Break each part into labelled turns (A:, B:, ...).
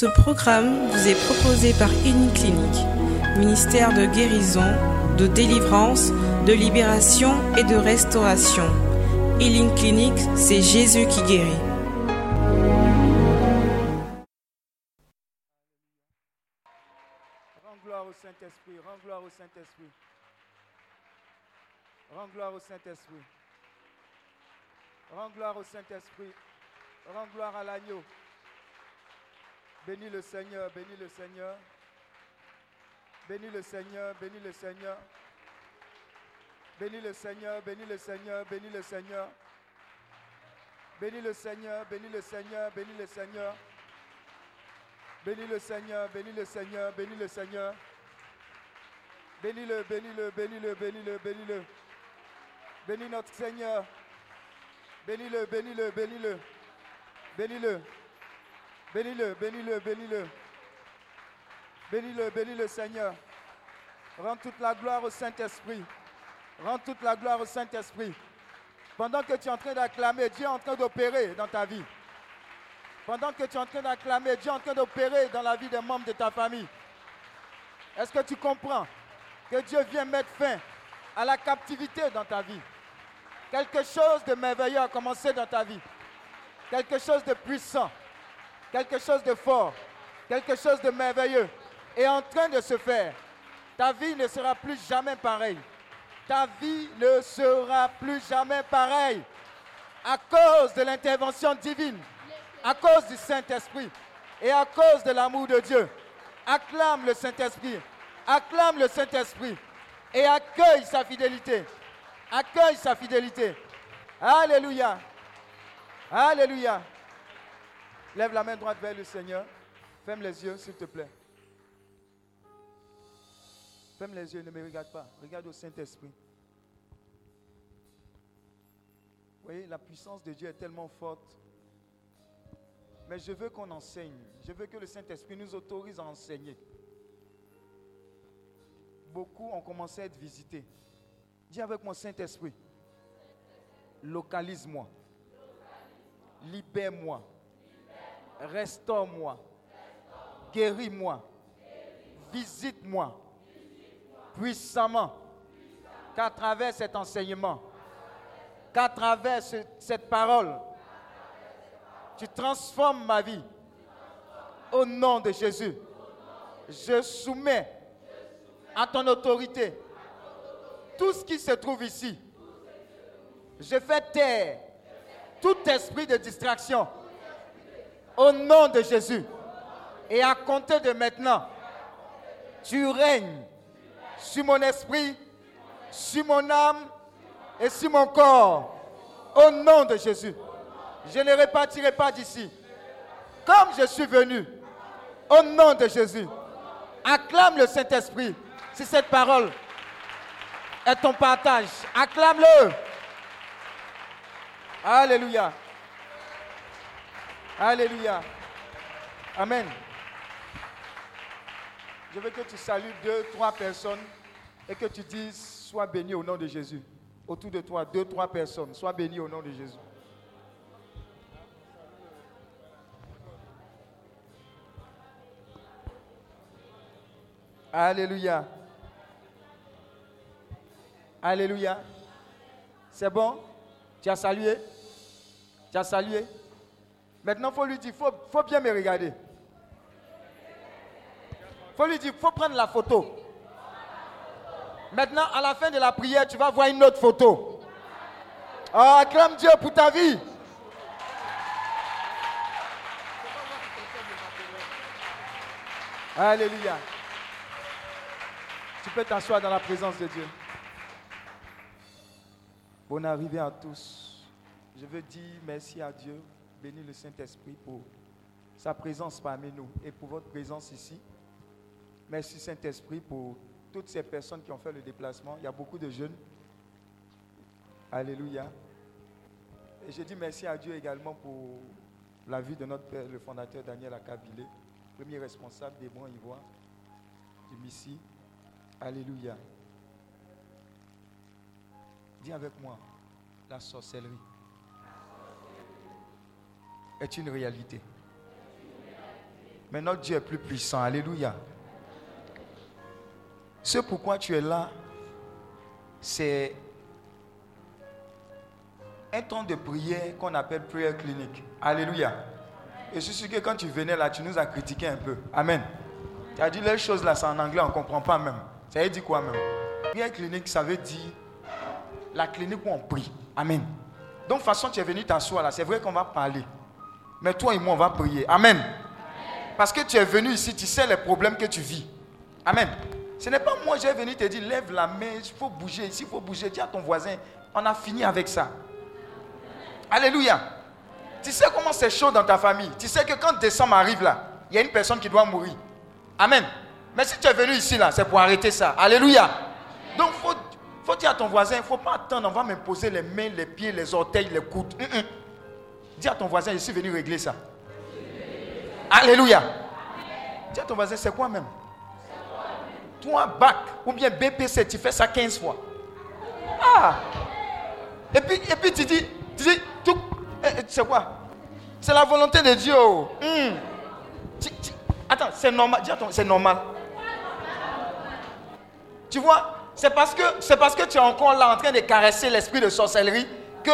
A: Ce programme vous est proposé par Clinique, ministère de guérison, de délivrance, de libération et de restauration. Healing Clinic, c'est Jésus qui guérit.
B: Rends gloire au Saint-Esprit, rends gloire au Saint-Esprit. Rends gloire au Saint-Esprit. Rends gloire au Saint-Esprit. Rends gloire à l'agneau. Bénis le Seigneur, bénis le Seigneur. Bénis le Seigneur, bénis le Seigneur. Bénis le Seigneur, bénis le Seigneur, bénis le Seigneur. Bénis le Seigneur, bénis le Seigneur, bénis le Seigneur. Bénis le Seigneur, bénis le Seigneur, bénis le Seigneur. Bénis-le, bénis-le, bénis-le, bénis-le, bénis-le. Bénis notre Seigneur. Bénis-le, bénis-le, bénis-le. Bénis-le. Bénis-le, bénis-le, bénis-le. Bénis-le, bénis le Seigneur. Rends toute la gloire au Saint-Esprit. Rends toute la gloire au Saint-Esprit. Pendant que tu es en train d'acclamer, Dieu est en train d'opérer dans ta vie. Pendant que tu es en train d'acclamer, Dieu est en train d'opérer dans la vie des membres de ta famille. Est-ce que tu comprends que Dieu vient mettre fin à la captivité dans ta vie? Quelque chose de merveilleux a commencé dans ta vie. Quelque chose de puissant quelque chose de fort, quelque chose de merveilleux est en train de se faire. Ta vie ne sera plus jamais pareille. Ta vie ne sera plus jamais pareille à cause de l'intervention divine, à cause du Saint-Esprit et à cause de l'amour de Dieu. Acclame le Saint-Esprit, acclame le Saint-Esprit et accueille sa fidélité. Accueille sa fidélité. Alléluia. Alléluia. Lève la main droite vers le Seigneur. Ferme les yeux, s'il te plaît. Ferme les yeux, ne me regarde pas. Regarde au Saint-Esprit. Vous voyez, la puissance de Dieu est tellement forte. Mais je veux qu'on enseigne. Je veux que le Saint-Esprit nous autorise à enseigner. Beaucoup ont commencé à être visités. Dis avec mon Saint-Esprit. Localise-moi. Libère-moi restaure-moi, guéris-moi, visite-moi. Puissamment, qu'à travers cet enseignement, qu'à travers cette parole, tu transformes ma vie. Au nom de Jésus, je soumets à ton autorité tout ce qui se trouve ici. Je fais taire tout esprit de distraction au nom de Jésus. Et à compter de maintenant, tu règnes sur mon esprit, sur mon âme et sur mon corps. Au nom de Jésus. Je ne repartirai pas d'ici. Comme je suis venu. Au nom de Jésus. Acclame le Saint-Esprit si cette parole est ton partage. Acclame-le. Alléluia. Alléluia. Amen. Je veux que tu salues deux, trois personnes et que tu dises Sois béni au nom de Jésus. Autour de toi, deux, trois personnes. Sois béni au nom de Jésus. Alléluia. Alléluia. C'est bon? Tu as salué? Tu as salué? Maintenant, il faut lui dire, il faut, faut, bien me regarder. Il faut lui dire, il faut prendre la photo. Maintenant, à la fin de la prière, tu vas voir une autre photo. Oh, acclame Dieu pour ta vie. Alléluia. Tu peux t'asseoir dans la présence de Dieu. Bonne arrivée à tous. Je veux dire merci à Dieu Bénis le Saint-Esprit pour sa présence parmi nous et pour votre présence ici. Merci Saint-Esprit pour toutes ces personnes qui ont fait le déplacement. Il y a beaucoup de jeunes. Alléluia. Et je dis merci à Dieu également pour la vie de notre Père, le fondateur Daniel Akabile, premier responsable des bons ivoires du Missi. Alléluia. Dis avec moi, la sorcellerie est une réalité. Mais notre Dieu est plus puissant. Alléluia. Ce pourquoi tu es là, c'est un temps de prière qu'on appelle prière clinique. Alléluia. Et je suis sûr que quand tu venais là, tu nous as critiqué un peu. Amen. Tu as dit les choses là, c'est en anglais, on ne comprend pas même. Ça veut dire quoi même? Prière clinique, ça veut dire la clinique où on prie. Amen. Donc, façon, tu es venu t'asseoir là, c'est vrai qu'on va parler. Mais toi et moi, on va prier. Amen. Parce que tu es venu ici, tu sais les problèmes que tu vis. Amen. Ce n'est pas moi, j'ai venu te dire, lève la main, il faut bouger, ici il faut bouger. Dis à ton voisin, on a fini avec ça. Alléluia. Tu sais comment c'est chaud dans ta famille. Tu sais que quand décembre arrive là, il y a une personne qui doit mourir. Amen. Mais si tu es venu ici là, c'est pour arrêter ça. Alléluia. Donc il faut, faut dire à ton voisin, il ne faut pas attendre, on va me poser les mains, les pieds, les orteils, les coudes. Dis à ton voisin, je suis venu régler ça. Alléluia. Dis à ton voisin, c'est quoi même? Toi, bac ou bien BPC, tu fais ça 15 fois. Ah Et puis, et puis tu dis, tu dis, eh, eh, c'est quoi? C'est la volonté de Dieu. Hmm. attends, c'est normal. Dis c'est normal. Tu vois, c'est parce, que, c'est parce que tu es encore là en train de caresser l'esprit de sorcellerie que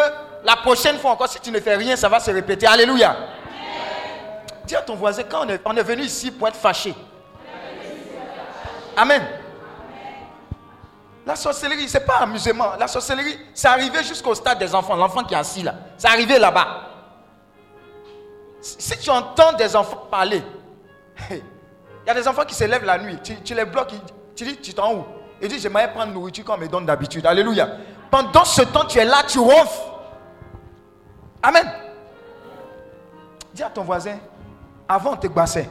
B: la prochaine fois encore, si tu ne fais rien, ça va se répéter. Alléluia. Dis à ton voisin, quand on est, venu ici pour être fâché. Amen. La sorcellerie, ce n'est pas amusement. La sorcellerie, c'est arrivé jusqu'au stade des enfants. L'enfant qui est assis là. C'est arrivé là-bas. Si tu entends des enfants parler, il y a des enfants qui se lèvent la nuit. Tu, les bloques. Tu dis, tu t'en où? Il dit, j'aimerais prendre nourriture comme me donne d'habitude. Alléluia. Pendant ce temps, tu es là, tu ronfles. Amen. Dis à ton voisin, avant on te bassait.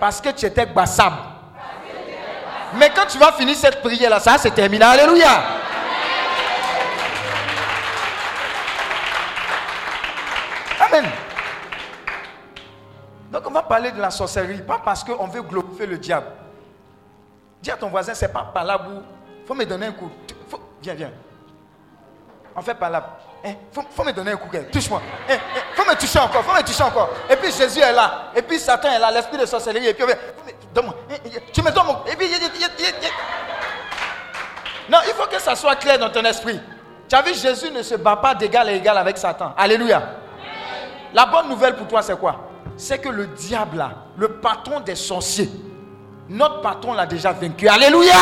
B: Parce que tu étais bassable. Mais quand tu vas finir cette prière-là, ça c'est terminé. Alléluia. Amen. Donc on va parler de la sorcellerie, pas parce qu'on veut glorifier le diable. Dis à ton voisin, c'est pas par là où. Faut me donner un coup. Viens, viens. On fait par là. Eh, faut, me donner un coup. Touche-moi. Eh, eh, faut me toucher encore. faut me toucher encore. Et puis Jésus est là. Et puis Satan est là. L'esprit de sorcellerie. Et puis, donne-moi. Tu me donnes mon. Et puis, non, il faut que ça soit clair dans ton esprit. Tu as vu, Jésus ne se bat pas d'égal à égal avec Satan. Alléluia. La bonne nouvelle pour toi, c'est quoi? C'est que le diable, le patron des sorciers, notre patron l'a déjà vaincu. Alléluia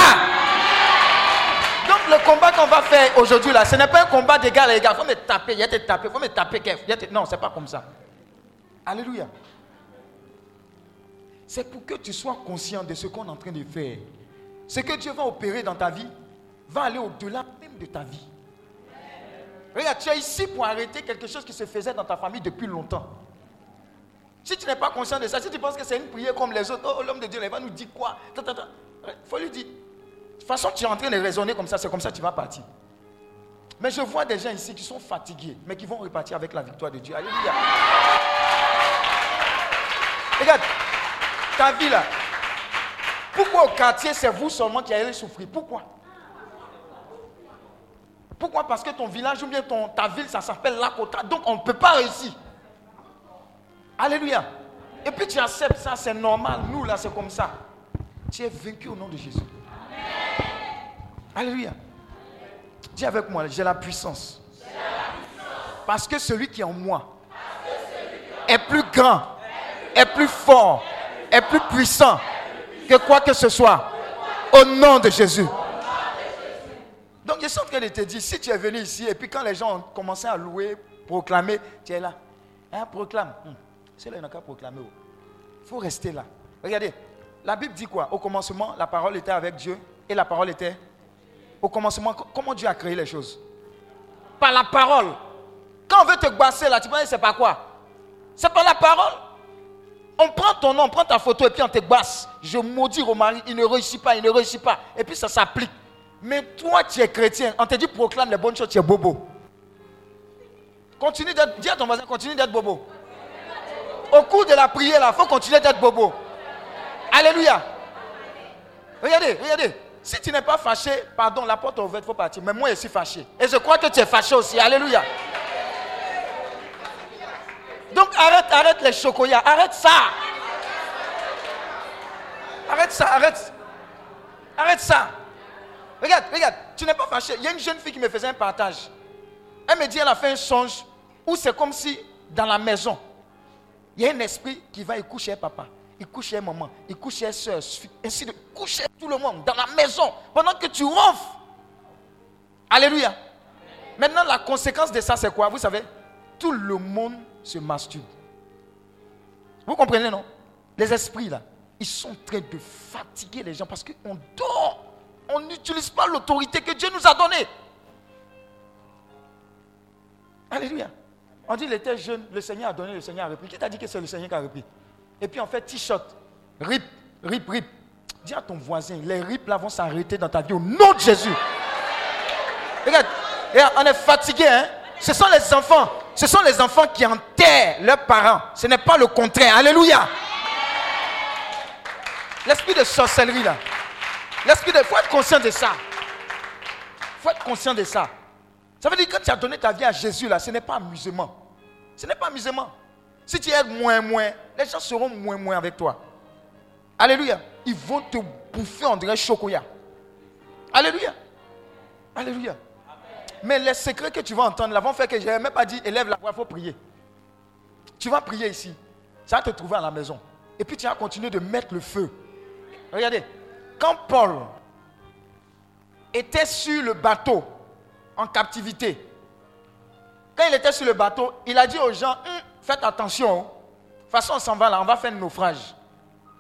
B: le combat qu'on va faire aujourd'hui là, ce n'est pas un combat d'égal à égal. Faut me taper, il y a te taper, faut me taper. Non, ce n'est pas comme ça. Alléluia. C'est pour que tu sois conscient de ce qu'on est en train de faire. Ce que Dieu va opérer dans ta vie va aller au-delà même de ta vie. Regarde, tu es ici pour arrêter quelque chose qui se faisait dans ta famille depuis longtemps. Si tu n'es pas conscient de ça, si tu penses que c'est une prière comme les autres, oh, l'homme de Dieu, il va nous dire quoi? Il faut lui dire, toute façon, tu es en train de raisonner comme ça, c'est comme ça que tu vas partir. Mais je vois des gens ici qui sont fatigués, mais qui vont repartir avec la victoire de Dieu. Alléluia. Regarde, ta vie là. Pourquoi au quartier, c'est vous seulement qui allez souffrir? Pourquoi? Pourquoi? Parce que ton village ou bien ton, ta ville, ça s'appelle Lakota. Donc on ne peut pas réussir. Alléluia. Et puis tu acceptes ça, c'est normal. Nous là, c'est comme ça. Tu es vaincu au nom de Jésus. Alléluia. Dis avec moi, j'ai la puissance. Parce que celui qui est en moi est plus grand, est plus fort, est plus puissant que quoi que ce soit. Au nom de Jésus. Donc je suis en train de te dire, si tu es venu ici et puis quand les gens ont commencé à louer, proclamer, tu es là. Hein, proclame. C'est là, il n'y a qu'à proclamer. Il faut rester là. Regardez, la Bible dit quoi? Au commencement, la parole était avec Dieu et la parole était au commencement, comment Dieu a créé les choses? Par la parole. Quand on veut te basser là, tu penses c'est pas quoi? C'est par la parole. On prend ton nom, on prend ta photo et puis on te basse. Je maudis au mari, il ne réussit pas, il ne réussit pas. Et puis ça s'applique. Mais toi, tu es chrétien. On te dit proclame les bonnes choses, tu es bobo. Continue d'être, dis à ton voisin, continue d'être bobo. Au cours de la prière, il faut continuer d'être bobo. Alléluia. Regardez, regardez. Si tu n'es pas fâché, pardon, la porte est ouverte, il faut partir. Mais moi, je suis fâché. Et je crois que tu es fâché aussi. Alléluia. Donc arrête, arrête les chocoyas, arrête ça. Arrête ça, arrête. Arrête ça. Regarde, regarde, tu n'es pas fâché. Il y a une jeune fille qui me faisait un partage. Elle me dit, elle a fait un songe où c'est comme si dans la maison, il y a un esprit qui va y coucher papa, il couche chez maman, il couche chez soeur, ainsi de coucher tout le monde dans la maison pendant que tu ronfles. Alléluia. Maintenant, la conséquence de ça, c'est quoi? Vous savez, tout le monde se masturbe. Vous comprenez, non? Les esprits, là, ils sont en train de fatiguer les gens parce qu'on dort. On n'utilise pas l'autorité que Dieu nous a donnée. Alléluia. On dit, il était jeune, le Seigneur a donné, le Seigneur a repris. Qui t'a dit que c'est le Seigneur qui a repris? Et puis on fait t-shirt, rip, rip, rip. Dis à ton voisin, les rips là vont s'arrêter dans ta vie au nom de Jésus. Regarde, on est fatigué, hein. Ce sont les enfants. Ce sont les enfants qui enterrent leurs parents. Ce n'est pas le contraire. Alléluia. L'esprit de sorcellerie là. L'esprit de. Il faut être conscient de ça. Il faut être conscient de ça. Ça veut dire que quand tu as donné ta vie à Jésus là, ce n'est pas amusement. Ce n'est pas amusement. Si tu es moins, moins, les gens seront moins, moins avec toi. Alléluia. Ils vont te bouffer en dirait chocolat. Alléluia. Alléluia. Mais les secrets que tu vas entendre là vont faire que je n'ai même pas dit élève la voix, il faut prier. Tu vas prier ici. Ça va te trouver à la maison. Et puis tu vas continuer de mettre le feu. Regardez. Quand Paul était sur le bateau en captivité, quand il était sur le bateau, il a dit aux gens Faites attention. De toute façon, on s'en va là, on va faire un naufrage.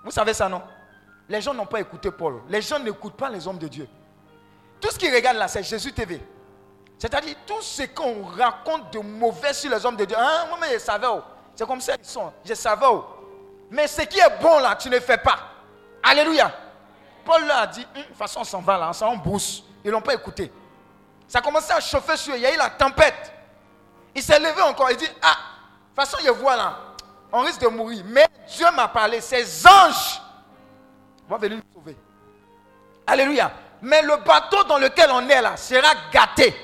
B: Vous savez ça, non? Les gens n'ont pas écouté Paul. Les gens n'écoutent pas les hommes de Dieu. Tout ce qu'ils regardent là, c'est Jésus TV. C'est-à-dire tout ce qu'on raconte de mauvais sur les hommes de Dieu. Hein, moi, mais je savais. Oh. C'est comme ça qu'ils sont. Je savais. Oh. Mais ce qui est bon là, tu ne fais pas. Alléluia. Paul leur a dit, hum, de toute façon, on s'en va là, on s'en brousse. Ils n'ont pas écouté. Ça a commencé à chauffer sur eux. Il y a eu la tempête. Il s'est levé encore. Il dit, ah, de toute façon, je vois là, on risque de mourir. Mais Dieu m'a parlé. Ces anges vont venir nous sauver. Alléluia. Mais le bateau dans lequel on est là sera gâté.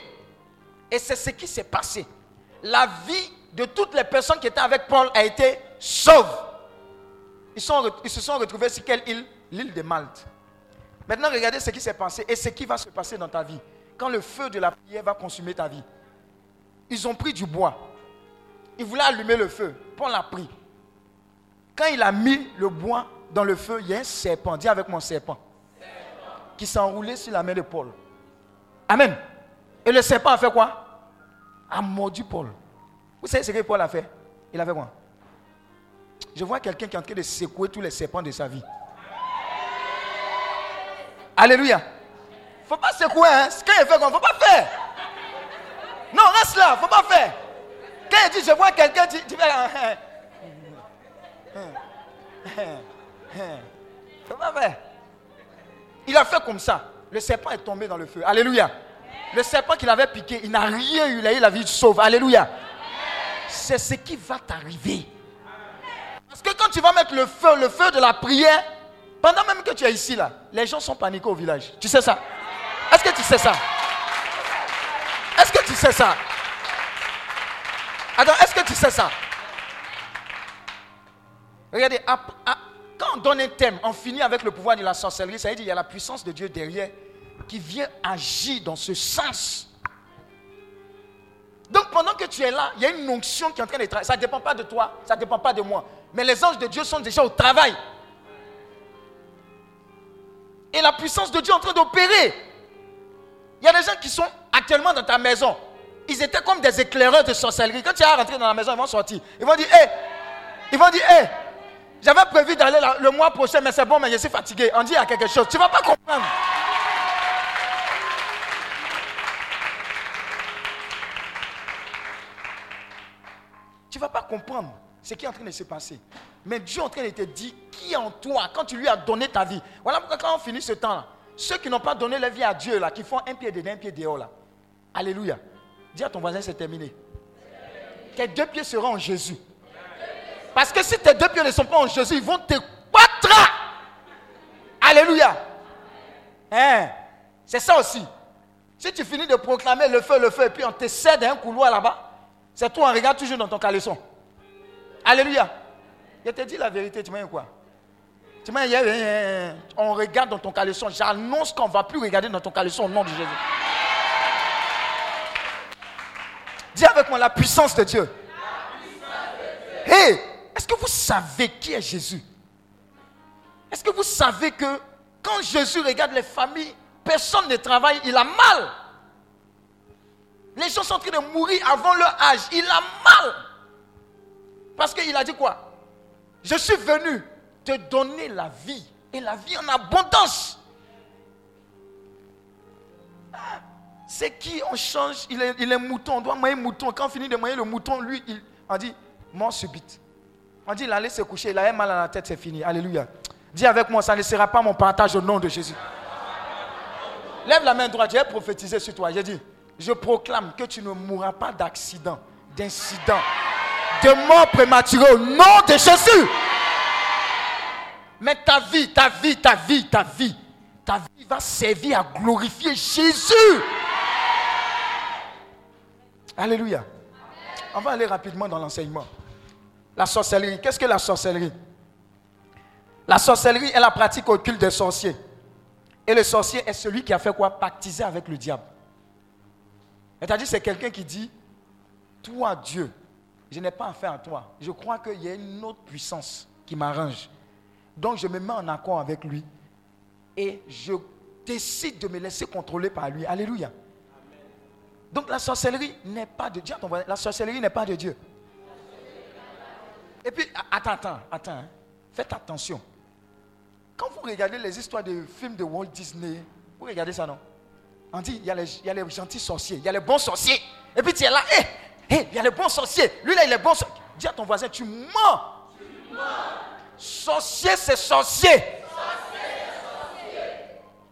B: Et c'est ce qui s'est passé. La vie de toutes les personnes qui étaient avec Paul a été sauve. Ils, ils se sont retrouvés sur quelle île? L'île de Malte. Maintenant, regardez ce qui s'est passé et ce qui va se passer dans ta vie. Quand le feu de la prière va consumer ta vie. Ils ont pris du bois. Ils voulaient allumer le feu. Paul l'a pris. Quand il a mis le bois dans le feu, il y a un serpent. Dis avec mon serpent. Qui s'est enroulé sur la main de Paul. Amen. Et le serpent a fait quoi? A mordu Paul. Vous savez ce que Paul a fait? Il a fait quoi? Je vois quelqu'un qui est en train de secouer tous les serpents de sa vie. Alléluia. Il faut pas secouer. Hein? Quand il fait Il faut pas faire. Non, reste là. Il faut pas faire. Quand dit je vois quelqu'un, tu, tu. Il a fait comme ça. Le serpent est tombé dans le feu. Alléluia. Le serpent qu'il avait piqué, il n'a rien eu. Il a eu la vie sauve. Alléluia. C'est ce qui va t'arriver. Parce que quand tu vas mettre le feu, le feu de la prière, pendant même que tu es ici, là, les gens sont paniqués au village. Tu sais ça? Est-ce que tu sais ça? Est-ce que tu sais ça? Attends, est-ce que tu sais ça? Regardez, quand on donne un thème, on finit avec le pouvoir de la sorcellerie, ça veut dire qu'il y a la puissance de Dieu derrière qui vient agir dans ce sens. Donc pendant que tu es là, il y a une onction qui est en train de travailler. Ça ne dépend pas de toi, ça ne dépend pas de moi. Mais les anges de Dieu sont déjà au travail. Et la puissance de Dieu est en train d'opérer. Il y a des gens qui sont actuellement dans ta maison. Ils étaient comme des éclaireurs de sorcellerie. Quand tu vas rentrer dans la maison, ils vont sortir. Ils vont dire, hé, ils vont dire, hé, j'avais prévu d'aller le mois prochain, mais c'est bon, mais je suis fatigué. On dit, il y a quelque chose. Tu ne vas pas comprendre. Tu ne vas pas comprendre ce qui est en train de se passer. Mais Dieu est en train de te dire qui en toi quand tu lui as donné ta vie? Voilà pourquoi quand on finit ce temps-là, ceux qui n'ont pas donné leur vie à Dieu, là, qui font un pied dedans, un pied dehors, là. Alléluia. Dis à ton voisin, c'est terminé. Tes deux pieds seront en Jésus. Parce que si tes deux pieds ne sont pas en Jésus, ils vont te battre. Alléluia. Hein? C'est ça aussi. Si tu finis de proclamer le feu, le feu, et puis on te cède un couloir là-bas, c'est toi, on regarde toujours dans ton caleçon. Alléluia. Je te dis la vérité, tu m'as quoi? Tu m'as on regarde dans ton caleçon. J'annonce qu'on ne va plus regarder dans ton caleçon au nom de Jésus. Dis avec moi la puissance de Dieu. Hé, est-ce que vous savez qui est Jésus? Est-ce que vous savez que quand Jésus regarde les familles, personne ne travaille, il a mal? Les gens sont en train de mourir avant leur âge. Il a mal. Parce qu'il a dit quoi? Je suis venu te donner la vie. Et la vie en abondance. C'est qui on change? Il est, mouton. On doit manger mouton. Quand on finit de manger le mouton, lui, il, on dit mort subite. On dit il allait se coucher. Il avait mal à la tête, c'est fini. Alléluia. Dis avec moi, ça ne sera pas mon partage au nom de Jésus. Lève la main droite. J'ai prophétisé sur toi. J'ai dit je proclame que tu ne mourras pas d'accident, d'incident, de mort prématurée au nom de Jésus. Mais ta vie, ta vie, ta vie, ta vie, ta vie va servir à glorifier Jésus. Alléluia. On va aller rapidement dans l'enseignement. La sorcellerie. Qu'est-ce que la sorcellerie? La sorcellerie est la pratique occulte des sorciers. Et le sorcier est celui qui a fait quoi? Pactiser avec le diable. C'est-à-dire, c'est quelqu'un qui dit Toi, Dieu, je n'ai pas affaire à toi. Je crois qu'il y a une autre puissance qui m'arrange. Donc, je me mets en accord avec lui et je décide de me laisser contrôler par lui. Alléluia. Donc, la sorcellerie n'est pas de Dieu. La sorcellerie n'est pas de Dieu. Et puis, attends, attends, attends. Hein. Faites attention. Quand vous regardez les histoires de films de Walt Disney, vous regardez ça, non? On dit, il y, a les, gentils sorciers, il y a les bons sorciers. Et puis tu es là, hé, il y a les bons sorciers. Lui là, il est bon sorcier. Dis à ton voisin, tu mens. Tu mens. Sorcier, c'est sorcier.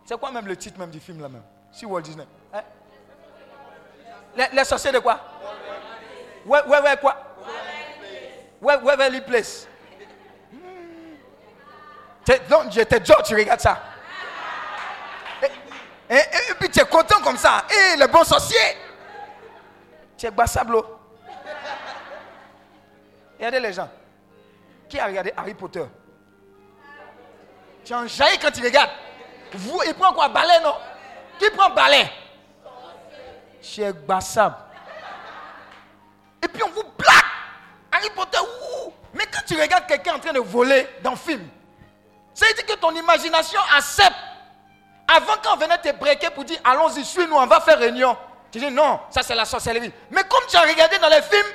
B: C'est quoi même le titre même du film là même? Si Walt Disney. Hein? Les, sorciers de quoi? Ouais, ouais, ouais, quoi? Ouais, Valley Place. Donc, j'étais George, tu regardes ça. Et, puis tu es content comme ça. Et le bon sorcier. Tu es bassablo. Regardez les gens. Qui a regardé Harry Potter? Tu en jaillis quand tu regardes. Vous, il prend quoi? Balai, non? Qui prend balai? Chez Bassab. Et puis on vous plaque. Harry Potter, ouh. Mais quand tu regardes quelqu'un en train de voler dans le film, ça veut dire que ton imagination accepte avant qu'on venait te breaker pour dire allons-y, suis-nous, on va faire réunion. Tu dis non, ça c'est la sorcellerie. Mais comme tu as regardé dans les films,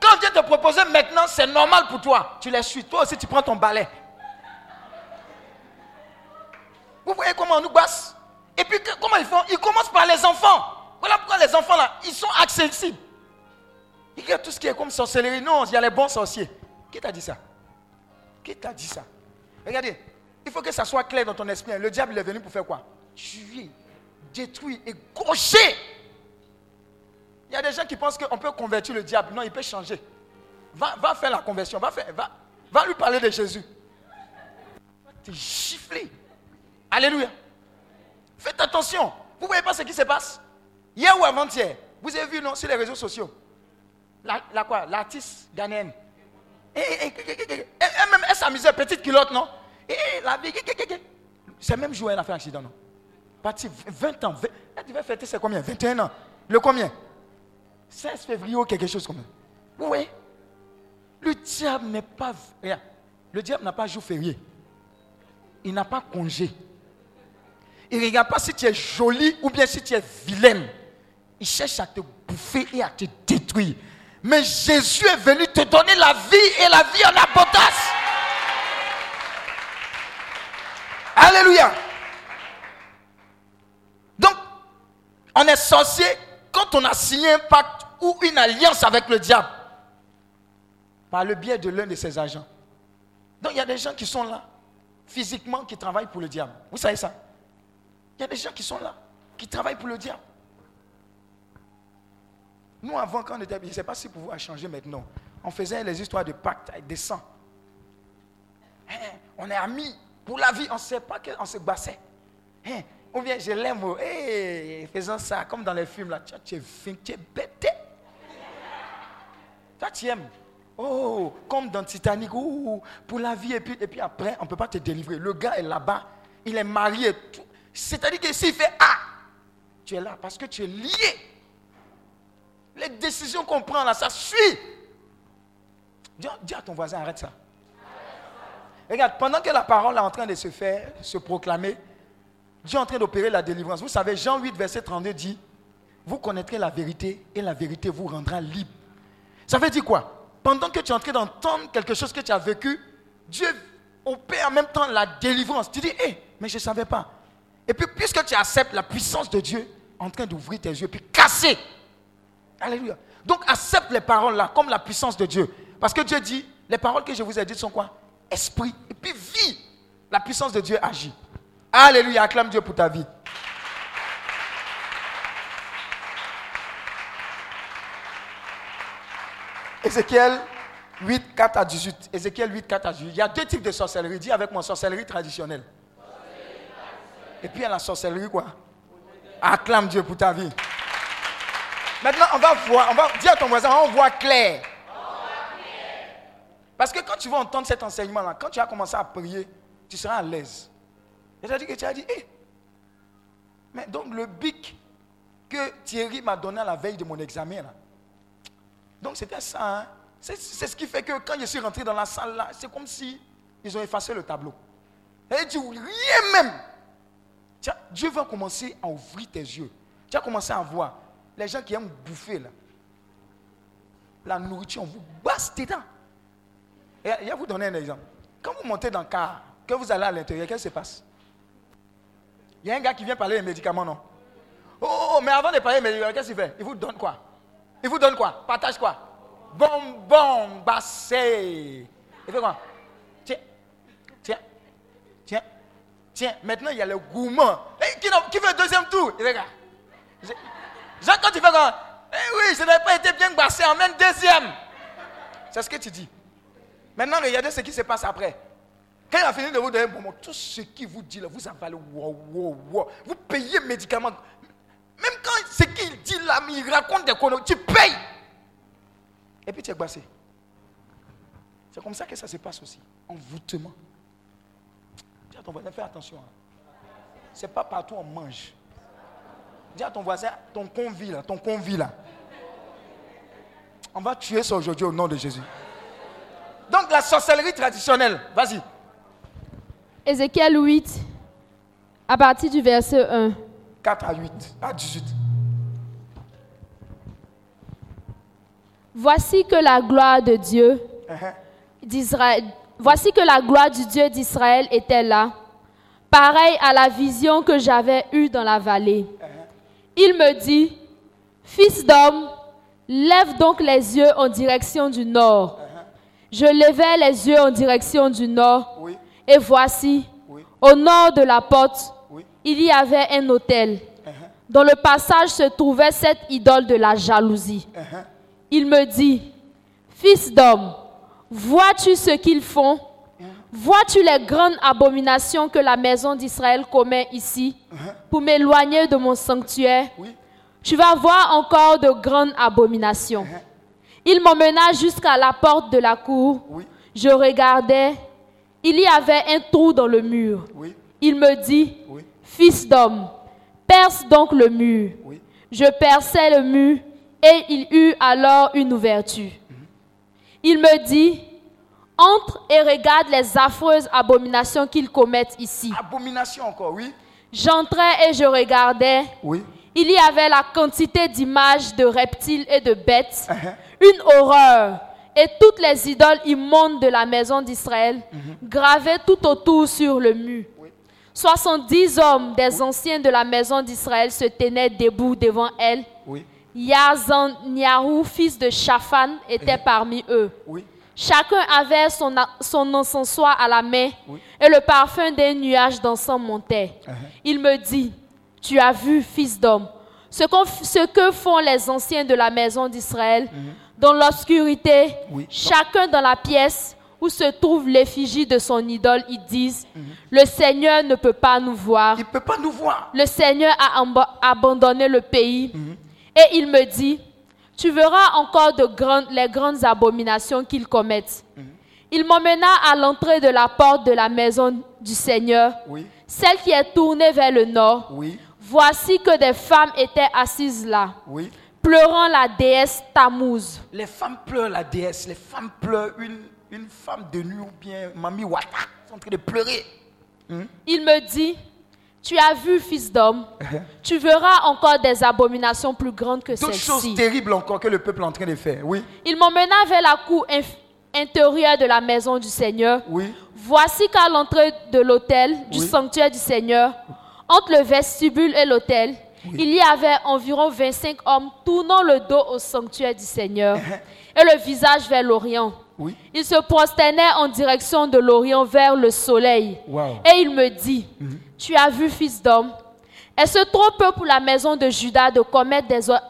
B: quand vient te proposer maintenant, c'est normal pour toi. Tu les suis. Toi aussi, tu prends ton balai. Vous voyez comment on nous basse Et puis comment ils font? Ils commencent par les enfants. Voilà pourquoi les enfants là, ils sont accessibles. Ils regardent tout ce qui est comme sorcellerie. Non, il y a les bons sorciers. Qui t'a dit ça? Qui t'a dit ça? Regardez, il faut que ça soit clair dans ton esprit. Le diable est venu pour faire quoi? Tuer, détruire et gaucher. Il y a des gens qui pensent qu'on peut convertir le diable. Non, il peut changer. Va, va faire la conversion. Va, va, va lui parler de Jésus. Va te gifler. Alléluia. Faites attention. Vous ne voyez pas ce qui se passe? Hier ou avant-hier, vous avez vu non, sur les réseaux sociaux. La, quoi L'artiste ghanéenne. Et, même, elle s'amusait, petite culotte, non? La vie, c'est même jour elle a fait un accident, non? Parti 20 ans. 20, elle devait fêter c'est combien? 21 ans. Le combien? 16 février ou quelque chose comme ça. Voyez Le diable n'est pas. Regarde, le diable n'a pas jour férié. Il n'a pas congé. Il ne regarde pas si tu es joli ou bien si tu es vilaine. Il cherche à te bouffer et à te détruire. Mais Jésus est venu te donner la vie et la vie en abondance. Alléluia. Donc, on est sorcier quand on a signé un pacte ou une alliance avec le diable par le biais de l'un de ses agents. Donc, il y a des gens qui sont là, physiquement, qui travaillent pour le diable. Vous savez ça? Il y a des gens qui sont là, qui travaillent pour le diable. Nous, avant, quand on était, je ne sais pas si pour vous a changé maintenant, on faisait les histoires de pacte avec des sangs. Hein, on est amis. Pour la vie, on ne sait pas qu'on se bassait. Hein? Ou bien je l'aime, oh, faisant ça, comme dans les films, là, tu es fin, tu es bête. Toi, tu aimes. Oh, comme dans Titanic, pour la vie, et puis, et puis après, on ne peut pas te délivrer. Le gars est là-bas, il est marié. C'est-à-dire que s'il fait Ah, tu es là parce que tu es lié. Les décisions qu'on prend là, ça suit. Dis, à ton voisin, arrête ça. Regarde, pendant que la parole est en train de se faire, se proclamer, Dieu est en train d'opérer la délivrance. Vous savez, Jean 8, verset 32 dit, vous connaîtrez la vérité et la vérité vous rendra libre. Ça veut dire quoi? Pendant que tu es en train d'entendre quelque chose que tu as vécu, Dieu opère en même temps la délivrance. Tu dis, hé, mais je ne savais pas. Et puis, puisque tu acceptes la puissance de Dieu, en train d'ouvrir tes yeux, puis casser. Alléluia. Donc, accepte les paroles là, comme la puissance de Dieu. Parce que Dieu dit, les paroles que je vous ai dites sont quoi? Esprit. Et puis, vie. La puissance de Dieu agit. Alléluia. Acclame Dieu pour ta vie. Ézéchiel 8, 4 à 18. Ézéchiel 8, 4 à 18. Il y a deux types de sorcellerie. Dis avec moi, sorcellerie traditionnelle. Et puis il y a la sorcellerie quoi? Acclame Dieu pour ta vie. Maintenant, on va voir, on va dire à ton voisin, on voit clair. Parce que quand tu vas entendre cet enseignement-là, quand tu vas commencer à prier, tu seras à l'aise. C'est-à-dire que tu as dit, hé, mais donc le bic que Thierry m'a donné à la veille de mon examen, là, donc c'était ça. Hein. C'est ce qui fait que quand je suis rentré dans la salle là, c'est comme si ils ont effacé le tableau. Et tu rien même. Dieu va commencer à ouvrir tes yeux. Tu vas commencer à voir les gens qui aiment bouffer là. La nourriture, on vous basse dedans. Et je vais vous donner un exemple. Quand vous montez dans le car, que vous allez à l'intérieur, qu'est-ce qui se passe? Il y a un gars qui vient parler des médicaments, non? Oh, oh, oh, mais avant de parler des médicaments, qu'est-ce qu'il fait? Il vous donne quoi? Il vous donne quoi? Partage quoi? Bonbon bassé. Il fait quoi? Tiens, tiens, tiens, tiens. Maintenant, il y a le gourmand. Eh, qui, qui, fait le deuxième tour? Il regarde. Jean, quand tu fais quoi? Eh oui, je n'ai pas été bien bassé, emmène deuxième. C'est ce que tu dis. Maintenant, regardez ce qui se passe après. Quand il a fini de vous donner un bonbon, tout ce qu'il vous dit là, vous avalez, wow, wow, wow. Vous payez médicaments. Même quand ce qu'il dit là, il raconte des conneries, tu payes. Et puis tu es bassé. C'est comme ça que ça se passe aussi. Envoûtement. Dis à ton fais attention. Hein. C'est pas partout on mange. Dis à ton voisin, ton convie là, ton convie là. On va tuer ça aujourd'hui au nom de Jésus. Donc la sorcellerie traditionnelle, vas-y.
C: Ézéchiel 8, à partir du verset 1.
B: 4 à 8, à 18.
C: Voici que la gloire de Dieu uh-huh. d'Israël, voici que la gloire du Dieu d'Israël était là, pareil à la vision que j'avais eue dans la vallée. Uh-huh. Il me dit, Fils d'homme, lève donc les yeux en direction du nord. Uh-huh. Je levai les yeux en direction du nord, et voici, au nord de la porte, il y avait un hôtel. Uh-huh. Dans le passage se trouvait cette idole de la jalousie. Uh-huh. Il me dit, Fils d'homme, vois-tu ce qu'ils font? Vois-tu les grandes abominations que la maison d'Israël commet ici pour m'éloigner de mon sanctuaire? Tu vas voir encore de grandes abominations. Il m'emmena jusqu'à la porte de la cour. Je regardais. Il y avait un trou dans le mur. Il me dit, Fils d'homme, perce donc le mur. Je perçai le mur et il eut alors une ouverture. Il me dit, entre et regarde les affreuses abominations qu'ils commettent ici.
B: Abominations encore, oui.
C: J'entrais et je regardais.
B: Oui.
C: Il y avait la quantité d'images de reptiles et de bêtes, uh-huh. une horreur, et toutes les idoles immondes de la maison d'Israël, uh-huh. gravées tout autour sur le mur. 70 hommes des anciens de la maison d'Israël se tenaient debout devant elle. Oui. fils de Shaphan, était parmi eux. Chacun avait son, son encensoir à la main et le parfum d'un nuage d'encens montait. Uh-huh. Il me dit, tu as vu, fils d'homme, ce, ce, que font les anciens de la maison d'Israël. Uh-huh. Dans l'obscurité, chacun dans la pièce où se trouve l'effigie de son idole, ils disent, mhm. le Seigneur ne peut pas nous voir.
B: Il peut pas nous voir.
C: Le Seigneur a abandonné le pays. Et il me dit, Tu verras encore de grandes, les grandes abominations qu'ils commettent.
B: Mhm.
C: Il m'emmena à l'entrée de la porte de la maison du Seigneur,
B: Oui.
C: celle qui est tournée vers le nord.
B: Oui.
C: Voici que des femmes étaient assises là,
B: Oui.
C: pleurant la déesse Tammuz.
B: Les femmes pleurent la déesse. Les femmes pleurent une, une femme de nuit ou bien Mamie Wata. Ils sont en train de pleurer.
C: Il me dit, tu as vu, fils d'homme, tu verras encore des abominations plus grandes que
B: D'autres choses
C: celles-ci.
B: terribles encore que le peuple est en train de faire. Oui.
C: Il m'emmena vers la cour intérieure de la maison du Seigneur.
B: Oui.
C: Voici qu'à l'entrée de l'autel, du
B: Oui.
C: sanctuaire du Seigneur, entre le vestibule et l'autel, il y avait environ 25 hommes tournant le dos au sanctuaire du Seigneur et le visage vers l'Orient.
B: Oui.
C: Ils se prosternaient en direction de l'Orient vers le soleil.
B: Wow.
C: Et il me dit, tu as vu, fils d'homme, est-ce trop peu pour la maison de Judas de commettre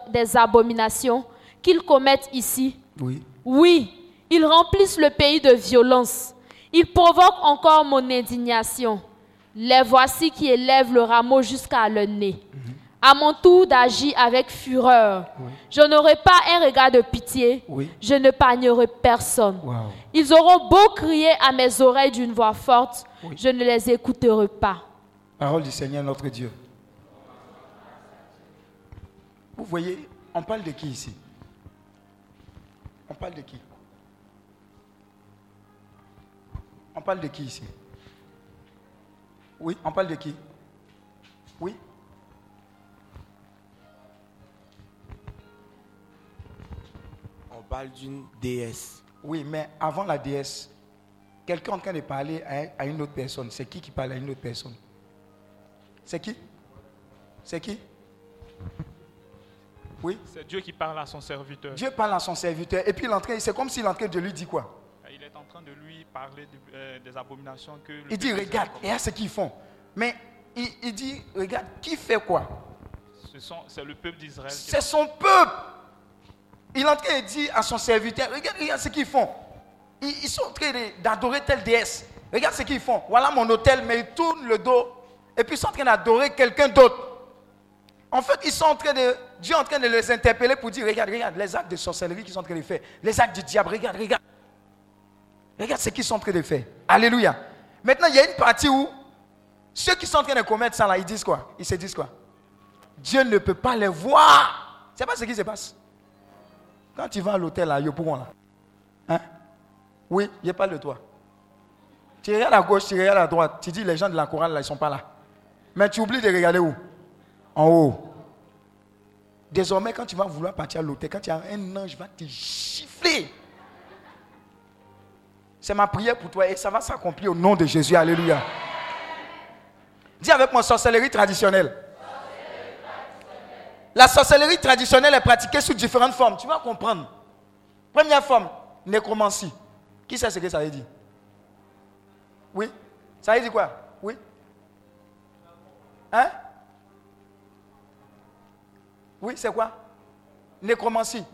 C: des, abominations qu'ils commettent ici?
B: Oui.
C: oui, ils remplissent le pays de violence. Ils provoquent encore mon indignation. Les voici qui élèvent le rameau jusqu'à le nez. À mon tour d'agir avec fureur. Je n'aurai pas un regard de pitié.
B: Oui.
C: Je ne pagnerai personne.
B: Wow.
C: Ils auront beau crier à mes oreilles d'une voix forte. Je ne les écouterai pas.
B: Parole du Seigneur notre Dieu. Vous voyez, on parle de qui ici? On parle de qui? On parle de qui ici? Oui, on parle de qui? Oui
D: On parle d'une déesse.
B: Oui, mais avant la déesse, quelqu'un est en train de parler à, à une autre personne. C'est qui qui parle à une autre personne? C'est qui? C'est qui? Oui
E: C'est Dieu qui parle à son serviteur.
B: Dieu parle à son serviteur et puis train- c'est comme s'il est en train de lui dire quoi?
E: Il est en train de lui parler de- euh, des abominations que.
B: Il dit regarde, regarde ce qu'ils font. Mais il, il dit regarde, qui fait quoi?
E: Ce C'est le peuple d'Israël.
B: C'est son peuple. Il est en train de dire à son serviteur regarde, regarde ce qu'ils font. Ils, ils sont en train d'adorer telle déesse. Regarde ce qu'ils font. Voilà mon hôtel, mais ils tournent le dos et puis ils sont en train d'adorer quelqu'un d'autre. En fait, ils sont en train de, Dieu est en train de les interpeller pour dire, regarde, regarde, les actes de sorcellerie qu'ils sont en train de faire, les actes du diable, regarde, regarde. Regarde ce qu'ils sont en train de faire. Alléluia. Maintenant, il y a une partie où ceux qui sont en train de commettre ça là, ils disent quoi? Ils se disent quoi? Dieu ne peut pas les voir. C'est pas ce qui se passe? Quand tu vas à l'hôtel à Yopougon là, hein? Oui, je parle de toi. Tu regardes à gauche, tu regardes à droite, tu dis les gens de la chorale là, ils ne sont pas là. Mais tu oublies de regarder où? En haut. Désormais, quand tu vas vouloir partir à l'hôtel, quand tu as un ange, va te gifler. C'est ma prière pour toi et ça va s'accomplir au nom de Jésus. Alléluia. Dis avec moi sorcellerie traditionnelle. La sorcellerie traditionnelle est pratiquée sous différentes formes. Tu vas comprendre. Première forme, nécromancie. Qui sait ce que ça veut dire? Oui? Ça veut dire quoi? Oui? Hein? Oui, c'est quoi? Nécromancie.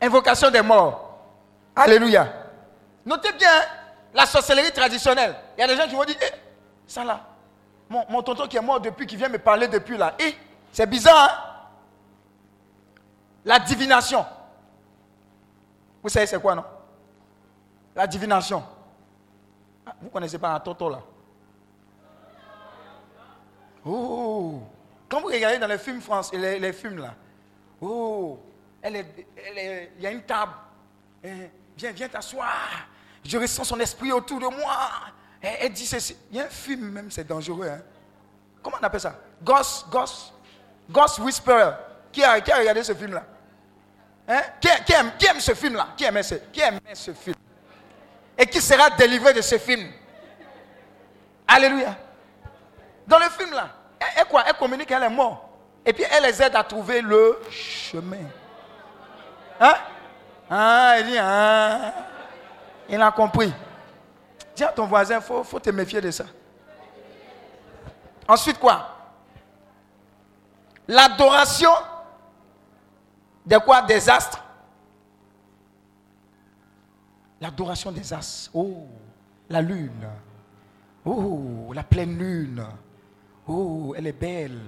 B: Invocation des morts. Alléluia. Notez bien hein, la sorcellerie traditionnelle. Il y a des gens qui vont dire, eh, ça là, mon, mon tonton qui est mort depuis, qui vient me parler depuis là. Eh, c'est bizarre, hein? La divination. Vous savez c'est quoi, non? La divination. Ah, Vous connaissez pas un toto là? Oh Quand vous regardez dans les films français, les, films là, oh, est- il y a une table. Eh, viens, viens t'asseoir. Je ressens son esprit autour de moi. Elle, elle dit ceci. Il y a un film même, c'est dangereux. Hein? Comment on appelle ça? Ghost, Ghost, Ghost Whisperer. Qui a, qui regardé ce film-là Hein? qui, qui aime, qui aime ce film-là qui aimait ce, qui aimait ce film? Et qui sera délivré de ce film? Alléluia. Dans le film là, elle, quoi? Elle communique qu'elle est morte. Et puis elle les aide à trouver le chemin. Hein? Ah, il dit, ah. Il a compris. Dis à ton voisin, il faut, faut te méfier de ça. Ensuite quoi? L'adoration de quoi? Des astres. L'adoration des astres. Oh, la lune. Oh, la pleine lune. Oh, elle est belle.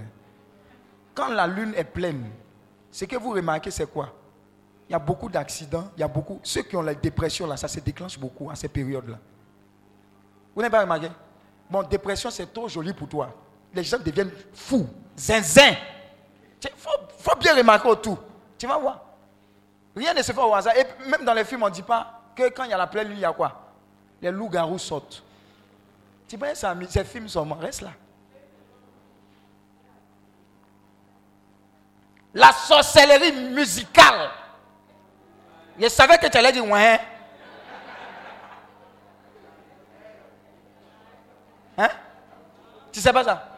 B: Quand la lune est pleine, Ce que vous remarquez, c'est quoi? Il y a beaucoup d'accidents, il y a beaucoup. Ceux qui ont la dépression, là, ça se déclenche beaucoup à ces périodes-là. Vous n'avez pas remarqué? Bon, dépression, c'est trop joli pour toi. Les gens deviennent fous, zinzin. Il faut, bien remarquer autour. Tu vas voir. Rien ne se fait au hasard. Et même dans les films, on ne dit pas que quand il y a la pleine lune, il y a quoi? Les loups-garous sautent. Tu vois, ces films sont morts. Reste là. La sorcellerie musicale. Je savais que tu allais dire ouais. Hein? Tu sais pas ça?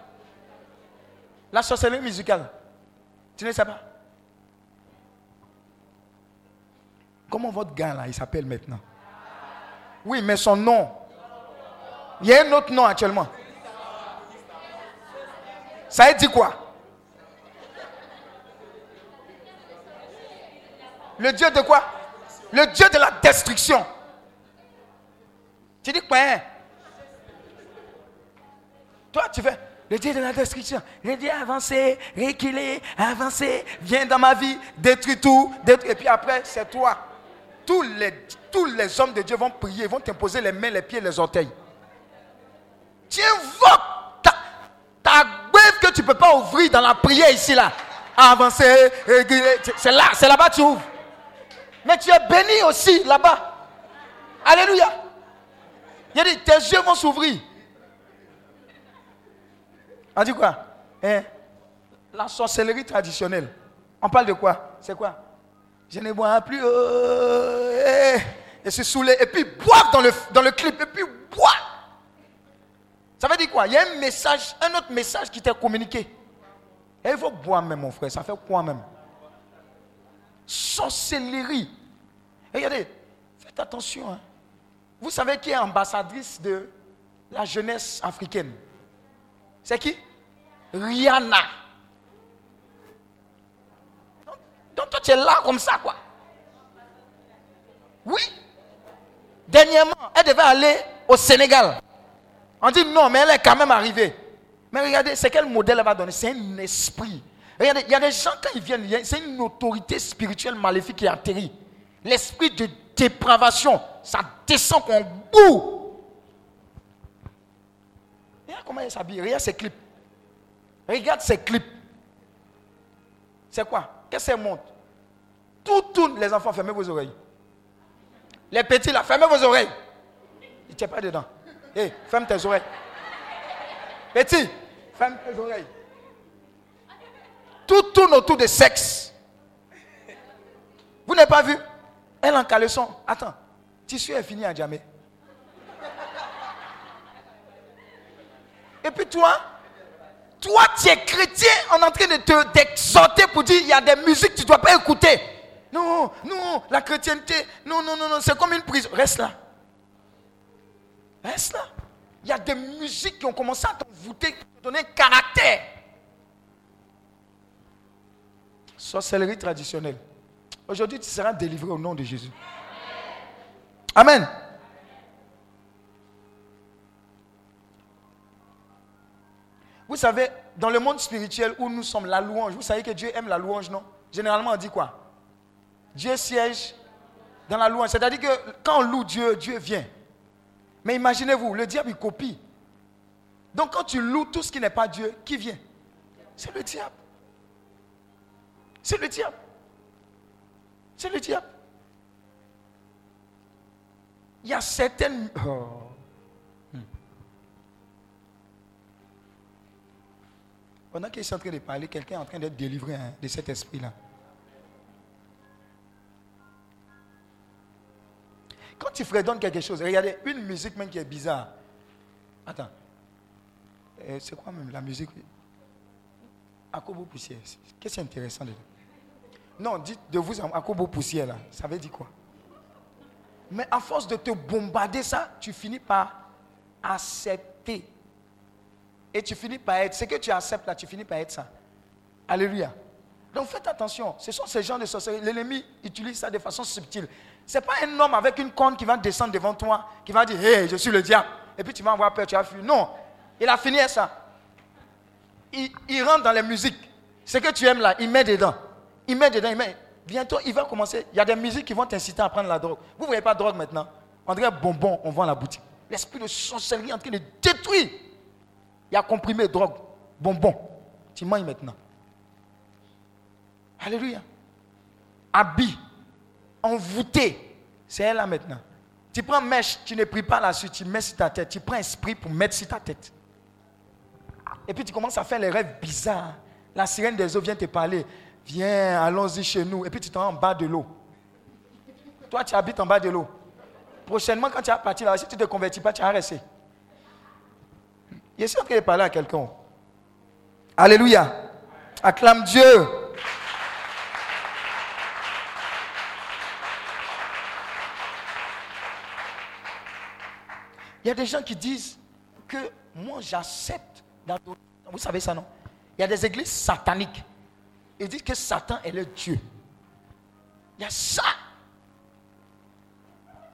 B: La sorcellerie musicale. Tu ne sais pas? Comment votre gars là, il s'appelle maintenant? Oui, mais son nom. Il y a un autre nom actuellement. Ça dire quoi? Le Dieu de quoi? Le Dieu de la destruction. Tu dis quoi hein? Toi, tu fais le Dieu de la destruction. Le Dieu avancé, reculé, avancé, viens dans ma vie, détruis tout. Et puis après, c'est toi. Tous les, tous les hommes de Dieu vont prier, vont t'imposer les mains, les pieds, les orteils. Tu invoques ta, ta que tu ne peux pas ouvrir dans la prière ici, là. Avancer, reculer. C'est là, c'est là-bas que tu ouvres. Mais tu es béni aussi là-bas. Alléluia. Il a dit, tes yeux vont s'ouvrir. On dit quoi? Hein? La sorcellerie traditionnelle. On parle de quoi? C'est quoi? Je ne bois plus. Oh, eh. et se saouler. Et puis boire dans le, dans le clip. Et puis boire. Ça veut dire quoi? Il y a un message, un autre message qui t'est communiqué. Et il faut boire même, mon frère. Ça fait quoi même? Sorcellerie. regardez, faites attention. Hein. Vous savez qui est ambassadrice de la jeunesse africaine? C'est qui? Rihanna. Donc, toi, tu es là comme ça, quoi. Oui. Dernièrement, elle devait aller au Sénégal. On dit non, mais elle est quand même arrivée. Mais regardez, c'est quel modèle elle va donner? C'est un esprit. Regardez, il y a des gens, quand ils viennent, c'est une autorité spirituelle maléfique qui atterrit. L'esprit de dépravation, ça descend comme bout. Regarde comment elle s'habille, regarde ses clips. Regarde ses clips. C'est quoi? Qu'est-ce qu'elle montre? Tout tourne, les enfants, fermez vos oreilles. Les petits là, fermez vos oreilles. Il ne pas dedans. Hé, ferme tes oreilles. Petit, ferme tes oreilles. Tout tourne autour de sexe. Vous n'avez pas vu? Elle en caleçon. Attends, tissu est fini à jamais. Et puis toi, toi, tu es chrétien en train de te t'exhorter pour dire il y a des musiques que tu ne dois pas écouter. Non, non, la chrétienté, non, non, non, non, c'est comme une prison. Reste là. Reste là. Il y a des musiques qui ont commencé à t'envoûter, te donner un caractère. Sorcellerie traditionnelle. Aujourd'hui, tu seras délivré au nom de Jésus. Amen. Vous savez, dans le monde spirituel où nous sommes, la louange, vous savez que Dieu aime la louange, non? Généralement, on dit quoi? Dieu siège dans la louange. C'est-à-dire que quand on loue Dieu, Dieu vient. Mais imaginez-vous, le diable, il copie. Donc quand tu loues tout ce qui n'est pas Dieu, qui vient? C'est le diable. C'est le diable. C'est le diable. Il y a certaines... Oh. Hmm. Pendant qu'il est en train de parler, quelqu'un est en train d'être délivré hein, de cet esprit-là. Quand tu fredonnes quelque chose, regardez, une musique même qui est bizarre. Attends. Euh, c'est quoi même la musique? Akobo poussière. Qu'est-ce qui est intéressant dedans? Non, dites de vous à Kobo poussière là? Ça veut dire quoi? Mais à force de te bombarder ça, tu finis par accepter. Et tu finis par être. Ce que tu acceptes là, tu finis par être ça. Alléluia. Donc faites attention. Ce sont ces gens de sorcellerie. L'ennemi utilise ça de façon subtile. Ce n'est pas un homme avec une corne qui va descendre devant toi, qui va dire Hé, je suis le diable. Et puis tu vas avoir peur, tu vas fuir. Non. Il a fini ça. Il, il rentre dans les musiques. Ce que tu aimes là, il met dedans. Il met dedans, il met. Bientôt, il va commencer. Il y a des musiques qui vont t'inciter à prendre la drogue. Vous ne voyez pas drogue maintenant On dirait bonbon, on vend la boutique. L'esprit de sorcellerie est en train de détruire. Il y a comprimé drogue, bonbon. Tu manges maintenant. Alléluia. Habit, envoûté. C'est elle là maintenant. Tu prends mèche, tu ne pries pas là-dessus, tu mets sur ta tête. Tu prends esprit pour mettre sur ta tête. Et puis tu commences à faire les rêves bizarres. La sirène des eaux vient te parler. Viens, allons-y chez nous. Et puis tu t'en en bas de l'eau. Toi, tu habites en bas de l'eau. Prochainement, quand tu vas partir là, si tu ne te convertis pas, tu vas rester. Je suis en train de parler à quelqu'un. Alléluia. Acclame Dieu. Il y a des gens qui disent que moi j'accepte Vous savez ça, non? Il y a des églises sataniques. Ils disent que Satan est le Dieu. Il y a ça.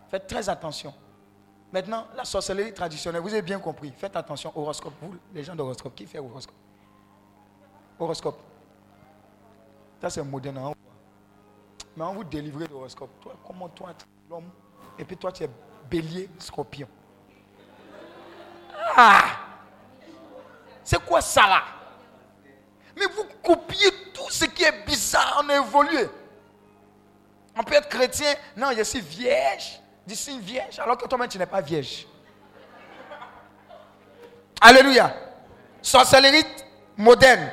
B: Faites très attention. Maintenant, la sorcellerie traditionnelle, vous avez bien compris. Faites attention, horoscope. Vous, les gens d'horoscope, qui fait horoscope? Horoscope. Ça, c'est moderne. Hein? Mais on vous délivrer d'horoscope. Toi, comment toi, l'homme, et puis toi, tu es bélier, scorpion? Ah C'est quoi ça là? Mais vous copiez tout ce qui est bizarre, a évolué. On peut être chrétien, non, je suis vierge, je suis vierge, alors que toi-même tu n'es pas vierge. Alléluia. Sorcellerie moderne.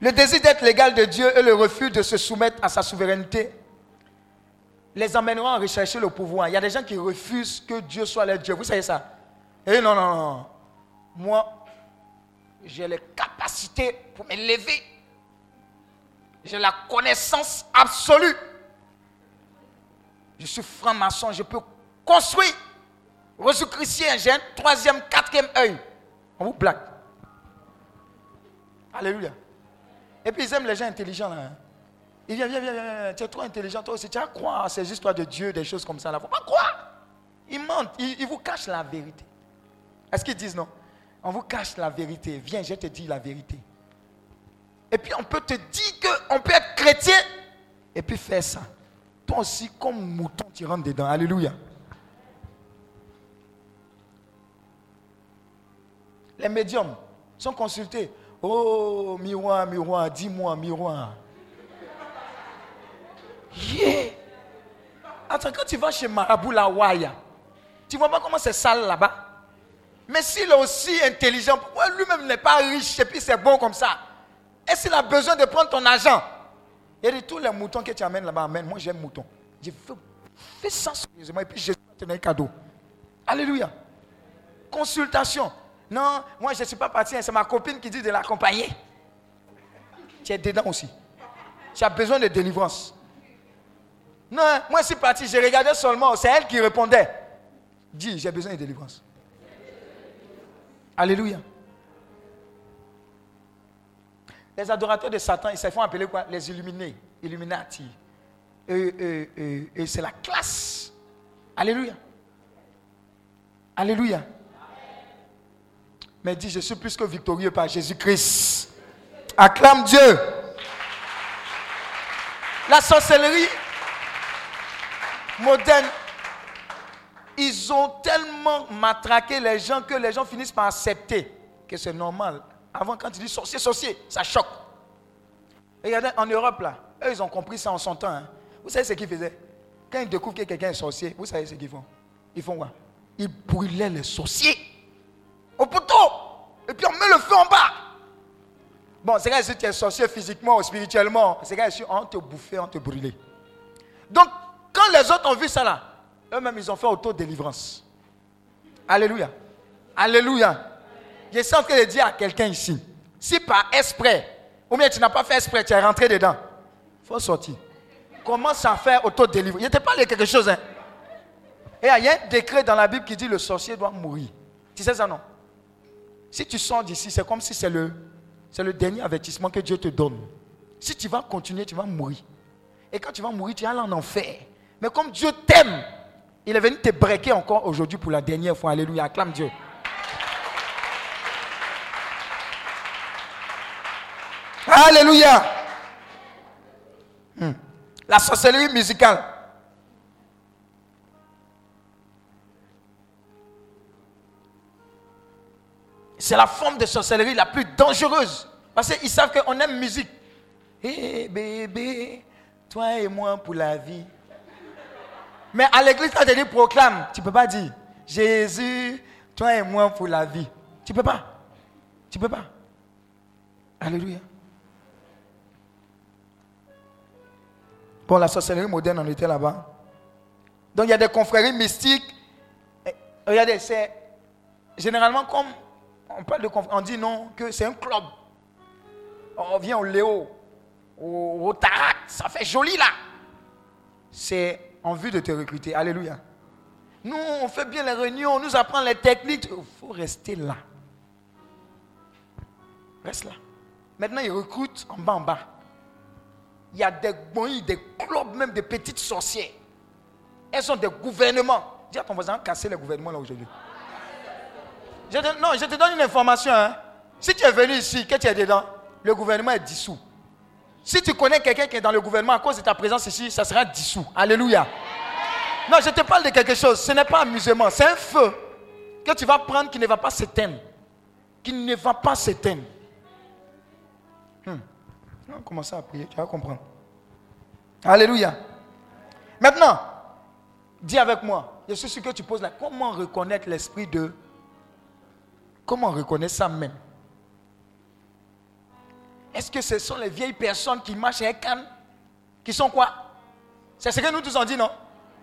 B: Le désir d'être l'égal de Dieu et le refus de se soumettre à sa souveraineté les emmèneront à rechercher le pouvoir. Il y a des gens qui refusent que Dieu soit leur Dieu. Vous savez ça? Eh non, non, non. Moi, j'ai les capacités pour m'élever. J'ai la connaissance absolue. Je suis franc-maçon, je peux construire. Reçu chrétien, j'ai un troisième, quatrième œil. On vous blague. Alléluia. Et puis ils aiment les gens intelligents là. Hein. Ils viennent, viens, viens, viens, tu es trop intelligent toi aussi. Tu croire à ces histoires de Dieu, des choses comme ça. Il ne faut pas croire. Ils mentent, ils, vous cachent la vérité. Est-ce qu'ils disent non? On vous cache la vérité. Viens, je te dis la vérité. Et puis on peut te dire qu'on peut être chrétien et puis faire ça. Toi aussi, comme mouton, tu rentres dedans. Alléluia. Les médiums sont consultés. Oh, miroir, miroir, dis-moi, miroir. Yeah. Attends, quand tu vas chez Marabout Waya, tu vois pas comment c'est sale là-bas? Mais s'il est aussi intelligent, pourquoi lui-même n'est pas riche et puis c'est bon comme ça? Est-ce qu'il a besoin de prendre ton argent? Il dit tous les moutons que tu amènes là-bas, amène. Moi j'aime mouton. Je veux fais ça sérieusement et puis je vais te donner un cadeau. Alléluia. Consultation. Non, moi je ne suis pas parti, hein. c'est ma copine qui dit de l'accompagner. Tu es dedans aussi. Tu as besoin de délivrance. Non, moi je suis parti, j'ai regardé seulement, c'est elle qui répondait. Dis, j'ai besoin de délivrance. Alléluia. Les adorateurs de Satan, ils se font appeler quoi? Les illuminés, illuminati. Et, c'est la classe. Alléluia. Alléluia. Mais dis, je suis plus que victorieux par Jésus-Christ. Acclame Dieu. La sorcellerie moderne, ils ont tellement matraqué les gens que les gens finissent par accepter que c'est normal. Avant, quand tu dis sorcier, sorcier, ça choque. Regardez, en Europe, là, eux, ils ont compris ça en son temps. Hein. Vous savez ce qu'ils faisaient? Quand ils découvrent que quelqu'un est sorcier, vous savez ce qu'ils font? Ils font quoi? Ils brûlaient les sorciers au poteau. Et puis on met le feu en bas. Bon, c'est quand si tu es sorcier physiquement ou spirituellement, c'est quand on te bouffait, on te brûlait. Donc, quand les autres ont vu ça là, eux-mêmes, ils ont fait auto-délivrance. Alléluia. Alléluia. Je suis en train de dire à quelqu'un ici, si par esprit, ou bien tu n'as pas fait esprit, tu es rentré dedans, il faut sortir. Commence à faire auto-délivrance. Il te parle de quelque chose. Hein? Et il y a un décret dans la Bible qui dit le sorcier doit mourir. Tu sais ça, non? Si tu sors d'ici, c'est comme si c'est le, c'est le dernier avertissement que Dieu te donne. Si tu vas continuer, tu vas mourir. Et quand tu vas mourir, tu vas aller en enfer. Mais comme Dieu t'aime, il est venu te breaker encore aujourd'hui pour la dernière fois. Alléluia. Acclame Dieu. Alléluia. La sorcellerie musicale. C'est la forme de sorcellerie la plus dangereuse. Parce qu'ils savent qu'on aime musique. Hé bébé, toi et moi pour la vie. Mais à l'église, quand tu dis proclame, tu ne peux pas dire Jésus, toi et moi pour la vie. Tu ne peux pas. Tu ne peux pas. Alléluia. Bon, la sorcellerie moderne, on était là-bas. Donc il y a des confréries mystiques. regardez, c'est généralement comme on parle de on dit non, que c'est un club. On revient au Léo, au, au Tarak, ça fait joli là. C'est en vue de te recruter. Alléluia. Nous, on fait bien les réunions, on nous apprend les techniques. Il faut rester là. Reste là. Maintenant, ils recrutent en bas en bas. Il y a des des clubs, même des petites sorcières. Elles sont des gouvernements. Dis à ton voisin, casser les gouvernements là aujourd'hui. non, je te donne une information. Hein. Si tu es venu ici, que tu es dedans, le gouvernement est dissous. Si tu connais quelqu'un qui est dans le gouvernement à cause de ta présence ici, ça sera dissous. Alléluia. Non, je te parle de quelque chose. Ce n'est pas amusement. C'est un feu que tu vas prendre qui ne va pas s'éteindre. Qui ne va pas s'éteindre. Hmm. On va commencer à prier, tu vas comprendre. Alléluia. Maintenant, dis avec moi. Je suis sûr que tu poses là. Comment reconnaître l'esprit de. Comment reconnaître ça même? Est-ce que ce sont les vieilles personnes qui marchent avec canne Qui sont quoi? C'est ce que nous tous on dit, non?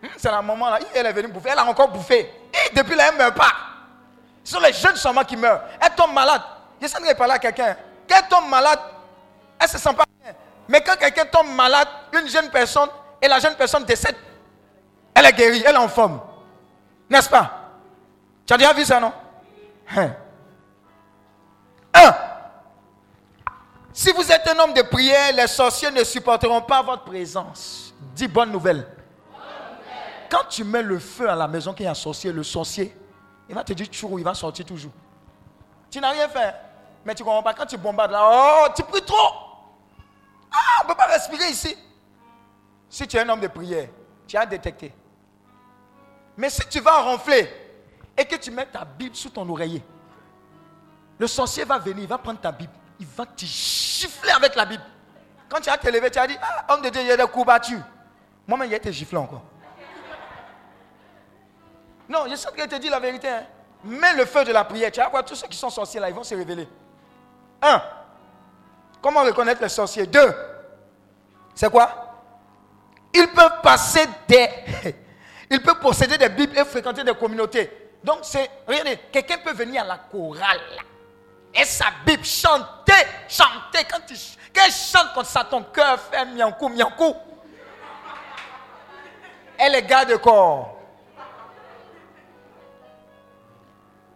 B: Hmm, C'est la maman là, elle est venue bouffer, elle a encore bouffé. Et depuis là, elle ne meurt pas. Ce sont les jeunes seulement qui meurent. Elle tombe malade. Je sais parler à quelqu'un. Quand elle tombe malade, elle ne se sent pas bien. Mais quand quelqu'un tombe malade, une jeune personne, et la jeune personne décède, elle est guérie, elle est en forme. N'est-ce pas? Tu as déjà vu ça, non? Hein? Un. Si vous êtes un homme de prière, les sorciers ne supporteront pas votre présence. Dis bonne nouvelle. Quand tu mets le feu à la maison qu'il y a un sorcier, le sorcier, il va te dire toujours, il va sortir toujours. Tu n'as rien fait. Mais tu ne comprends pas. Quand tu bombardes là, oh, tu pries trop. Ah, on ne peut pas respirer ici. Si tu es un homme de prière, tu as détecté. Mais si tu vas ronfler et que tu mets ta Bible sous ton oreiller, le sorcier va venir, il va prendre ta Bible il va te gifler avec la Bible. Quand tu as te levé, tu as dit, ah, homme de Dieu, il y a des coups battus. Moi-même, il a été giflé encore. Non, je sais qu'il te dit la vérité. Hein. Mets le feu de la prière. Tu vas voir tous ceux qui sont sorciers là, ils vont se révéler. Un, comment reconnaître les sorciers? Deux, c'est quoi? Ils peuvent passer des. Ils peuvent posséder des Bibles et fréquenter des communautés. Donc, c'est. Regardez, quelqu'un peut venir à la chorale et sa Bible, chanter, chanter. Quand tu quand chante comme ça, ton cœur fait miankou, miankou. Elle est garde corps.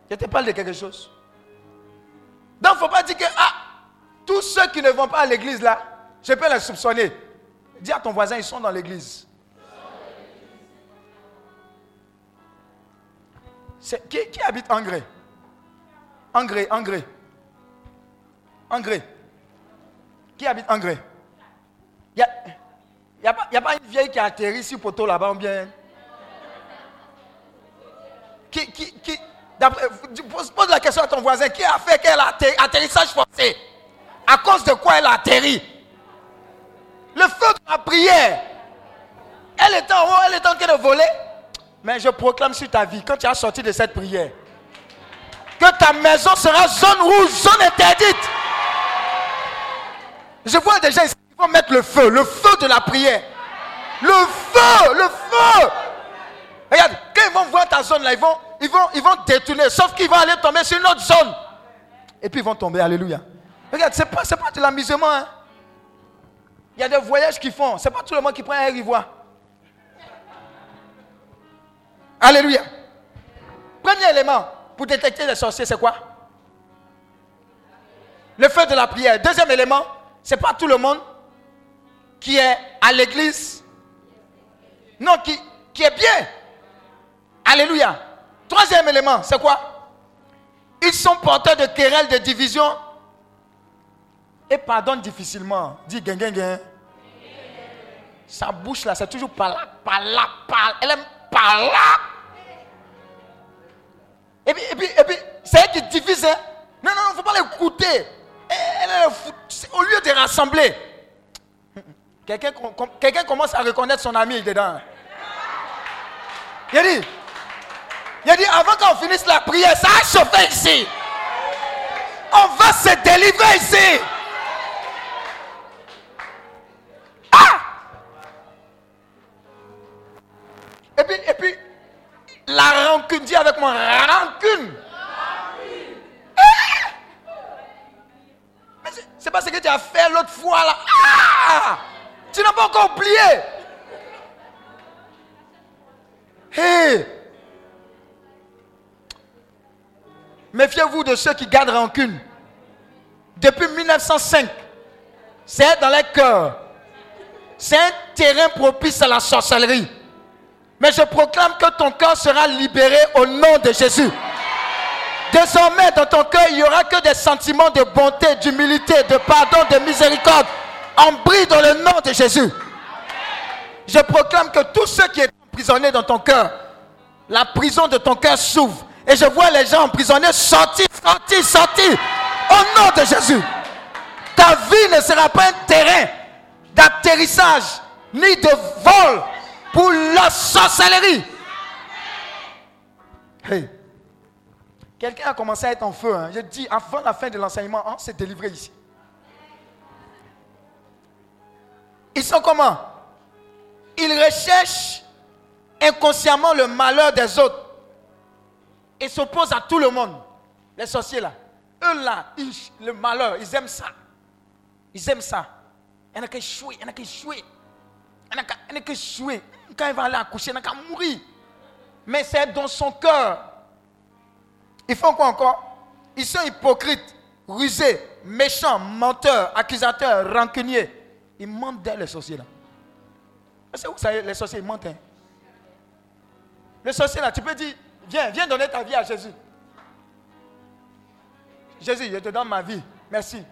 B: Je te parle de quelque chose. Donc, il ne faut pas dire que ah, tous ceux qui ne vont pas à l'église là, je peux les soupçonner. Dis à ton voisin, ils sont dans l'église. Qui, qui habite Angré Angré, Angré. Angré. Qui habite Angré Il n'y a, a, pas une vieille qui a atterri sur poteau là-bas, bien? Qui, qui, qui, pose, pose la question à ton voisin qui a fait qu'elle a atterrissage forcé? À cause de quoi elle a atterri? Le feu de la prière. Elle est en haut, elle est en train de voler. Mais je proclame sur ta vie, quand tu as sorti de cette prière, que ta maison sera zone rouge, zone interdite. Je vois des gens qui vont mettre le feu, le feu de la prière. Le feu, le feu. Regarde, quand ils vont voir ta zone là, ils vont, ils vont, ils vont détourner, sauf qu'ils vont aller tomber sur une autre zone. Et puis ils vont tomber, alléluia. Regarde, ce n'est pas, pas de l'amusement. Hein. Il y a des voyages qu'ils font. Ce n'est pas tout le monde qui prend un ivoire. Alléluia. Premier élément pour détecter les sorciers, c'est quoi? Le feu de la prière. Deuxième élément, ce n'est pas tout le monde qui est à l'église. Non, qui, qui est bien. Alléluia. Troisième élément, c'est quoi? Ils sont porteurs de querelles, de divisions et pardonnent difficilement. Dis gain. Sa bouche là, c'est toujours par là, par là, par Elle aime par là. Et puis, et puis, et puis c'est elle qui divise. Hein? Non, non, il ne faut pas l'écouter. Au lieu de rassembler, quelqu'un commence à reconnaître son ami dedans. Il a dit, dit, avant qu'on finisse la prière, ça a chauffé ici. On va se délivrer ici. Ah! Et puis, et puis, la rancune, dis avec moi, rancune. Mais c'est pas ce que tu as fait l'autre fois là. Ah! Tu n'as pas encore oublié. Méfiez-vous de ceux qui gardent rancune. Depuis 1905, c'est dans les cœurs. C'est un terrain propice à la sorcellerie. Mais je proclame que ton cœur sera libéré au nom de Jésus. Désormais, dans ton cœur, il n'y aura que des sentiments de bonté, d'humilité, de pardon, de miséricorde. En dans le nom de Jésus. Je proclame que tous ceux qui sont emprisonnés dans ton cœur, la prison de ton cœur s'ouvre et je vois les gens emprisonnés sortir, sortir, sortir. Au nom de Jésus. Ta vie ne sera pas un terrain d'atterrissage ni de vol pour la sorcellerie. Quelqu'un a commencé à être en feu. Hein. Je dis, avant la fin de l'enseignement, on s'est délivré ici. Ils sont comment? Ils recherchent inconsciemment le malheur des autres et s'opposent à tout le monde. Les sorciers là. Eux là, le malheur, ils aiment ça. Ils aiment ça. Il y en a qui échouent, il y en a qui échouent. Il y en a qui échouent. Quand il va aller accoucher, il y en a qui mourir. Mais c'est dans son cœur. Ils font quoi encore? Ils sont hypocrites, rusés, méchants, menteurs, accusateurs, rancuniers. Ils mentent les sorciers là. C'est où ça, les sorciers ils mentent. Hein? Le sorcier là, tu peux dire, Viens, viens donner ta vie à Jésus. Jésus, je te donne ma vie. Merci.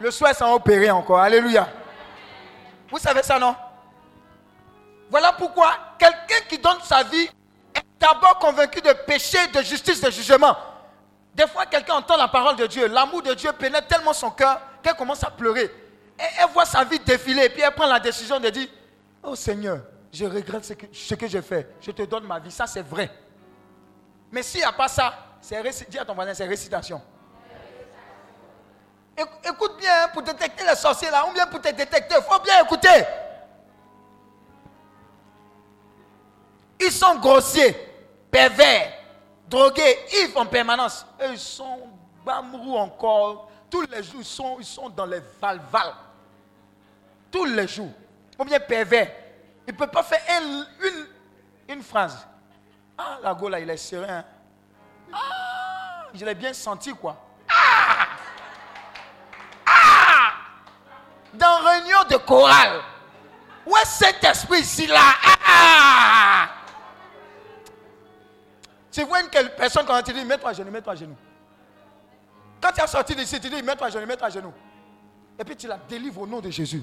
B: Le soir s'en opéré encore. Alléluia. Vous savez ça, non? Voilà pourquoi quelqu'un qui donne sa vie d'abord convaincu de péché, de justice, de jugement. Des fois, quelqu'un entend la parole de Dieu. L'amour de Dieu pénètre tellement son cœur qu'elle commence à pleurer. Et elle voit sa vie défiler. Et puis elle prend la décision de dire Oh Seigneur, je regrette ce que, j'ai fait. Je te donne ma vie. Ça, c'est vrai. Mais s'il n'y a pas ça, c'est dis à ton voisin, c'est récitation. Écoute bien hein, pour détecter les sorciers là, ou bien pour te détecter, il faut bien écouter. Ils sont grossiers, pervers, drogués, ivres en permanence. ils sont bamrou encore. Tous les jours, ils sont, ils sont dans les val-val. Tous les jours. Ou bien pervers. Ils ne peuvent pas faire une, une phrase. Ah, la go là, il est serein. Ah, je l'ai bien senti quoi. Ah, ah, dans réunion de chorale. Où est cet esprit ici là? Ah, Tu vois une personne quand tu dis mets-toi à genoux, mets-toi à genoux. Quand tu as sorti d'ici, tu dis mets-toi à genoux, mets-toi à genoux. Et puis tu la délivres au nom de Jésus.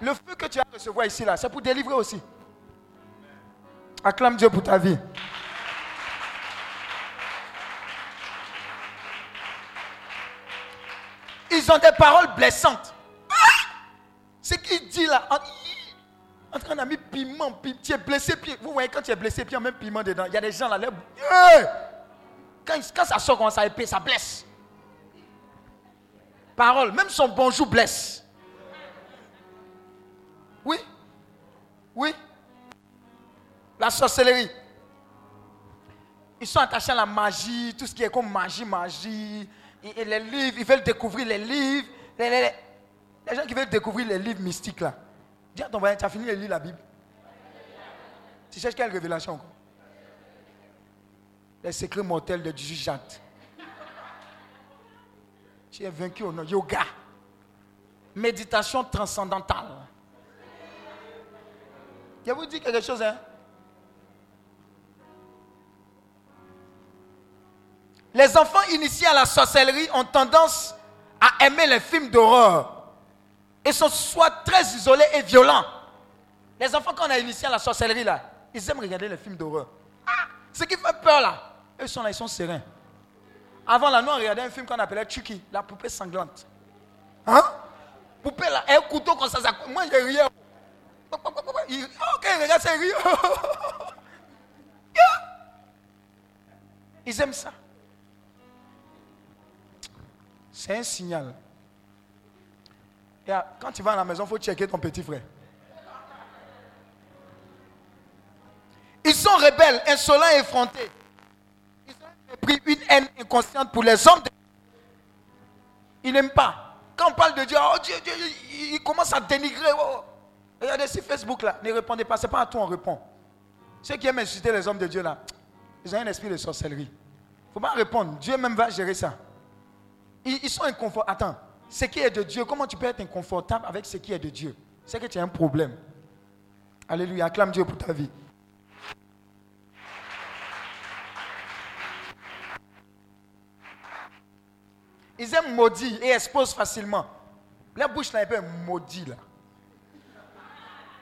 B: Le feu que tu as recevoir ici là, c'est pour délivrer aussi. Acclame Dieu pour ta vie. Ils ont des paroles blessantes. Ce qu'il dit là, en train d'amis piment, tu es blessé, vous voyez quand tu es blessé, puis il y a même piment dedans. Il y a des gens là, quand, quand, ça sort comme ça épée, ça blesse. Parole, même son bonjour blesse. Oui, oui la sorcellerie. Ils sont attachés à la magie, tout ce qui est comme magie, magie. Et, les livres, ils veulent découvrir les livres. Les, gens qui veulent découvrir les livres mystiques là. Tu as fini de lire la Bible. Tu cherches quelle révélation encore? Les secrets mortels de Jésus. Tu es vaincu au nom. Yoga. Méditation transcendantale. Je vous dis quelque chose, hein? Les enfants initiés à la sorcellerie ont tendance à aimer les films d'horreur Ils sont soit très isolés et violents. Les enfants, quand on a initié à la sorcellerie, là, ils aiment regarder les films d'horreur. Ce qui fait peur, là, eux sont là, ils sont sereins. Avant, là, nous, on regardait un film qu'on appelait Chucky, la poupée sanglante. Hein? Poupée, là, un couteau comme ça, ça moi, j'ai rien. Ok, regarde, c'est rien. Ils aiment ça. C'est un signal. Quand tu vas à la maison, il faut checker ton petit frère. Ils sont rebelles, insolents et effrontés. Ils ont pris une haine inconsciente pour les hommes. De... Ils n'aiment pas. Quand on parle de Dieu, oh Dieu, Dieu, ils commencent à dénigrer. Oh. Regardez sur Facebook là, ne répondez pas, ce n'est pas à tout on répond. Ceux qui aiment insulter les hommes de Dieu là, ils ont un esprit de sorcellerie. Il ne faut pas répondre. Dieu même va gérer ça. Ils, sont inconfortables. Attends, ce qui est de Dieu, comment tu peux être inconfortable avec ce qui est de Dieu? C'est que tu as un problème. Alléluia, acclame Dieu pour ta vie. Ils aiment maudit et exposent facilement. La bouche là, un peu maudit là.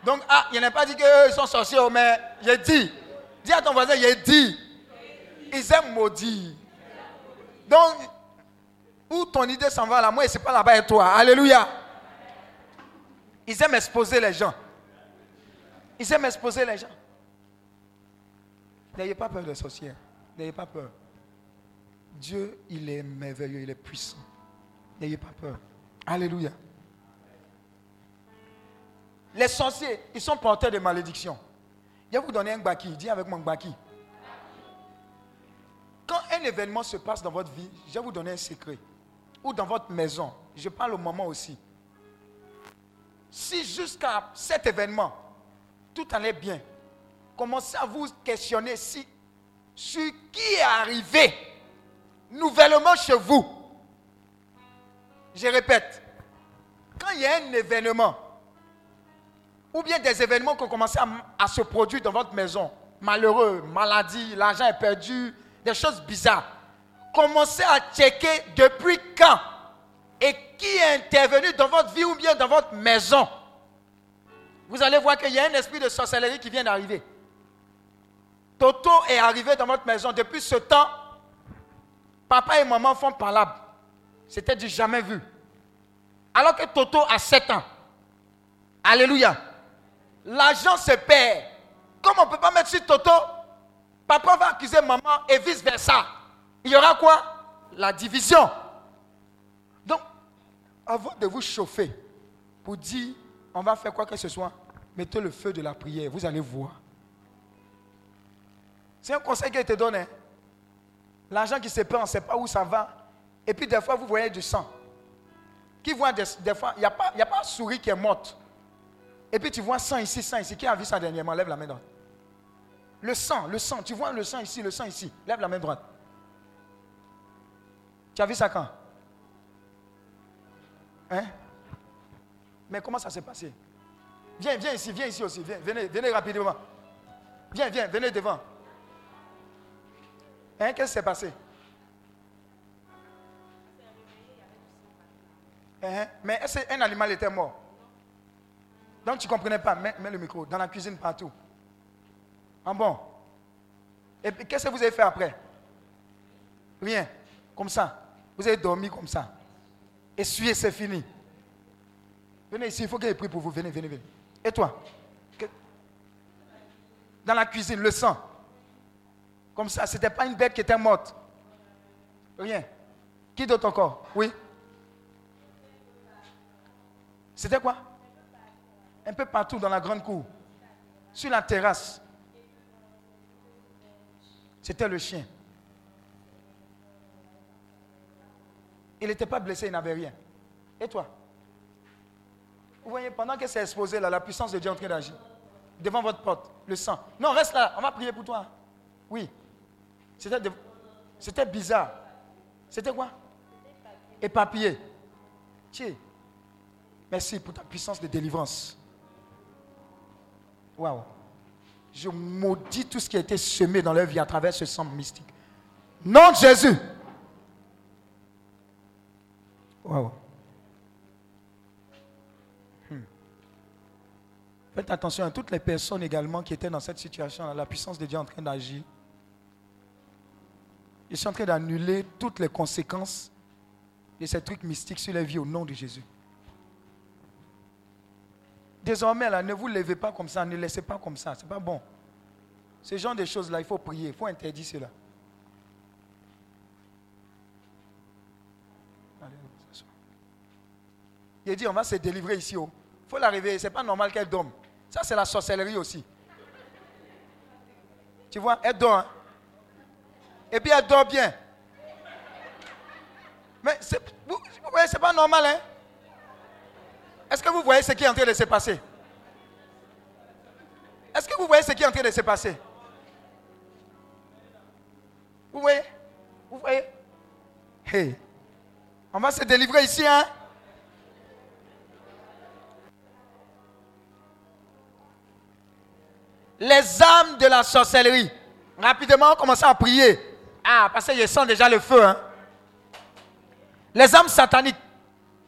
B: Donc, ah, il n'a pas dit qu'ils sont sorciers, mais j'ai dit. Dis à ton voisin, j'ai dit. Ils aiment maudire. Donc, où ton idée s'en va là, moi, c'est pas là-bas et toi. Alléluia. Ils aiment exposer les gens. Ils aiment exposer les gens. N'ayez pas peur des sorciers. N'ayez pas peur. Dieu, il est merveilleux, il est puissant. N'ayez pas peur. Alléluia. Les sorciers, ils sont porteurs de malédictions. Je vais vous donner un baki. Dis avec moi un baki. Quand un événement se passe dans votre vie, je vais vous donner un secret. Ou dans votre maison. Je parle au moment aussi. Si jusqu'à cet événement, tout allait bien, commencez à vous questionner si ce qui est arrivé nouvellement chez vous. Je répète, quand il y a un événement, ou bien des événements qui ont commencé à, se produire dans votre maison, malheureux, maladie, l'argent est perdu, des choses bizarres, commencez à checker depuis quand et qui est intervenu dans votre vie ou bien dans votre maison. Vous allez voir qu'il y a un esprit de sorcellerie qui vient d'arriver. Toto est arrivé dans votre maison. Depuis ce temps, papa et maman font palabre. C'était du jamais vu. Alors que Toto a 7 ans. Alléluia. L'argent se perd. Comme on ne peut pas mettre sur Toto, papa va accuser maman et vice-versa. Il y aura quoi? La division. Donc, avant de vous chauffer pour dire on va faire quoi que ce soit, mettez le feu de la prière. Vous allez voir. C'est un conseil qui te donne. Hein. L'argent qui se perd, on ne sait pas où ça va. Et puis des fois, vous voyez du sang. Qui voit des, fois, il n'y a, pas, a pas souris qui est morte. Et puis tu vois sang ici, sang ici. Qui a vu ça dernièrement? Lève la main droite. Le sang, le sang. Tu vois le sang ici, le sang ici. Lève la main droite. Tu as vu ça quand? Hein? Mais comment ça s'est passé? Viens, viens ici, viens ici aussi. Viens, venez, venez rapidement. Viens, viens, venez devant. Hein, qu'est-ce qui s'est passé? Hein? Mais est-ce animal était mort? Donc tu ne comprenais pas. Mets, le micro. Dans la cuisine, partout. En bon? Et qu'est-ce que vous avez fait après? Rien. Comme ça. Vous avez dormi comme ça. Essuyez, c'est fini. Venez ici, il faut que ait prie pour vous. Venez, venez, venez. Et toi? Dans la cuisine, le sang. Comme ça, ce n'était pas une bête qui était morte. Rien. Qui d'autre encore? Oui. C'était quoi? Un peu partout dans la grande cour. Sur la terrasse. C'était le chien. Il n'était pas blessé, il n'avait rien. Et toi? Vous voyez, pendant que c'est exposé là, la puissance de Dieu est en train d'agir. Devant votre porte, le sang. Non, reste là, on va prier pour toi. Oui. C'était bizarre. C'était quoi? Éparpillé. Tiens. Merci pour ta puissance de délivrance. Waouh. Je maudis tout ce qui a été semé dans leur vie à travers ce sang mystique. Nom de Jésus. Waouh. Faites attention à toutes les personnes également qui étaient dans cette situation. La puissance de Dieu est en train d'agir. Je suis en train d'annuler toutes les conséquences de ces trucs mystiques sur la vie au nom de Jésus. Désormais, là, ne vous levez pas comme ça, ne laissez pas comme ça. Ce n'est pas bon. Ce genre de choses-là, il faut prier, il faut interdire cela. Il dit, on va se délivrer ici. Il oh. faut la réveiller. Ce n'est pas normal qu'elle dorme. Ça, c'est la sorcellerie aussi. Tu vois, elle dort. Hein. Et puis elle dort bien. Mais vous, voyez, ce n'est pas normal. Hein? Est-ce que vous voyez ce qui est en train de se passer? Est-ce que vous voyez ce qui est en train de se passer? Vous voyez? Vous voyez? Hey, on va se délivrer ici, hein les âmes de la sorcellerie. Rapidement, on commence à prier. Ah, parce que je sens déjà le feu. Hein. Les âmes sataniques.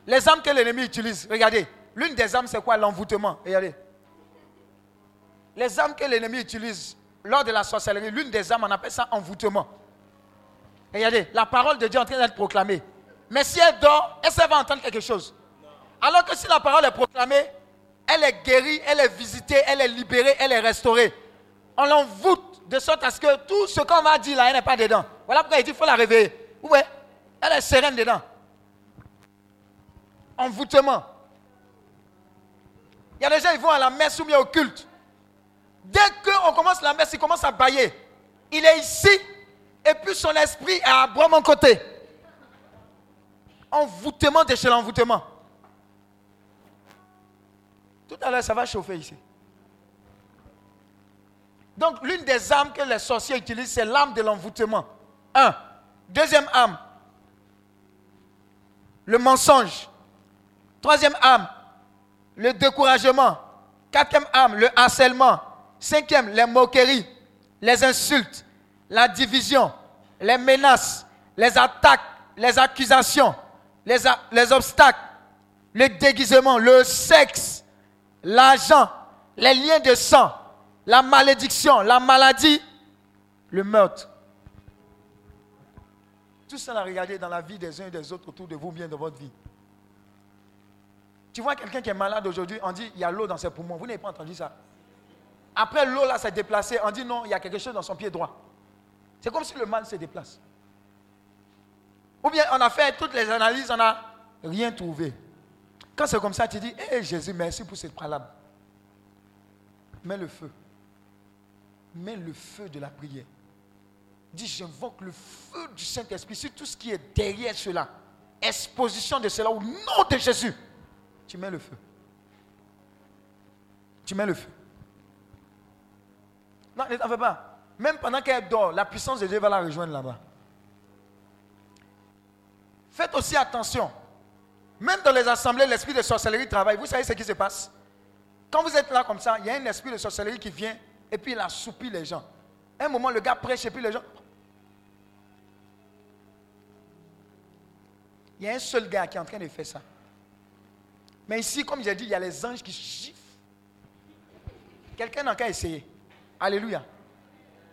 B: Les âmes que l'ennemi utilise. Regardez. L'une des âmes, c'est quoi? L'envoûtement. Regardez. Les âmes que l'ennemi utilise lors de la sorcellerie, l'une des âmes, on appelle ça envoûtement. Regardez, la parole de Dieu est en train d'être proclamée. Mais si elle dort, est-ce qu'elle va entendre quelque chose? Alors que si la parole est proclamée, elle est guérie, elle est visitée, elle est libérée, elle est restaurée. On l'envoûte de sorte à ce que tout ce qu'on va dire là, elle n'est pas dedans. Voilà pourquoi il dit qu'il faut la réveiller. Ouais, elle est sereine dedans. Envoûtement. Il y a des gens, ils vont à la messe ou bien au culte. Dès qu'on commence la messe, il commence à bailler. Il est ici, et puis son esprit est à mon côté. Envoûtement de chez l'envoûtement. Tout à l'heure, ça va chauffer ici. Donc, l'une des armes que les sorciers utilisent, c'est l'arme de l'envoûtement. Un. Deuxième arme, le mensonge. Troisième arme, le découragement. Quatrième arme, le harcèlement. Cinquième, les moqueries, les insultes, la division, les menaces, les attaques, les accusations, les, les obstacles, le déguisement, le sexe, l'argent, les liens de sang, la malédiction, la maladie, le meurtre. Tout cela, regardez dans la vie des uns et des autres autour de vous, bien dans votre vie. Tu vois quelqu'un qui est malade aujourd'hui, on dit il y a l'eau dans ses poumons. Vous n'avez pas entendu ça? Après l'eau là s'est déplacée, on dit non, il y a quelque chose dans son pied droit. C'est comme si le mal se déplace. Ou bien on a fait toutes les analyses, on n'a rien trouvé. Quand c'est comme ça, tu dis, hé Jésus, merci pour cette parole. Mets le feu. Mets le feu de la prière. Dis, j'invoque le feu du Saint-Esprit sur tout ce qui est derrière cela. Exposition de cela au nom de Jésus. Tu mets le feu. Tu mets le feu. Non, ne t'en fais pas. Même pendant qu'elle dort, la puissance de Dieu va la rejoindre là-bas. Faites aussi attention. Même dans les assemblées, l'esprit de sorcellerie travaille. Vous savez ce qui se passe? Quand vous êtes là comme ça, il y a un esprit de sorcellerie qui vient et puis il assoupit les gens. un moment, le gars prêche et puis les gens. Il y a un seul gars qui est en train de faire ça. Mais ici, comme j'ai dit, il y a les anges qui giflent. Quelqu'un n'a qu'à essayer. Alléluia.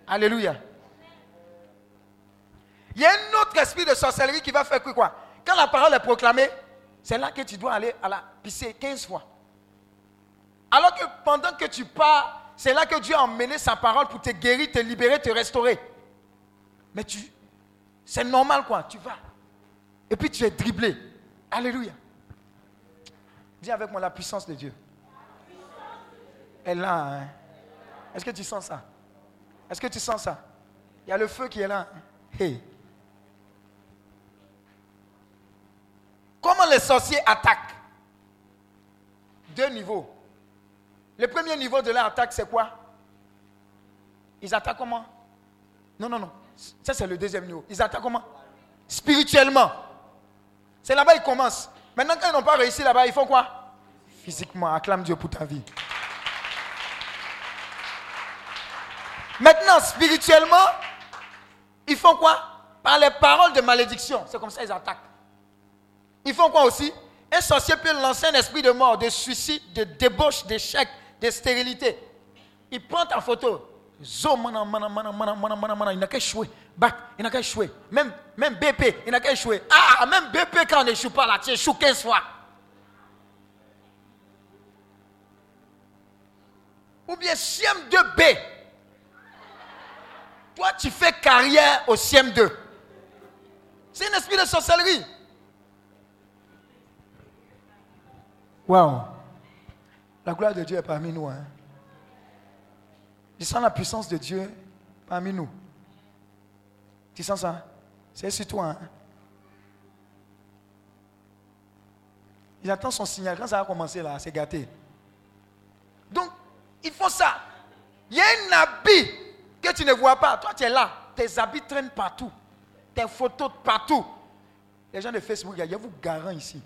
B: Alléluia. Il y a un autre esprit de sorcellerie qui va faire quoi? Quand la parole est proclamée, c'est là que tu dois aller à la pisser 15 fois. Alors que pendant que tu pars, c'est là que Dieu a emmené sa parole pour te guérir, te libérer, te restaurer. Mais tu, c'est normal quoi, tu vas. Et puis tu es dribblé. Alléluia. Dis avec moi la puissance de Dieu. Elle est là. Hein? Est-ce que tu sens ça? Est-ce que tu sens ça? Il y a le feu qui est là. Hey. Comment les sorciers attaquent? Deux niveaux. Le premier niveau de leur attaque, c'est quoi? Ils attaquent comment? Non, non, non. Ça, c'est le deuxième niveau. Ils attaquent comment? Spirituellement. C'est là-bas qu'ils commencent. Maintenant, quand ils n'ont pas réussi là-bas, ils font quoi? Physiquement. Acclame Dieu pour ta vie. Maintenant, spirituellement, ils font quoi? Par les paroles de malédiction. C'est comme ça qu'ils attaquent. Ils font quoi aussi? Un sorcier peut lancer un esprit de mort, de suicide, de débauche, d'échec, de stérilité. Il prend ta photo. Zo, mana, mana, mana, mana, mana, mana, mana. Il n'a qu'à échouer. Bac, il n'a qu'à échouer. Même, même BP, il n'a qu'à échouer. Ah, même BP, quand on n'échoue pas là, tu échoues 15 fois. Ou bien CM2B. Toi, tu fais carrière au CM2. C'est un esprit de sorcellerie. Waouh. La gloire de Dieu est parmi nous. Hein. Je sens la puissance de Dieu parmi nous. Tu sens ça? C'est sur toi. Hein? Il attend son signal. Quand ça va commencer là, c'est gâté. Donc, il faut ça. Il y a un habit que tu ne vois pas. Toi, tu es là. Tes habits traînent partout. Tes photos partout. Les gens de Facebook, il y a vous garant ici.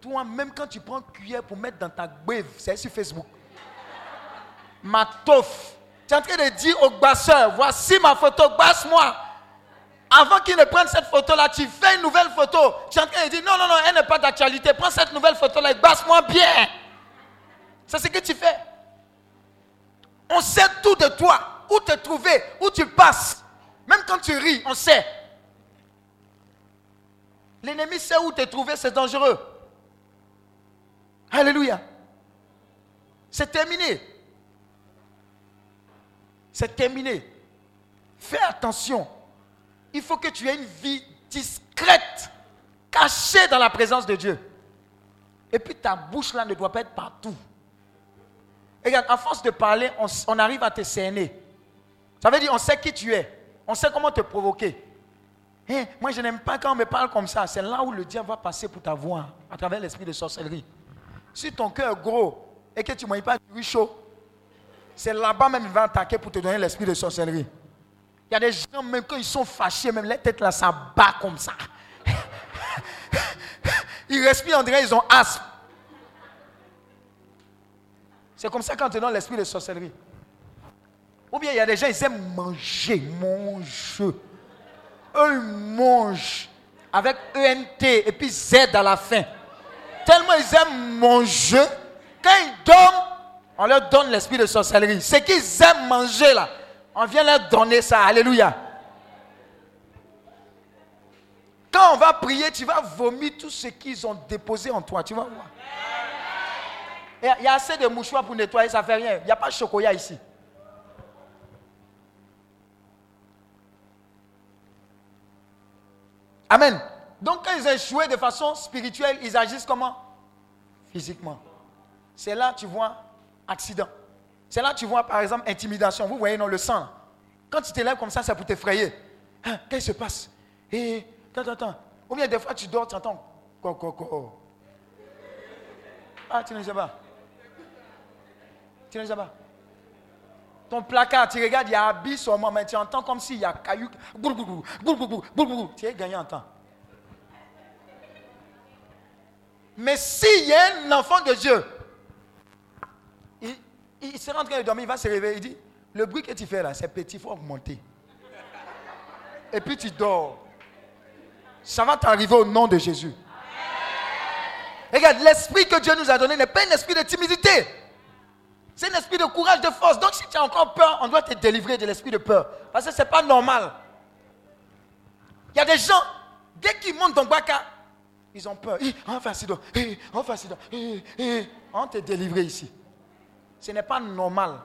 B: Toi, même quand tu prends cuillère pour mettre dans ta beuve, c'est sur Facebook. Ma toffe. Tu es en train de dire au basseur, voici ma photo, basse-moi. Avant qu'il ne prenne cette photo-là, tu fais une nouvelle photo. Tu es en train de dire, non, non, non, elle n'est pas d'actualité. Prends cette nouvelle photo-là et basse-moi bien. C'est ce que tu fais. On sait tout de toi, où te trouver, où tu passes. Même quand tu ris, on sait. L'ennemi sait où te trouver, c'est dangereux. Alléluia. C'est terminé. C'est terminé. Fais attention. Il faut que tu aies une vie discrète, cachée dans la présence de Dieu. Et puis ta bouche là ne doit pas être partout. Regarde, à force de parler, on, arrive à te cerner. Ça veut dire, on sait qui tu es. On sait comment te provoquer. Hein, moi, je n'aime pas quand on me parle comme ça. C'est là où le diable va passer pour ta voix, à travers l'esprit de sorcellerie. Si ton cœur est gros et que tu ne manges pas du riz chaud, c'est là-bas même qu'il va attaquer pour te donner l'esprit de sorcellerie. Il y a des gens, même quand ils sont fâchés, même la tête là, ça bat comme ça. Ils respirent, on dirait qu'ils ont asthme. C'est comme ça quand on te donne l'esprit de sorcellerie. Ou bien il y a des gens, ils aiment manger, manger. Eux, ils mangent avec ENT et puis Z à la fin. Tellement ils aiment manger, quand ils dorment, on leur donne l'esprit de sorcellerie. Ce qu'ils aiment manger là, on vient leur donner ça. Alléluia. Quand on va prier, tu vas vomir tout ce qu'ils ont déposé en toi. Tu vas voir. Il y a assez de mouchoirs pour nettoyer, ça ne fait rien. Il n'y a pas de chocolat ici. Amen. Donc quand ils échouent de façon spirituelle, ils agissent comment? Physiquement. C'est là tu vois accident. C'est là tu vois par exemple intimidation. Vous voyez non le sang. Quand tu te lèves comme ça, c'est pour t'effrayer. Hein, qu'est-ce qui se passe? Et attends, attends. Ou bien des fois tu dors, tu entends. Ah, tu ne sais pas. Tu ne sais pas. Ton placard, tu regardes, il y a habit moi, mais tu entends comme s'il y a caillou. Tu es gagné en temps. Mais s'il y a un enfant de Dieu, il, il sera en train de dormir, il va se réveiller, il dit, le bruit que tu fais là, c'est petit, il faut augmenter. Et puis tu dors. Ça va t'arriver au nom de Jésus. Regarde, l'esprit que Dieu nous a donné n'est pas un esprit de timidité. C'est un esprit de courage, de force. Donc si tu as encore peur, on doit te délivrer de l'esprit de peur. Parce que ce n'est pas normal. Il y a des gens, dès qu'ils montent dans Baka, ils ont peur. On va on va On te délivrer ici. Ce n'est pas normal.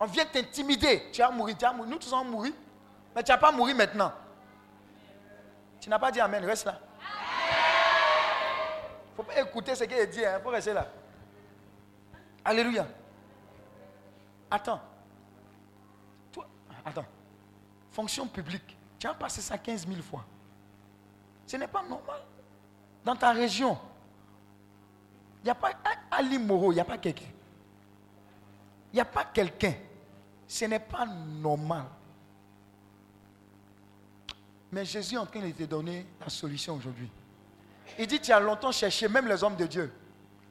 B: On vient t'intimider. Tu vas mourir. Nous tous allons mourir. Mais tu n'as pas mourir maintenant. Tu n'as pas dit Amen. Reste là. Il ne faut pas écouter ce qu'il dit. Il hein. faut rester là. Alléluia. Attends. Toi, attends. Fonction publique. Tu as passé ça 15 000 fois. Ce n'est pas normal. Dans ta région, il n'y a pas Ali Moro, il n'y a pas quelqu'un. Il n'y a pas quelqu'un. Ce n'est pas normal. Mais Jésus est en train de te donner la solution aujourd'hui. Il dit, tu as longtemps cherché même les hommes de Dieu.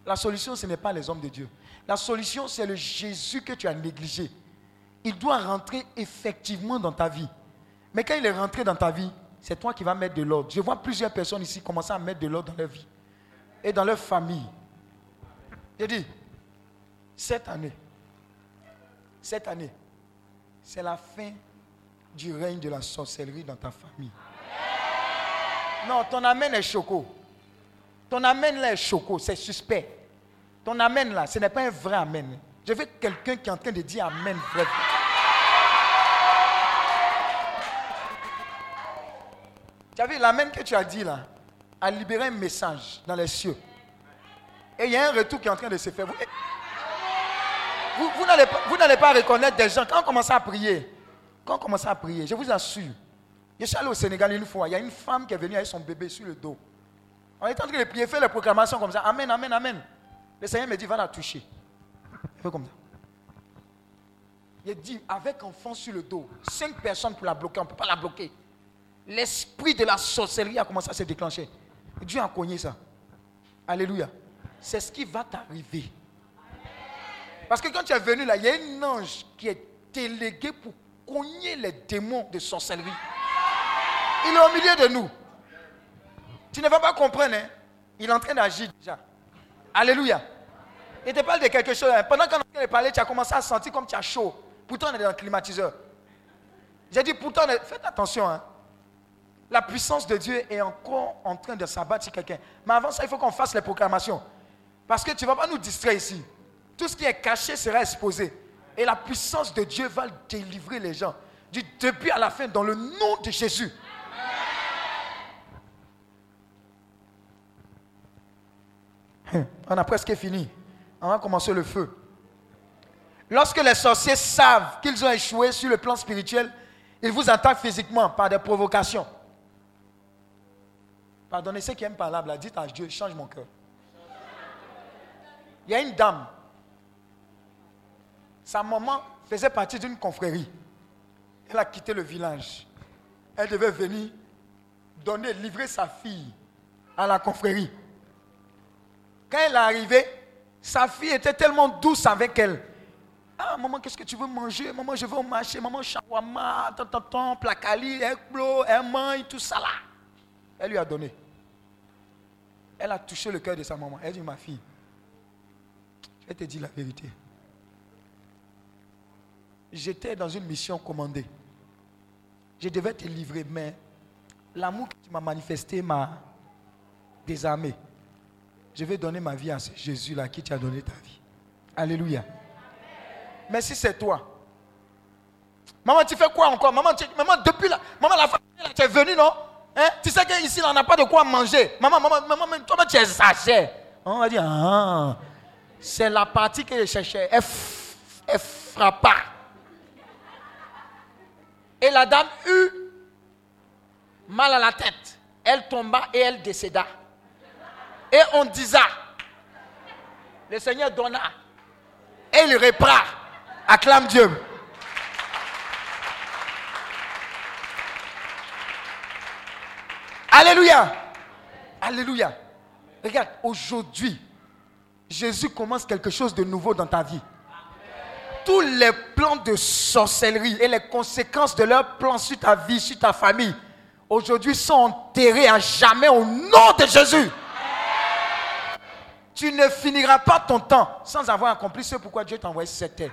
B: La solution, ce n'est pas les hommes de Dieu. La solution, c'est le Jésus que tu as négligé. Il doit rentrer effectivement dans ta vie. Mais quand il est rentré dans ta vie, c'est toi qui vas mettre de l'ordre. Je vois plusieurs personnes ici commencer à mettre de l'ordre dans leur vie et dans leur famille. J'ai dit, Cette année, cette année, c'est la fin du règne de la sorcellerie dans ta famille. Non, ton amène est choco. Ton amène là est choco, c'est suspect. Ton amène là, ce n'est pas un vrai amène. Je veux quelqu'un qui est en train de dire amen vrai. Tu as vu l'amène que tu as dit là, a libéré un message dans les cieux. Et il y a un retour qui est en train de se faire. Vous, vous, n'allez pas, pas, reconnaître des gens. Quand on commence à prier, quand on commence à prier, je vous assure, je suis allé au Sénégal une fois, il y a une femme qui est venue avec son bébé sur le dos. On est en train de prier, faire les proclamations comme ça. Amen, amen, amen. Le Seigneur me dit, va la toucher. Il fait comme ça. Il dit, avec enfant sur le dos, cinq personnes pour la bloquer, on ne peut pas la bloquer. L'esprit de la sorcellerie a commencé à se déclencher. Dieu a cogné ça. Alléluia. C'est ce qui va t'arriver. Parce que quand tu es venu là, il y a un ange qui est délégué pour cogner les démons de sorcellerie. Il est au milieu de nous. Tu ne vas pas comprendre. Hein? Il est en train d'agir déjà. Alléluia. Il te parle de quelque chose. Hein. Pendant qu'on est en train de parler, tu as commencé à sentir comme tu as chaud. Pourtant, on est dans le climatiseur. J'ai dit, pourtant, faites attention. Hein. La puissance de Dieu est encore en train de s'abattre sur quelqu'un. Mais avant ça, il faut qu'on fasse les proclamations. Parce que tu ne vas pas nous distraire ici. Tout ce qui est caché sera exposé. Et la puissance de Dieu va délivrer les gens. Du début à la fin, dans le nom de Jésus. On a presque fini. On va commencer le feu. Lorsque les sorciers savent qu'ils ont échoué sur le plan spirituel, ils vous attaquent physiquement par des provocations. Pardonnez ceux qui aiment parler là, dites à Dieu, change mon cœur. Il y a une dame. Sa maman faisait partie d'une confrérie. Elle a quitté le village. Elle devait venir donner, livrer sa fille à la confrérie. Quand elle est arrivée, sa fille était tellement douce avec elle. Ah, maman, qu'est-ce que tu veux manger? Maman, je veux au marché. Maman, shawarma, tant, placali, ekblo, elle mange, tout ça là. Elle lui a donné. Elle a touché le cœur de sa maman. Elle dit, ma fille, je te dire la vérité. J'étais dans une mission commandée. Je devais te livrer, mais l'amour que tu m'as manifesté m'a désarmé. Je vais donner ma vie à ce Jésus-là qui t'a donné ta vie. Alléluia. Mais si c'est toi, maman, tu fais quoi encore? Maman, maman depuis là, maman, la famille, tu es venue, non? Hein? Tu sais qu'ici, on n'a pas de quoi manger. Maman, maman, maman, toi, tu es exagères. On va dire, ah, c'est la partie que je cherchais. Elle, frappa. Et la dame eut mal à la tête. Elle tomba et elle décéda. Et on disait, le Seigneur donna. Et il reprend. Acclame Dieu. Alléluia. Alléluia. Regarde, aujourd'hui, Jésus commence quelque chose de nouveau dans ta vie. Tous les plans de sorcellerie et les conséquences de leurs plans sur ta vie, sur ta famille, aujourd'hui sont enterrés à jamais au nom de Jésus. Tu ne finiras pas ton temps sans avoir accompli ce pourquoi Dieu t'a envoyé cette terre.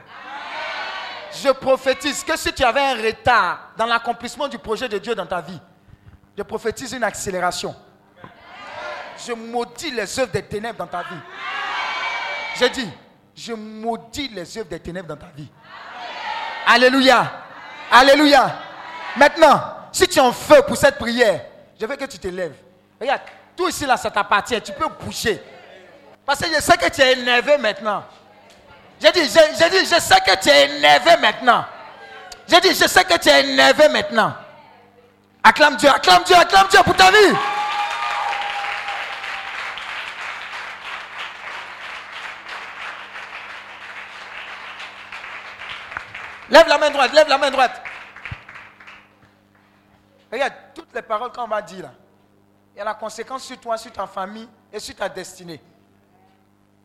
B: Je prophétise que si tu avais un retard dans l'accomplissement du projet de Dieu dans ta vie, je prophétise une accélération. Je maudis les œuvres des ténèbres dans ta vie. J'ai dit, je maudis les œuvres des ténèbres dans ta vie. Alléluia. Alléluia. Maintenant, si tu es en feu pour cette prière, je veux que tu te lèves. Regarde, tout ici là, ça t'appartient. Tu peux bouger. Parce que je sais que tu es énervé maintenant. J'ai dit, j'ai dit, je sais que tu es énervé maintenant. J'ai dit, je sais que tu es énervé maintenant. Acclame Dieu, acclame Dieu, acclame Dieu pour ta vie. Lève la main droite, lève la main droite. Regarde, toutes les paroles qu'on va dire là, il y a la conséquence sur toi, sur ta famille et sur ta destinée.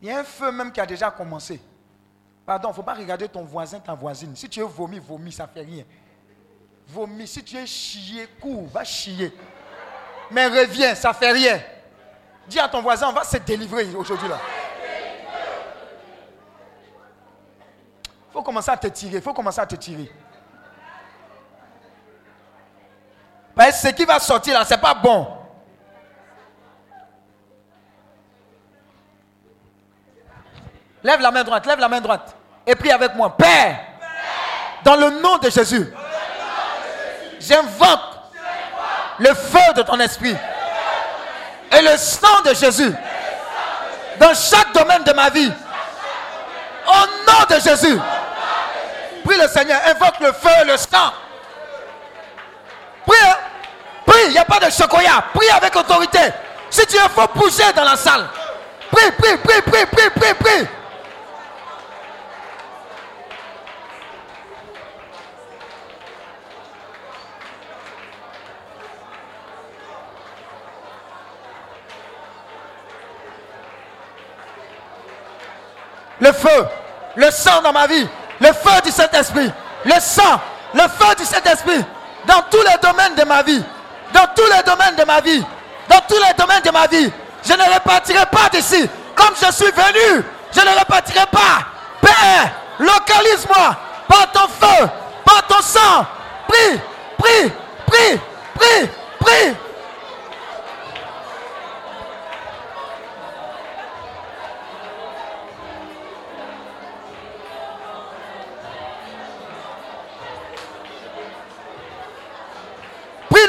B: Il y a un feu même qui a déjà commencé. Pardon, il ne faut pas regarder ton voisin, ta voisine. Si tu es vomi, vomi, ça ne fait rien vomis. Si tu es chié, cours, va chier. Mais reviens, ça fait rien. Dis à ton voisin, on va se délivrer aujourd'hui là. commencer à te tirer. Il faut commencer à te tirer. Ce qui va sortir là, c'est pas bon. Lève la main droite, lève la main droite. Et prie avec moi. Père, dans le nom de Jésus, j'invoque le feu de ton esprit et le sang de Jésus dans chaque domaine de ma vie. Au nom de Jésus. Prie le Seigneur, invoque le feu et le sang. Prie, hein. prie, il n'y a pas de chocolat. Prie avec autorité. Si tu veux, faut bouger dans la salle. Prie, prie, prie, prie, prie, prie, prie. Le feu, le sang dans ma vie, le feu du Saint-Esprit, le sang, le feu du Saint-Esprit dans tous les domaines de ma vie, dans tous les domaines de ma vie, dans tous les domaines de ma vie. Je ne repartirai pas d'ici comme je suis venu. Je ne repartirai pas. Père, localise-moi par ton feu, par ton sang. Prie, prie, prie, prie, prie.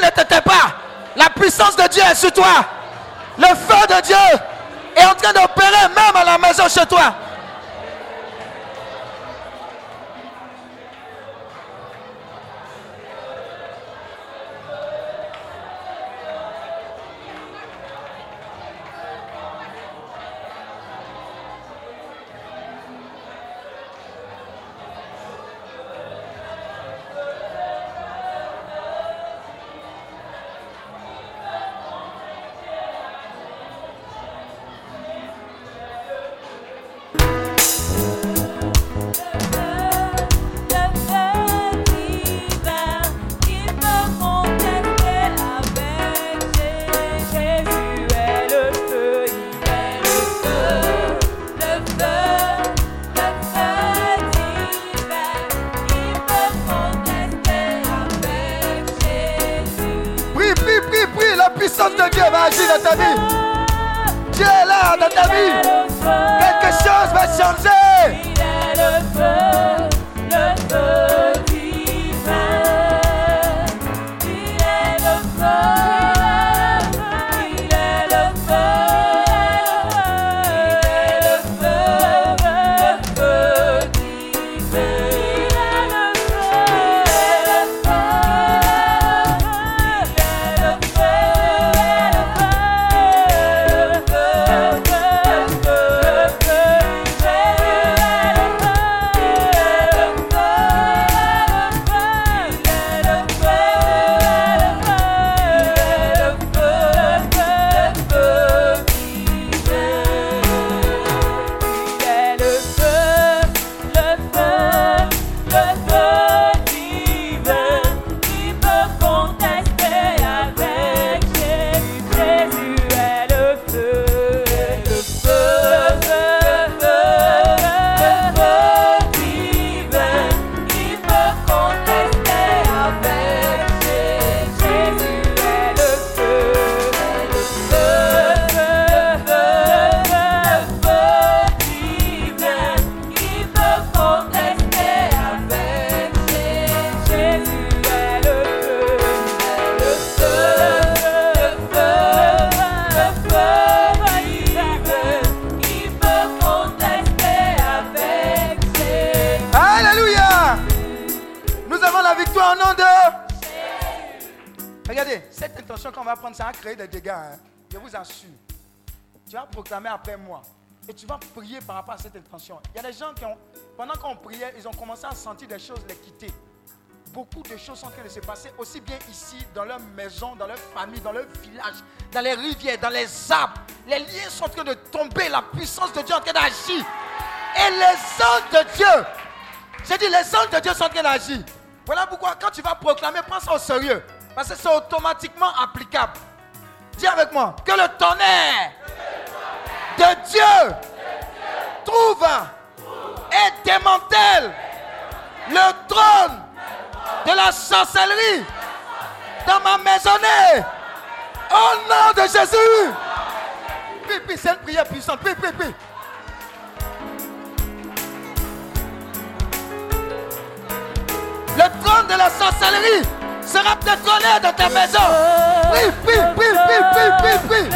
B: Ne te pas. La puissance de Dieu est sur toi. Le feu de Dieu est en train d'opérer même à la maison chez toi. Par rapport à cette intention. Il y a des gens qui ont, pendant qu'on priait, ils ont commencé à sentir des choses les quitter. Beaucoup de choses sont en train de se passer, aussi bien ici, dans leur maison, dans leur famille, dans leur village, dans les rivières, dans les arbres. Les liens sont en train de tomber, la puissance de Dieu est en train d'agir. Et les anges de Dieu, j'ai dit, les anges de Dieu sont en train d'agir. Voilà pourquoi, quand tu vas proclamer, prends ça au sérieux. Parce que c'est automatiquement applicable. Dis avec moi, que le tonnerre de Dieu et démantèle Le trône de la sorcellerie dans ma maisonnée. Au nom de Jésus. C'est une prière puissante. Puis, puis. Le trône de la sorcellerie sera détrôné dans ta maison. Oui, oui, oui, oui, oui, oui,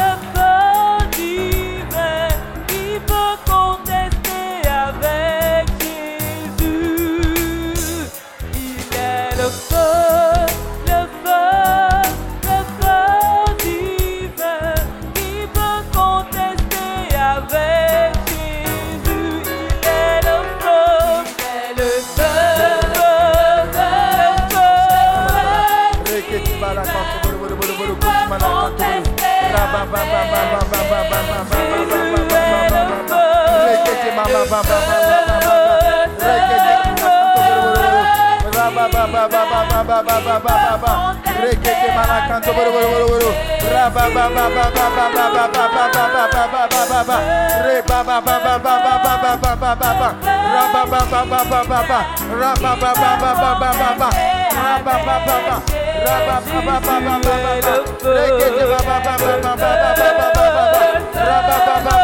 F: Rabba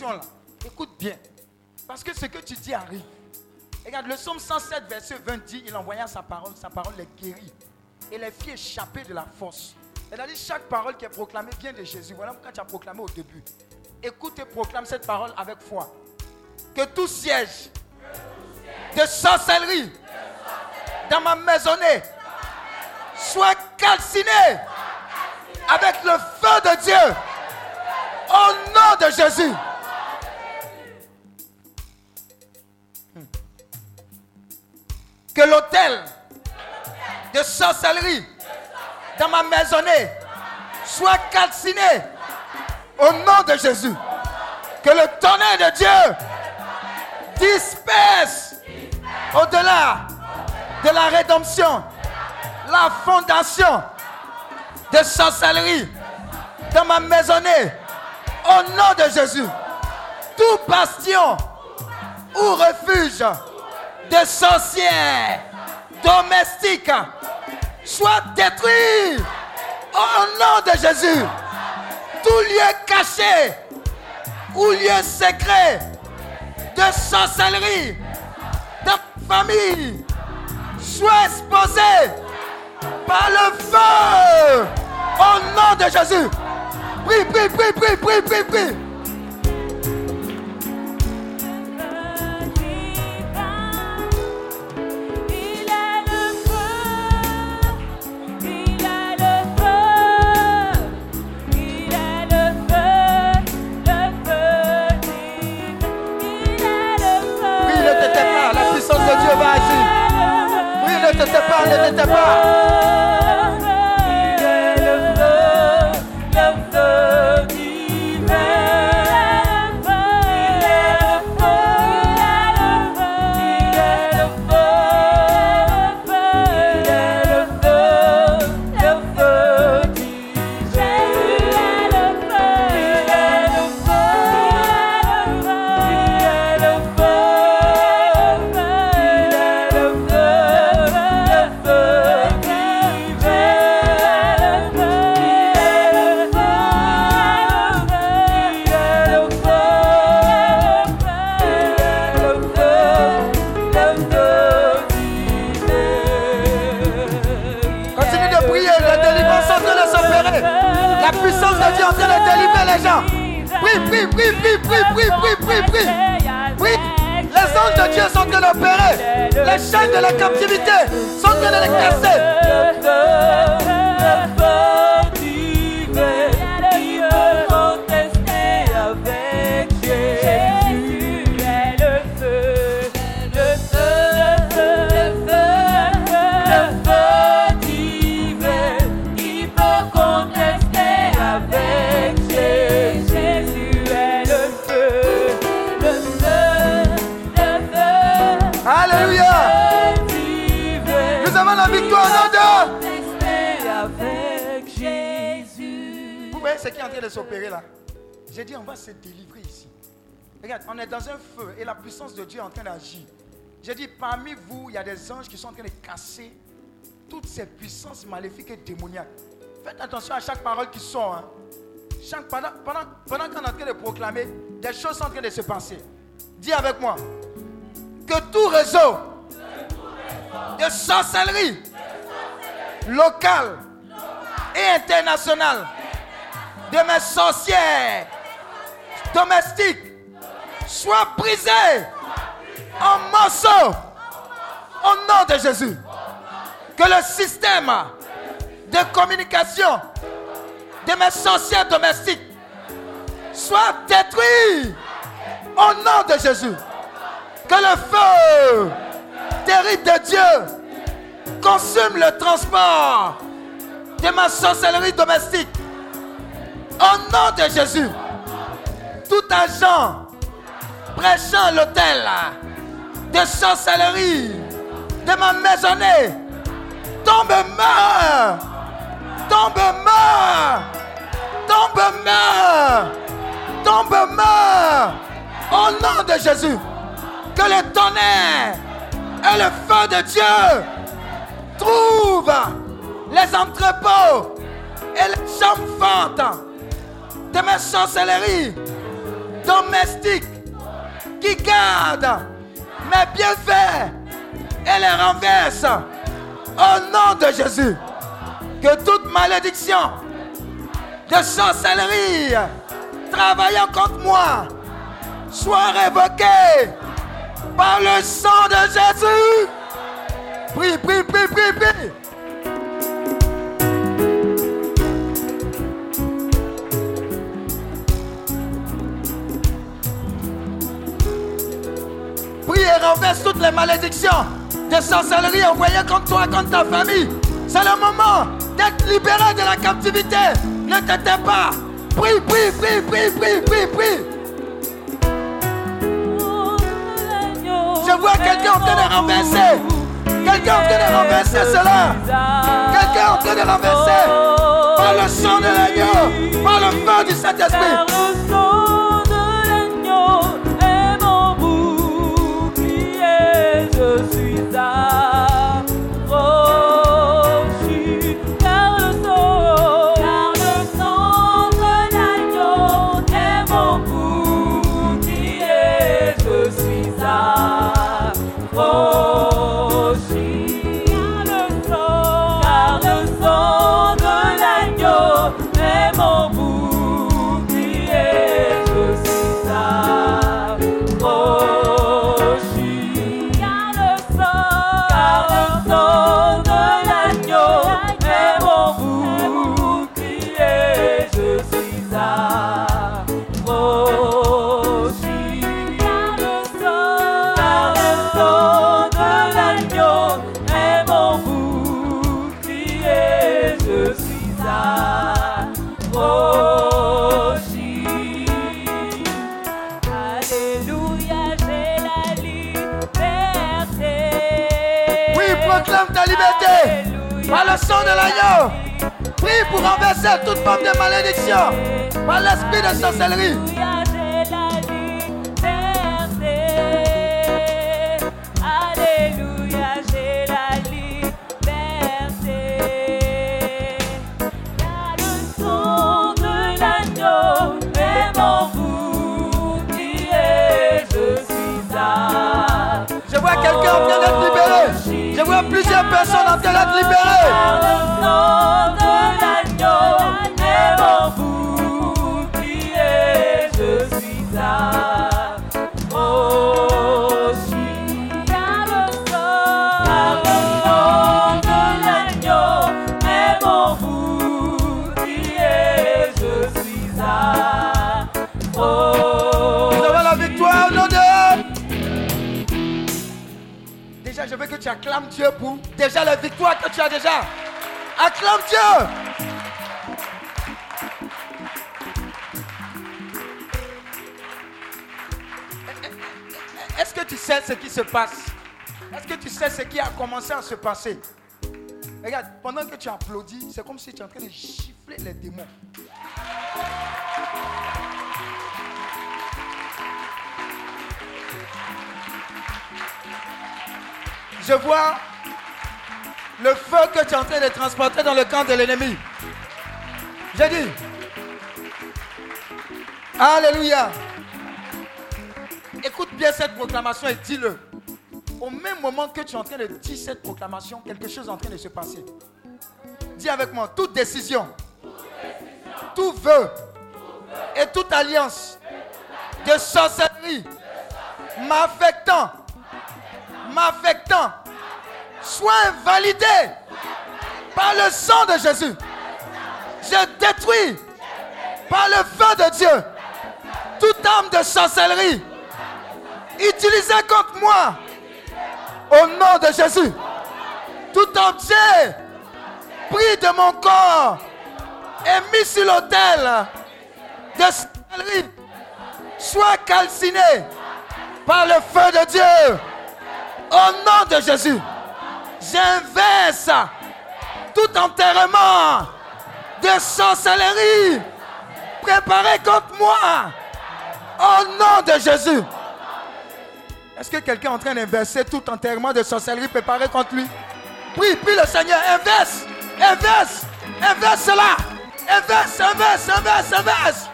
B: Là. Écoute bien. Parce que ce que tu dis arrive. Regarde, le psaume 107, verset 20 dit il envoya sa parole, sa parole les guérit et les fit échapper de la force. C'est-à-dire, chaque parole qui est proclamée vient de Jésus. Voilà pourquoi tu as proclamé au début. Écoute et proclame cette parole avec foi. Que tout siège de sorcellerie dans ma maisonnée soit calciné avec le feu de Dieu. Au nom de Jésus. Que l'autel de sorcellerie dans ma maisonnée soit calciné au nom de Jésus. Que le tonnerre de Dieu disperse au-delà de la rédemption la fondation de sorcellerie dans ma maisonnée. Au nom de Jésus, tout bastion ou refuge de sorcières domestiques soit détruit. Au nom de Jésus, tout lieu caché ou lieu secret de sorcellerie ma famille soit exposé par le feu au nom de Jésus. Prie, prie, prie, prie, prie, prie. Prie, ne t'était pas. Les chaînes de la captivité sont en train de les casser. J'ai dit, on va se délivrer ici. Regarde, on est dans un feu et la puissance de Dieu est en train d'agir. J'ai dit, parmi vous, il y a des anges qui sont en train de casser toutes ces puissances maléfiques et démoniaques. Faites attention à chaque parole qui sort. hein. Pendant pendant, pendant qu'on est en train de proclamer, des choses sont en train de se passer. Dis avec moi que tout réseau de sorcellerie locale et internationale de mes sorcières domestiques soit brisé en morceaux au nom de Jésus. Que le système de communication de mes sorcières domestiques soit détruit au nom de Jésus. Que le feu terrible de Dieu consume le transport de ma sorcellerie domestique. Au nom de Jésus, tout agent prêchant à l'hôtel de sorcellerie de ma maisonnée. Tombe mort, tombe mort, tombe mort, tombe mort. Au nom de Jésus, que le tonnerre et le feu de Dieu trouvent les entrepôts et les chambres de mes sorcelleries domestiques qui gardent mes bienfaits et les renversent au nom de Jésus. Que toute malédiction de sorcellerie travaillant contre moi soit révoquée par le sang de Jésus. Malédictions de sorcellerie envoyées contre toi, contre ta famille. C'est le moment d'être libéré de la captivité. Ne te tais pas. Prie, prie, prie, prie, prie, prie, prie. Je vois quelqu'un en train de renverser. Quelqu'un en train de renverser cela. Quelqu'un en train de renverser. Par le sang de l'agneau. Par le feu du Saint-Esprit. Prie pour renverser toute forme de malédiction. Par l'esprit de sorcellerie. Personnes en train d'être libérées.
E: Car le sang de l'agneau est mon bouclier, je suis affranchi. Car le sang de l'agneau est mon bouclier, je suis affranchi.
B: Nous avons la victoire nom de... Déjà, je veux que tu acclames Dieu pour déjà la victoire que tu as déjà. Acclame Dieu. Est-ce que tu sais ce qui se passe? Est-ce que tu sais ce qui a commencé à se passer? Regarde, pendant que tu applaudis, c'est comme si tu es en train de gifler les démons. Je vois le feu que tu es en train de transporter dans le camp de l'ennemi. J'ai dit. Alléluia. Écoute bien cette proclamation et dis-le. Au même moment que tu es en train de dire cette proclamation, quelque chose est en train de se passer. Dis avec moi, toute décision, tout vœu et toute alliance de sorcellerie m'affectant, m'affectant, soit invalidé par le sang de Jésus. Je détruis par le feu de Dieu toute arme de sorcellerie utilisée contre moi au nom de Jésus. Tout entier pris de mon corps et mis sur l'autel de sorcellerie soit calciné par le feu de Dieu au nom de Jésus. J'inverse tout enterrement de sorcellerie préparé contre moi au nom de Jésus. Est-ce que quelqu'un est en train d'inverser tout enterrement de sorcellerie préparé contre lui? Prie, prie le Seigneur, inverse, inverse, inverse cela. Inverse, inverse, inverse, inverse.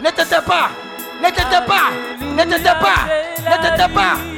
B: Ne t'étais pas, ne t'étais pas, ne t'étais pas, ne t'étais pas.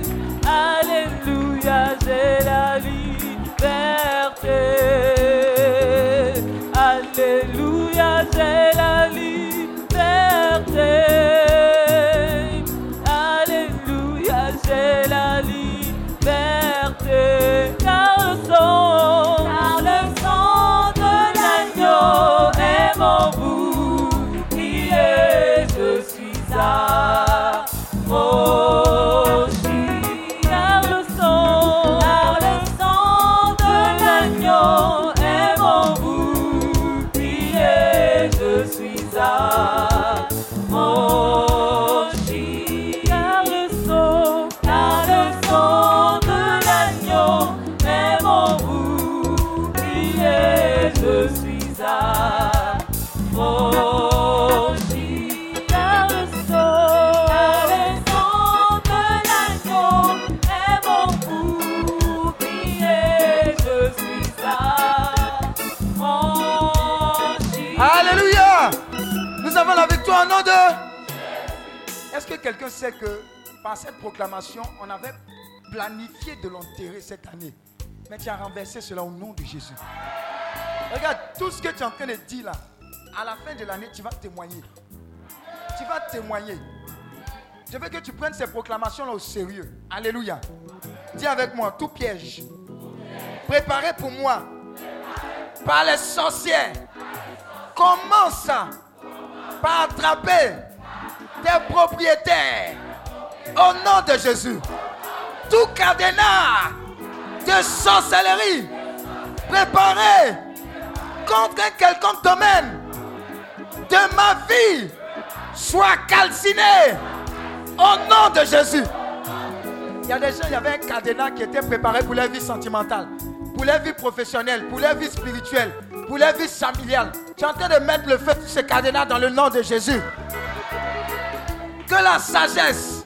E: Alléluia.
B: Nous avons la victoire au nom de... Est-ce que quelqu'un sait que par cette proclamation, on avait planifié de l'enterrer cette année Mais tu as renversé cela au nom de Jésus. Regarde, tout ce que tu es en train de dire là, à la fin de l'année, tu vas témoigner. Tu vas témoigner. Je veux que tu prennes ces proclamations-là au sérieux. Alléluia. Dis avec moi, tout piège préparé pour moi par les sorcières commence par attraper tes propriétaires au nom de Jésus. Tout cadenas de sorcellerie préparé contre un quelconque domaine de ma vie soit calciné au nom de Jésus. Il y a des gens, il y avait un cadenas qui était préparé pour leur vie sentimentale, pour leur vie professionnelle, pour leur vie spirituelle, pour leur vie familiale. Tu es en train de mettre le feu sur ce cadenas dans le nom de Jésus. Que la sagesse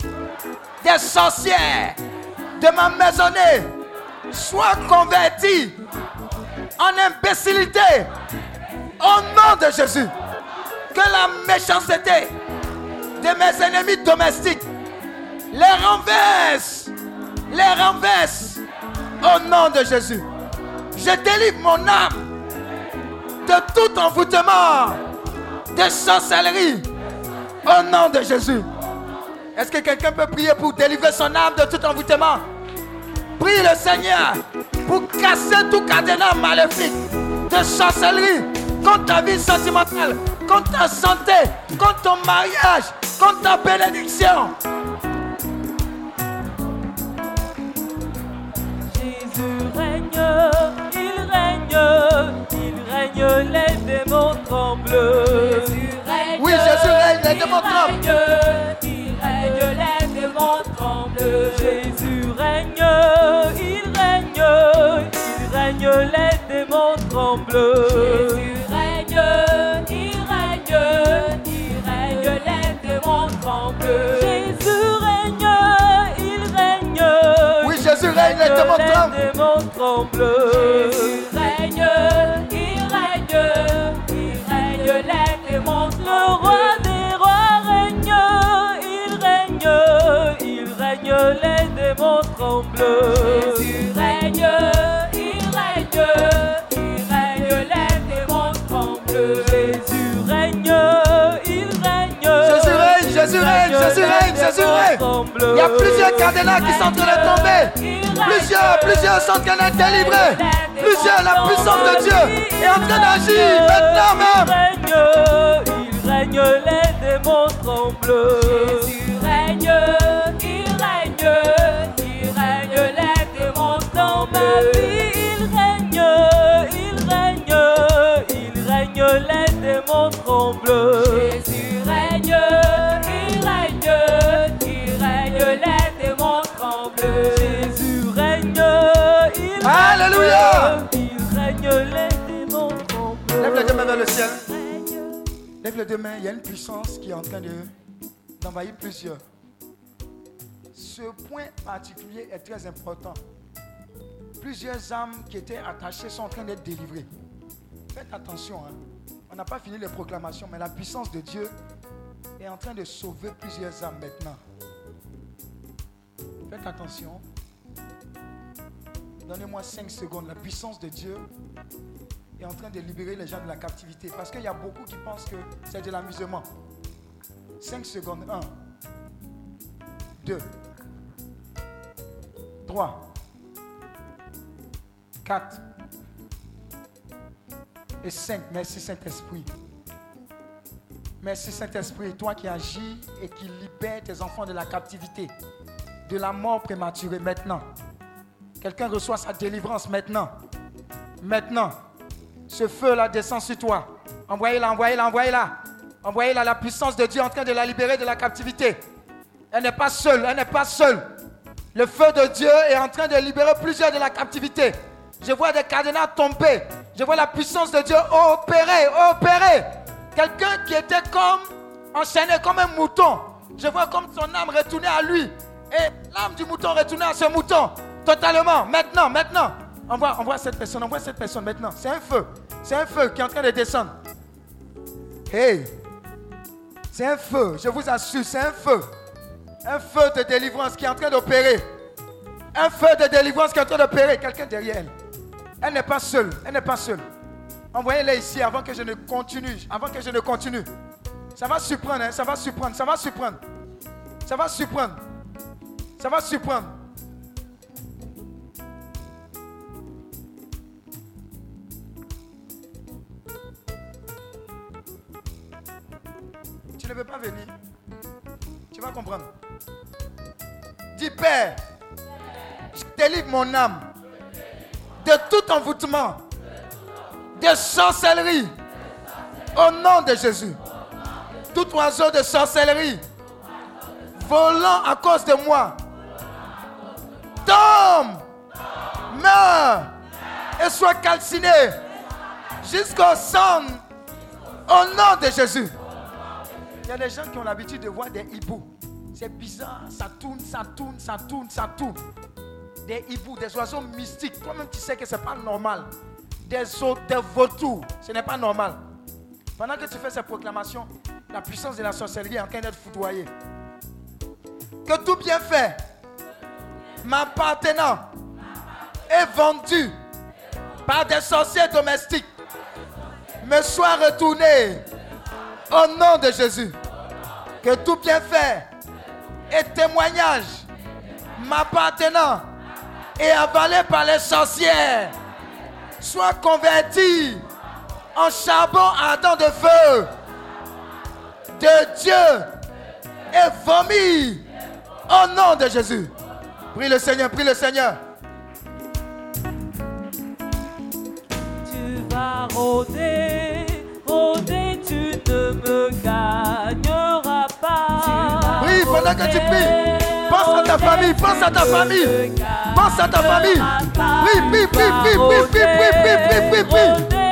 B: des sorcières de ma maisonnée soit convertie en imbécilité au nom de Jésus. Que la méchanceté de mes ennemis domestiques les renverse, les renverse au nom de Jésus. Je délivre mon âme de tout envoûtement, de sorcellerie au nom de Jésus. Est-ce que quelqu'un peut prier pour délivrer son âme de tout envoûtement Prie le Seigneur pour casser tout cadenas maléfique de sorcellerie contre ta vie sentimentale, contre ta santé, contre ton mariage, contre ta bénédiction.
E: Jésus règne, il règne, oui, Jésus règne, les démons tremblent.
B: Il règne. Jésus règne, il règne,
E: il
B: règne, les démons tremblent.
E: Jésus règne, il règne, il règne, les démons tremblent. Jésus règne, il règne. Oui, Jésus règne, les démons. Les démons tremblent. Jésus règne, il règne, il règne, les démons tremblent. Jésus règne, il règne.
B: Jésus règne, Jésus règne, Jésus règne, Jésus règne. Il y a plusieurs cadenas qui sont en train de tomber. Plusieurs, plusieurs sont en train d'être délivrés. Plusieurs, la puissance de Dieu est en train d'agir maintenant même.
E: Il règne, il règne, les démons tremblent. Jésus règne,
B: Lève les deux mains vers le ciel. Lève les deux mains. Il y a une puissance qui est en train de d'envahir plusieurs. Ce point particulier est très important. Plusieurs âmes qui étaient attachées sont en train d'être délivrées. Faites attention. hein. On n'a pas fini les proclamations, mais la puissance de Dieu est en train de sauver plusieurs âmes maintenant. Faites attention. Donnez-moi 5 secondes. La puissance de Dieu est en train de libérer les gens de la captivité. Parce qu'il y a beaucoup qui pensent que c'est de l'amusement. 5 secondes. 1, 2, 3, 4 et 5. Merci Saint-Esprit. Merci Saint-Esprit, toi qui agis et qui libères tes enfants de la captivité, de la mort prématurée maintenant. Quelqu'un reçoit sa délivrance maintenant. Maintenant. Ce feu-là descend sur toi. Envoyez-la, envoyez-la, envoyez-la. Envoyez-la, la puissance de Dieu en train de la libérer de la captivité. Elle n'est pas seule, elle n'est pas seule. Le feu de Dieu est en train de libérer plusieurs de la captivité. Je vois des cadenas tomber. Je vois la puissance de Dieu opérer, opérer. Quelqu'un qui était comme enchaîné comme un mouton. Je vois comme son âme retourner à lui. Et l'âme du mouton retourner à ce mouton. Totalement. Maintenant, maintenant. Envoie, envoie cette personne, envoie cette personne maintenant. C'est un feu. C'est un feu qui est en train de descendre. Hey. C'est un feu. Je vous assure, c'est un feu. Un feu de délivrance qui est en train d'opérer. Un feu de délivrance qui est en train d'opérer. Quelqu'un derrière elle. Elle n'est pas seule. Elle n'est pas seule. Envoyez-la ici avant que je ne continue. Avant que je ne continue. Ça va surprendre, hein, ça va surprendre, ça va surprendre. Ça va surprendre. Ça va surprendre. Tu ne veux pas venir? Tu vas comprendre. Dis Père, je délivre mon âme de tout envoûtement, de sorcellerie, au nom de Jésus. Tout oiseau de sorcellerie, volant à cause de moi, tombe, meurt et soit calciné jusqu'au sang, au nom de Jésus. Il y a des gens qui ont l'habitude de voir des hiboux. C'est bizarre, ça tourne, ça tourne, ça tourne, ça tourne. Des hiboux, des oiseaux mystiques. Toi-même, tu sais que ce n'est pas normal. Des, des vautours, ce n'est pas normal. Pendant que tu fais ces proclamations, la puissance de la sorcellerie est en train d'être foudroyée. Que tout bien fait, m'appartenant, est vendu par des sorciers domestiques, me soit retourné au nom de Jésus. Que tout bien fait et témoignage m'appartenant et avalé par les sorcières soit converti en charbon ardent de feu de Dieu et vomi au nom de Jésus. Prie le Seigneur, prie le Seigneur.
E: Tu vas rôder, rôder, tu ne me gagneras pas.
B: Oui, pendant que tu pries, pense à ta famille, pense à ta famille, pense à ta famille. Prie, prie, prie, prie, prie, prie, prie, prie, prie, prie, prie.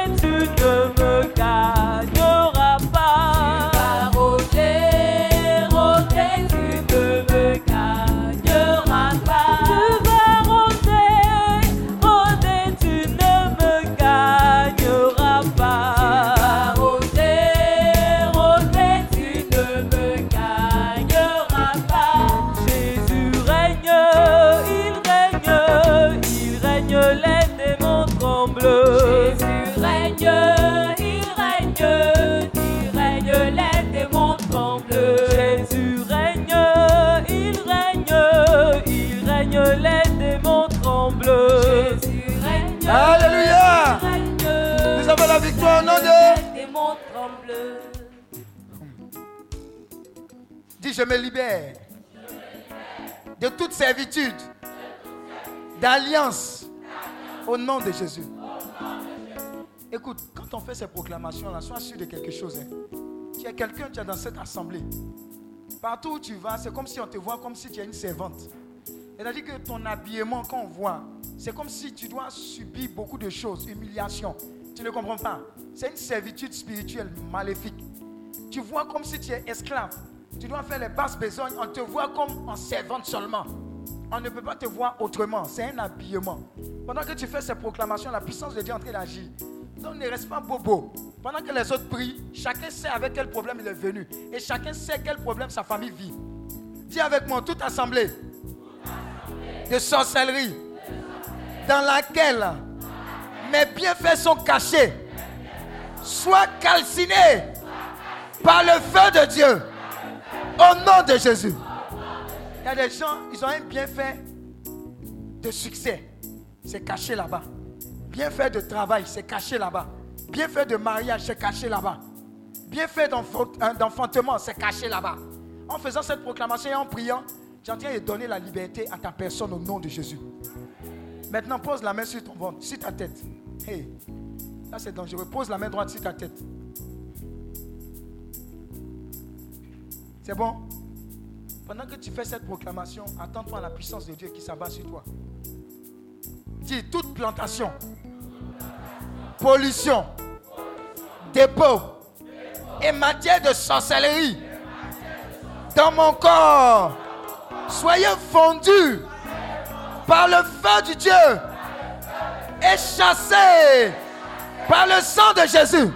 B: Je me libère de toute servitude, d'alliance, au nom de Jésus. Écoute, quand on fait ces proclamations-là, sois sûr de quelque chose. hein. Tu es quelqu'un, tu es dans cette assemblée. Partout où tu vas, c'est comme si on te voit comme si tu es une servante. C'est-à-dire que ton habillement, quand on voit, c'est comme si tu dois subir beaucoup de choses, humiliation. Tu ne comprends pas. C'est une servitude spirituelle maléfique. Tu vois comme si tu es esclave. Tu dois faire les basses besognes. On te voit comme en servante seulement. On ne peut pas te voir autrement. C'est un habillement. Pendant que tu fais ces proclamations, la puissance de Dieu est en train d'agir. Donc ne reste pas bobo. Pendant que les autres prient, chacun sait avec quel problème il est venu. Et chacun sait quel problème sa famille vit. Dis avec moi, toute assemblée de sorcellerie dans laquelle mes bienfaits sont cachés, soient calcinés par le feu de Dieu. Au nom de Jésus. Il y a des gens, ils ont un bienfait de succès. C'est caché là-bas. Bienfait de travail, c'est caché là-bas. Bienfait de mariage, c'est caché là-bas. Bienfait euh, d'enfantement, c'est caché là-bas. En faisant cette proclamation et en priant, train de donner la liberté à ta personne au nom de Jésus. Maintenant, pose la main sur ton ventre, sur ta tête. Hey, ça c'est dangereux. Pose la main droite sur ta tête. C'est bon? Pendant que tu fais cette proclamation, attends-toi à la puissance de Dieu qui s'abat sur toi. Dis toute plantation, pollution, dépôt et matière de sorcellerie dans mon corps, soyez fondus par le feu du Dieu et chassés par le sang de Jésus.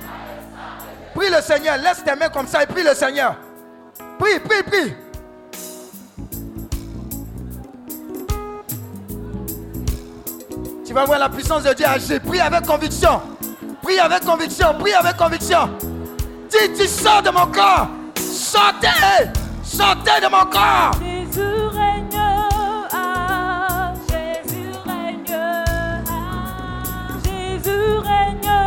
B: Prie le Seigneur, laisse tes mains comme ça et prie le Seigneur. Prie, prie, prie. Tu vas voir la puissance de Dieu agir. Prie avec conviction. Prie avec conviction. Prie avec conviction. Dis, tu sors de mon corps. Sortez. Sortez de mon corps.
E: Jésus règne, Jésus règne,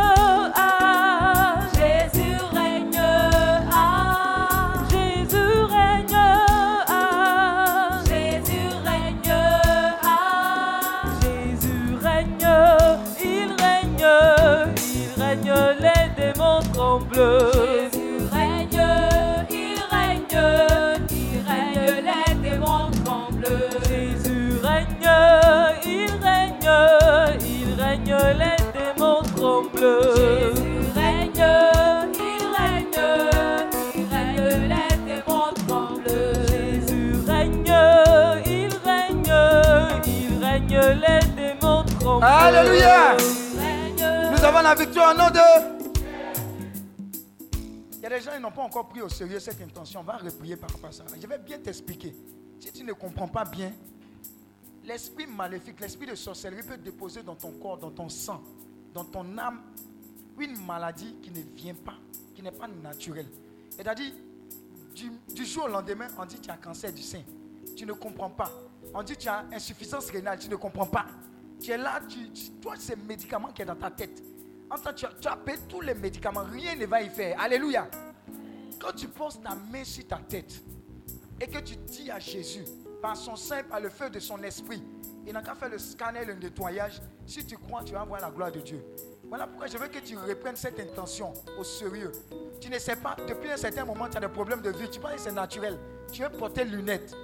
E: Jésus règne, il règne, il règne, les démons tremblent. Jésus règne, il règne, il règne, les démons tremblent. Jésus règne, il règne, il règne, les démons tremblent. Jésus règne, il règne, il règne, les démons tremblent.
B: Alléluia. Nous avons la victoire au nom de. Des gens n'ont pas encore pris au sérieux cette intention. On va reprier par rapport à ça. Je vais bien t'expliquer. Si tu ne comprends pas bien, l'esprit maléfique, l'esprit de sorcellerie peut déposer dans ton corps, dans ton sang, dans ton âme, une maladie qui ne vient pas, qui n'est pas naturelle. C'est-à-dire, du, jour au lendemain, on dit tu as cancer du sein. Tu ne comprends pas. On dit tu as insuffisance rénale, tu ne comprends pas. Tu es là, tu, tu- toi, c'est médicament qui est dans ta tête. En tu, tu as payé tous les médicaments, rien ne va y faire. Alléluia. Quand tu poses ta main sur ta tête et que tu dis à Jésus, par son sein, par le feu de son esprit, il n'a qu'à faire le scanner, le nettoyage. Si tu crois, tu vas voir la gloire de Dieu. Voilà pourquoi je veux que tu reprennes cette intention au sérieux. Tu ne sais pas, depuis un certain moment, tu as des problèmes de vie. Tu penses que c'est naturel. Tu veux porter lunettes.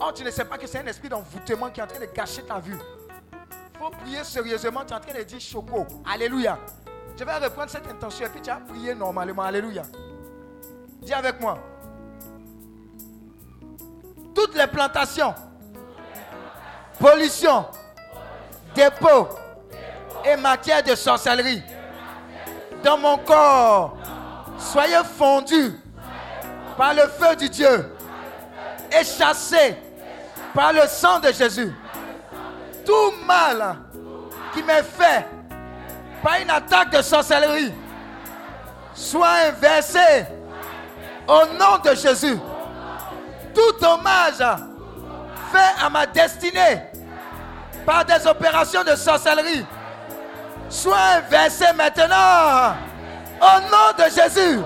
B: Or, tu ne sais pas que c'est un esprit d'envoûtement qui est en train de gâcher ta vue. Il faut prier sérieusement. Tu es en train de dire choco. Alléluia. Je vais reprendre cette intention et puis tu vas prier normalement. Alléluia. Dis avec moi. Toutes les plantations, pollution, dépôts et matière de sorcellerie. Dans mon corps, soyez fondus par le feu du Dieu. Et chassés par le sang de Jésus. Tout mal qui m'est fait par une attaque de sorcellerie soit inversé au nom de Jésus. Tout hommage fait à ma destinée par des opérations de sorcellerie soit inversé maintenant au nom de Jésus.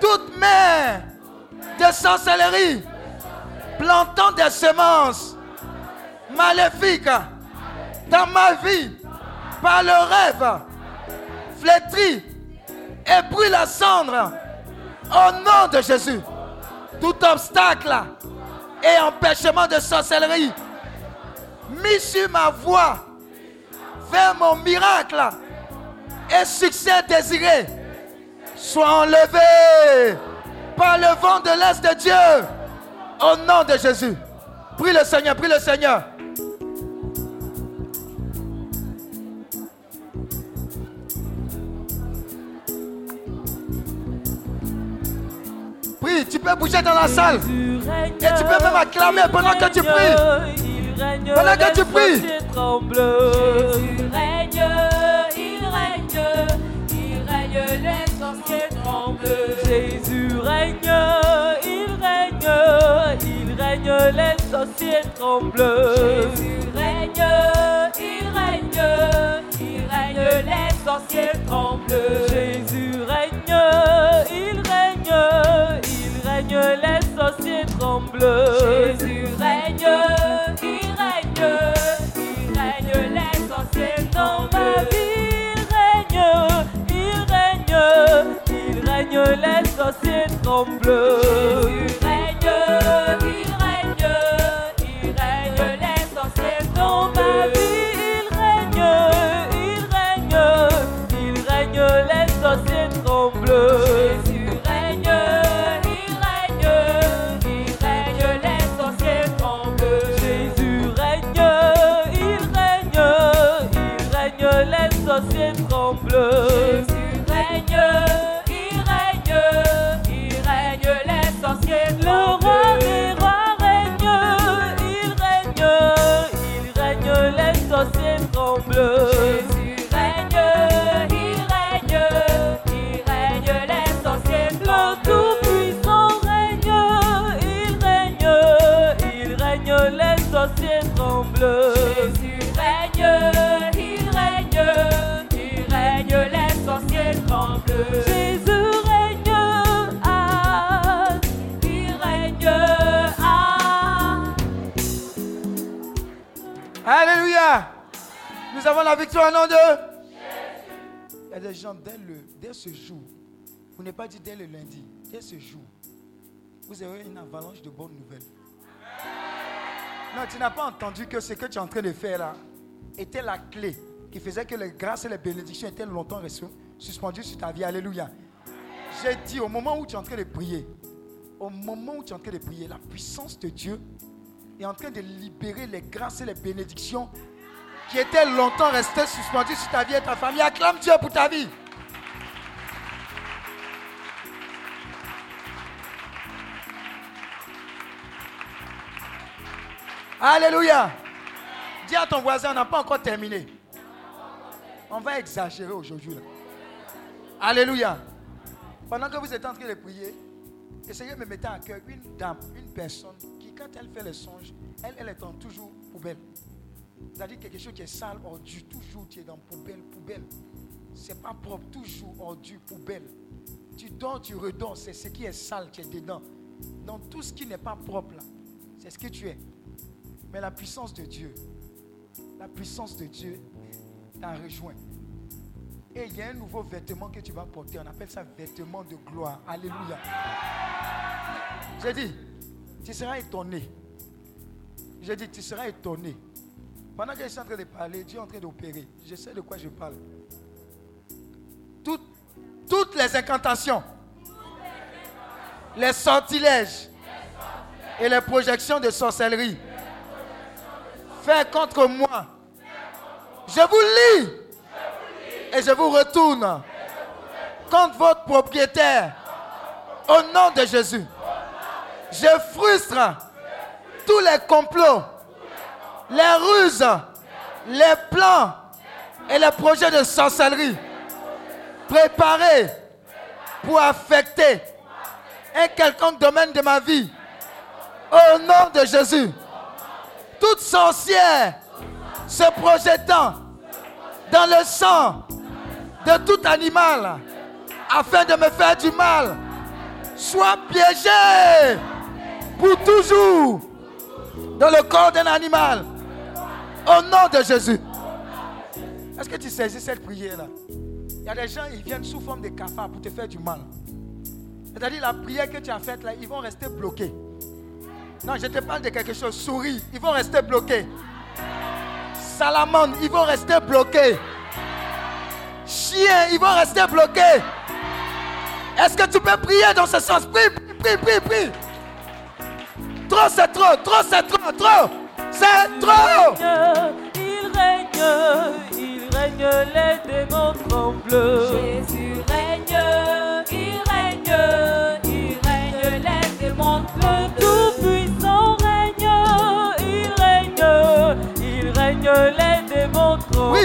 B: Toute main de sorcellerie, plantant des semences maléfiques dans ma vie par le rêve, flétri et brûle la cendre au nom de Jésus. Tout obstacle et empêchement de sorcellerie mis sur ma voie vers mon miracle et succès désiré soit enlevé par le vent de l'Est de Dieu au nom de Jésus. Prie le Seigneur, prie le Seigneur. Prie, tu peux bouger dans la salle. Et tu peux même acclamer pendant que tu pries. Pendant que tu pries.
E: Jésus règne, il règne, il règne, les sorciers tremblent. Jésus règne, il règne, il règne, les sorciers tremblent. Jésus règne, il règne, il règne, les sorciers tremblent. Jésus règne, il règne, il règne, les sorciers tremblent. Jésus règne, il règne, il règne, les sorciers dans ma vie. Il règne, il règne, il règne, les sorciers tremblent. Jésus
B: Nous avons la victoire au nom de. Il y a des gens, dès, le, dès ce jour, vous n'avez pas dit dès le lundi, dès ce jour, vous avez une avalanche de bonnes nouvelles. Non, tu n'as pas entendu que ce que tu es en train de faire là était la clé qui faisait que les grâces et les bénédictions étaient longtemps suspendues sur ta vie. Alléluia. J'ai dit au moment où tu es en train de prier, au moment où tu es en train de prier, la puissance de Dieu est en train de libérer les grâces et les bénédictions qui étaient longtemps restées suspendues sur ta vie et ta famille. Acclame Dieu pour ta vie. Alléluia. Dis à ton voisin, on n'a pas encore terminé. On va exagérer aujourd'hui. Alléluia. Pendant que vous êtes en train de prier, essayez de me mettre à cœur une dame, une personne qui, quand elle fait les songes, elle, elle est toujours poubelle. C'est-à-dire quelque chose qui est sale, ordure, toujours tu es dans poubelle, poubelle. C'est pas propre, toujours ordure, poubelle. Tu dors, tu redors, c'est ce qui est sale, tu es dedans. Dans tout ce qui n'est pas propre, là, c'est ce que tu es. Mais la puissance de Dieu, la puissance de Dieu t'a rejoint. Et il y a un nouveau vêtement que tu vas porter. On appelle ça vêtement de gloire. Alléluia. J'ai dit, tu seras étonné. J'ai dit, tu seras étonné. Pendant que je suis en train de parler, Dieu est en train d'opérer. Je sais de quoi je parle. Toutes, les incantations, les sortilèges et les projections de sorcellerie faites contre moi, je vous lis et je vous retourne contre votre propriétaire au nom de Jésus. Je frustre tous les complots, les ruses, les plans et les projets de sorcellerie préparés pour affecter un quelconque domaine de ma vie. Au nom de Jésus, toute sorcière se projetant dans le sang de tout animal afin de me faire du mal. soit piégé pour toujours dans le corps d'un animal. Au nom de Jésus. Est-ce que tu saisis cette prière-là? Il y a des gens, ils viennent sous forme de cafards pour te faire du mal. C'est-à-dire la prière que tu as faite là, ils vont rester bloqués. Non, je te parle de quelque chose. Souris, ils vont rester bloqués. Salamandre, ils vont rester bloqués. Chien, ils vont rester bloqués. Est-ce que tu peux prier dans ce sens? Prie, prie, prie, prie. Trop, c'est trop, trop, c'est trop, trop. C'est trop.
E: Il règne, il règne, les démons tremblent. Jésus règne, il règne, il règne, les démons tremblent. Le Tout-Puissant règne, il règne, il règne, les démons tremblent.
B: Oui.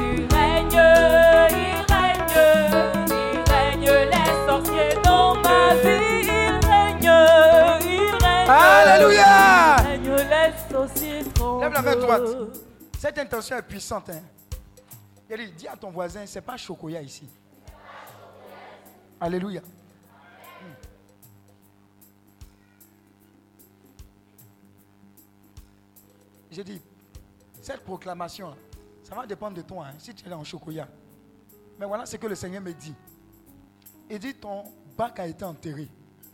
B: Alléluia. Lève la main droite. Cette intention est puissante. Hein? Il dit, dis à ton voisin, c'est pas chocoya ici. Alléluia. Hmm. J'ai dit, cette proclamation, ça va dépendre de toi, hein, si tu es en chocoya. Mais voilà ce que le Seigneur me dit. Il dit, ton bac a été enterré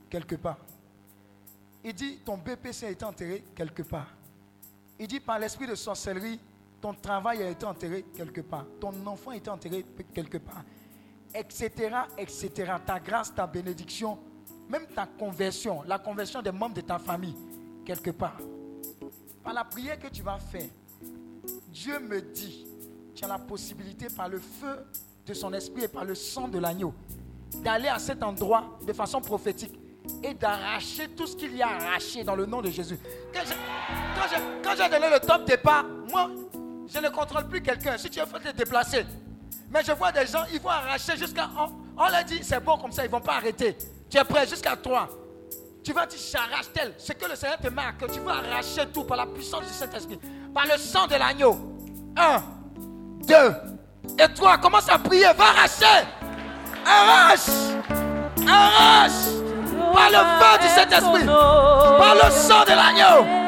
B: quelque part. Il dit, ton BPC a été enterré quelque part. Il dit, par l'esprit de sorcellerie, ton travail a été enterré quelque part. Ton enfant a été enterré quelque part. Etc., etc. Ta grâce, ta bénédiction, même ta conversion, la conversion des membres de ta famille, quelque part. Par la prière que tu vas faire, Dieu me dit, tu as la possibilité par le feu de son esprit et par le sang de l'agneau, d'aller à cet endroit de façon prophétique et d'arracher tout ce qu'il y a arraché dans le nom de Jésus. Quand j'ai- quand Quand donné le top départ, moi, je ne contrôle plus quelqu'un. Si tu veux, te déplacer. Mais je vois des gens, ils vont arracher jusqu'à... On, on leur dit, c'est bon comme ça, ils ne vont pas arrêter. Tu es prêt jusqu'à toi. Tu vas dire, j'arrache tel. Ce que le Seigneur te marque, tu vas arracher tout par la puissance du Saint-Esprit. Par le sang de l'agneau. Un, deux et trois. Commence à prier, va arracher. Arrache. Arrache. Par le feu du Saint-Esprit. Par le sang de l'agneau.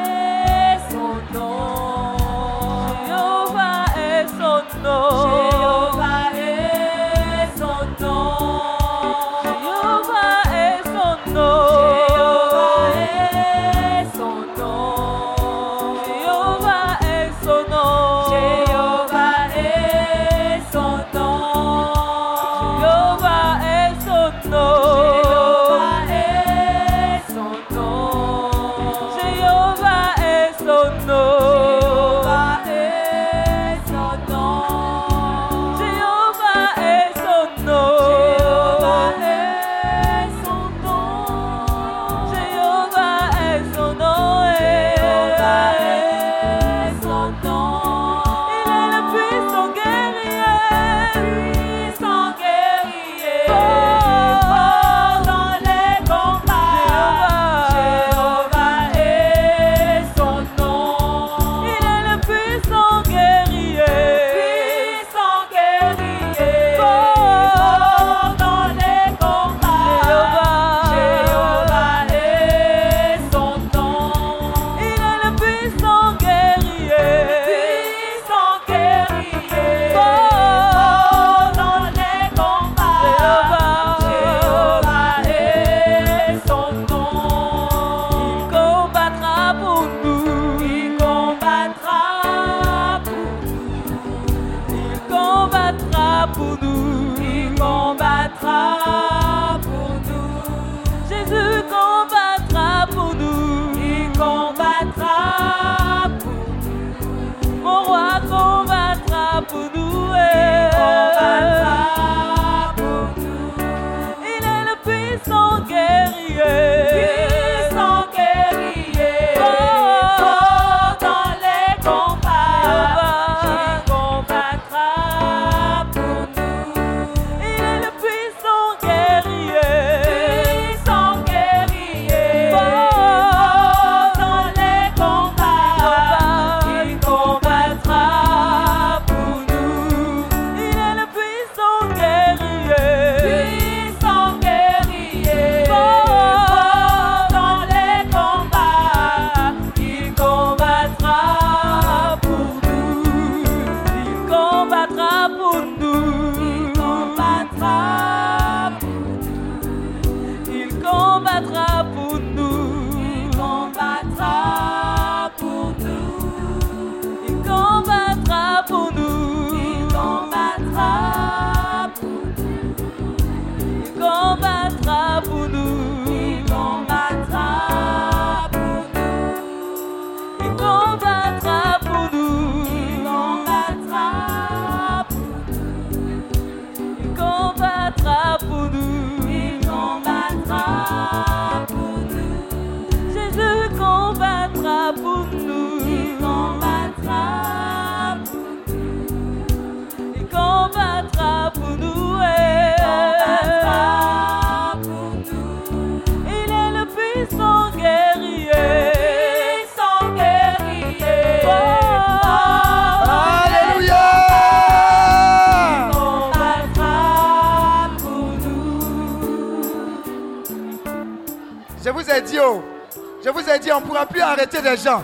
E: Des gens.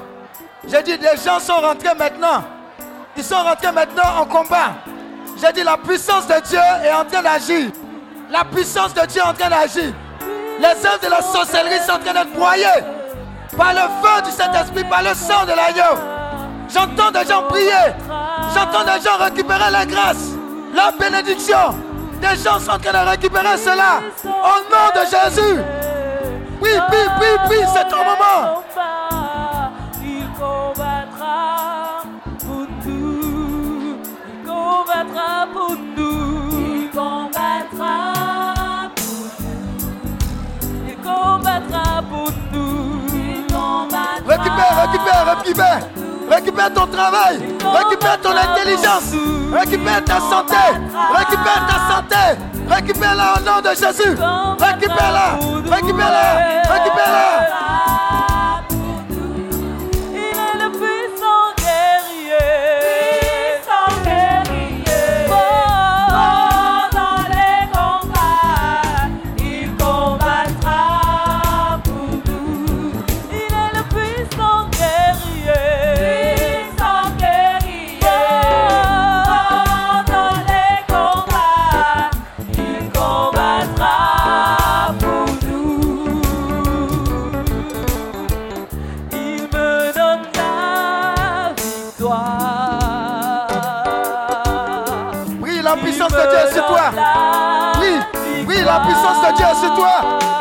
E: J'ai dit, des gens sont rentrés maintenant. Ils sont rentrés maintenant en combat. J'ai dit, la puissance de Dieu est en train d'agir. La puissance de Dieu est en train d'agir. Les œuvres de la sorcellerie sont en train d'être broyées par le feu du Saint-Esprit, par le sang de l'agneau. J'entends des gens prier. J'entends des gens récupérer la grâce, la bénédiction. Des gens sont en train de récupérer cela. Au nom de Jésus. Oui, oui, oui, oui, c'est ton moment. Récupère, récupère, récupère. Ton travail. Récupère ton intelligence. Récupère ta santé. Récupère ta santé. Récupère-la au nom de Jésus. Récupère-la. Récupère-la. Récupère-la. Puissance de Dieu toi.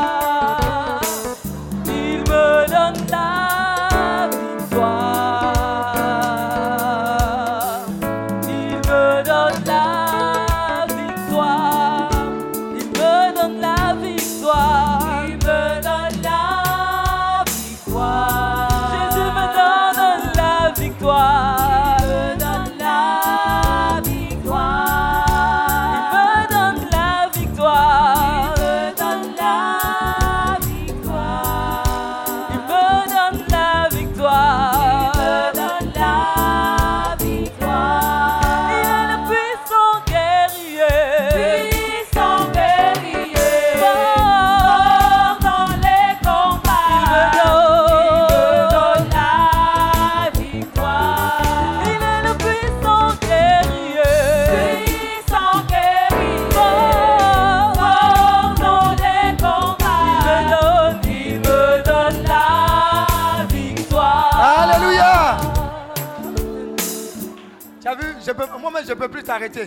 E: T'arrêter.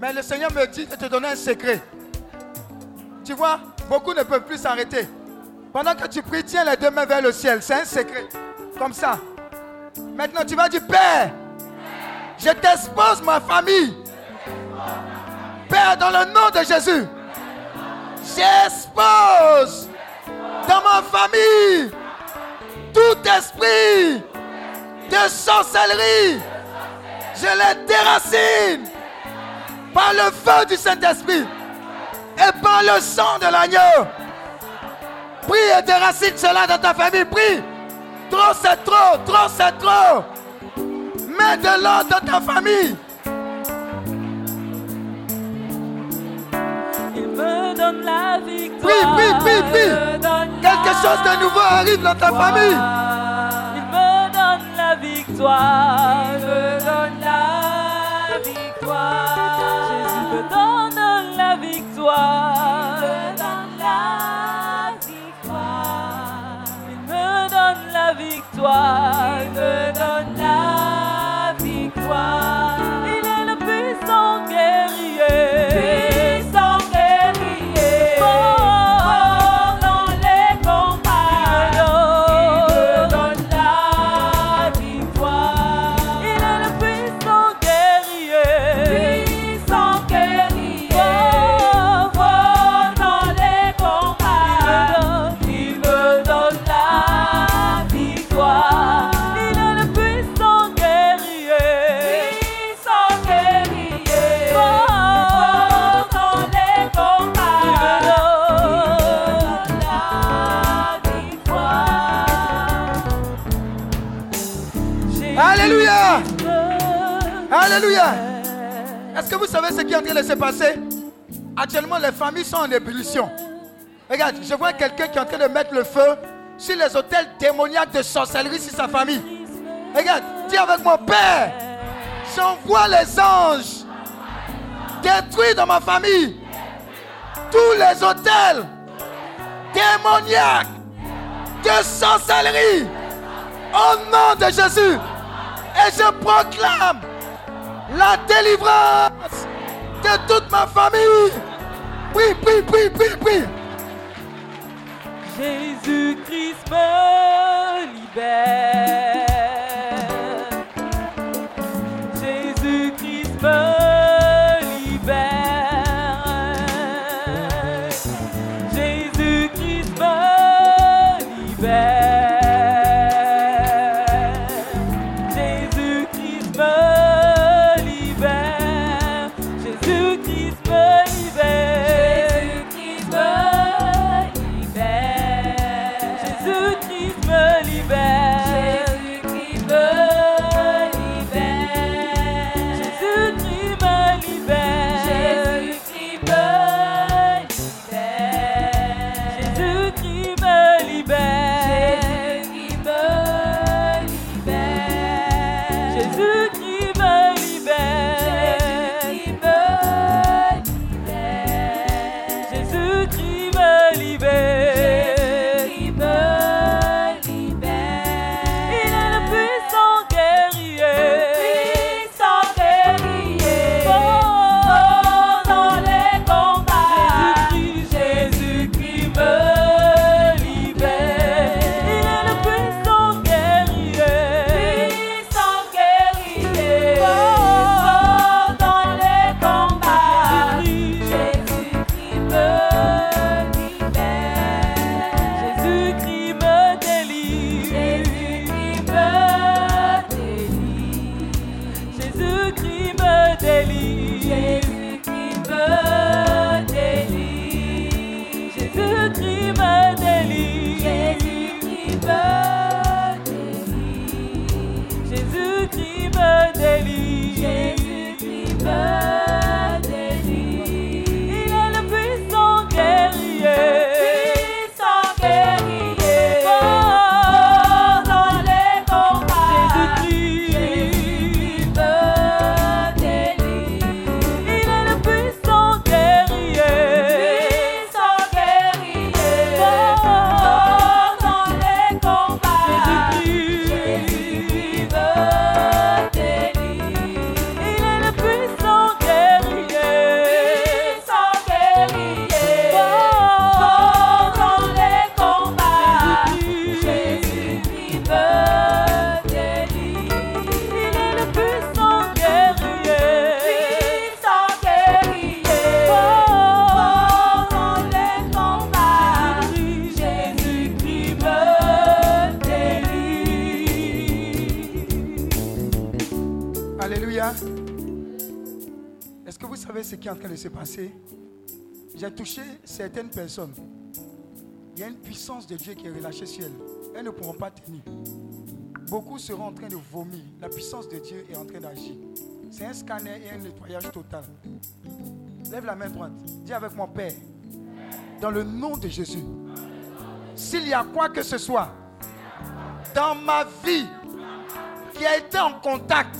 E: Mais le Seigneur me dit de te donner un secret. Tu vois, beaucoup ne peuvent plus s'arrêter. Pendant que tu pries, tiens les deux mains vers le ciel. C'est un secret. Comme ça. Maintenant, tu vas dire, Père, je t'expose ma famille. Père, dans le nom de Jésus, j'expose
B: dans ma famille, tout esprit de sorcellerie, je les déracine par le feu du Saint-Esprit et par le sang de l'agneau. Prie et déracine cela dans ta famille. Prie. Trop c'est trop, trop c'est trop. Mets de l'ordre dans ta famille.
E: Il me donne la victoire.
B: Prie, prie, prie, prie. Quelque chose de nouveau arrive dans ta famille.
E: Il me donne la victoire. Il me donne la victoire. Jésus me donne la victoire. Il me donne la victoire. Il me donne la victoire. Il me donne la victoire.
B: Sont en ébullition. Regarde, je vois quelqu'un qui est en train de mettre le feu sur les hôtels démoniaques de sorcellerie sur sa famille. Regarde, dis avec mon père, j'envoie les anges détruire dans ma famille tous les hôtels démoniaques de sorcellerie au nom de Jésus. Et je proclame la délivrance de toute ma famille. Oui, prie, prie, prie, prie.
E: Jésus-Christ me libère.
B: Se passer J'ai touché certaines personnes. Il y a une puissance de Dieu qui est relâchée sur elles. Elles ne pourront pas tenir. Beaucoup seront en train de vomir. La puissance de Dieu est en train d'agir. C'est un scanner et un nettoyage total. Lève la main droite. Dis avec mon Père. Dans le nom de Jésus. S'il y a quoi que ce soit dans ma vie qui a été en contact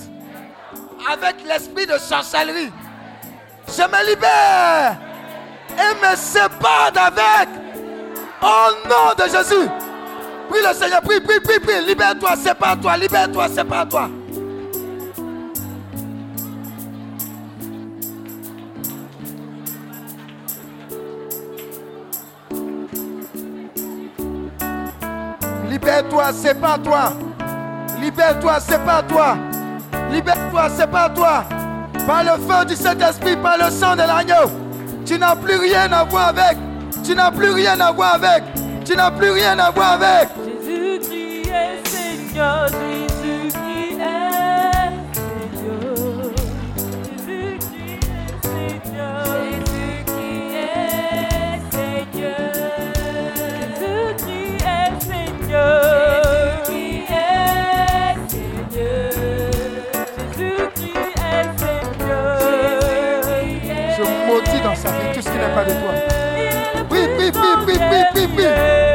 B: avec l'esprit de sorcellerie, je me libère et me sépare d'avec. Au nom de Jésus. Prie le Seigneur, prie, prie, prie, prie. Libère-toi, sépare-toi, libère-toi, sépare-toi. Libère-toi, sépare-toi. Libère-toi, sépare-toi. Libère-toi, sépare-toi. Par le feu du Saint-Esprit, par le sang de l'agneau. Tu n'as plus rien à voir avec. Tu n'as plus rien à voir avec. Tu n'as plus rien à voir avec.
F: Jésus-Christ est Seigneur, Jésus-Christ est Seigneur. Jésus-Christ est Seigneur. Jésus-Christ est Seigneur. Jésus-Christ est Seigneur.
B: Pas de toi. Prie, prie, prie.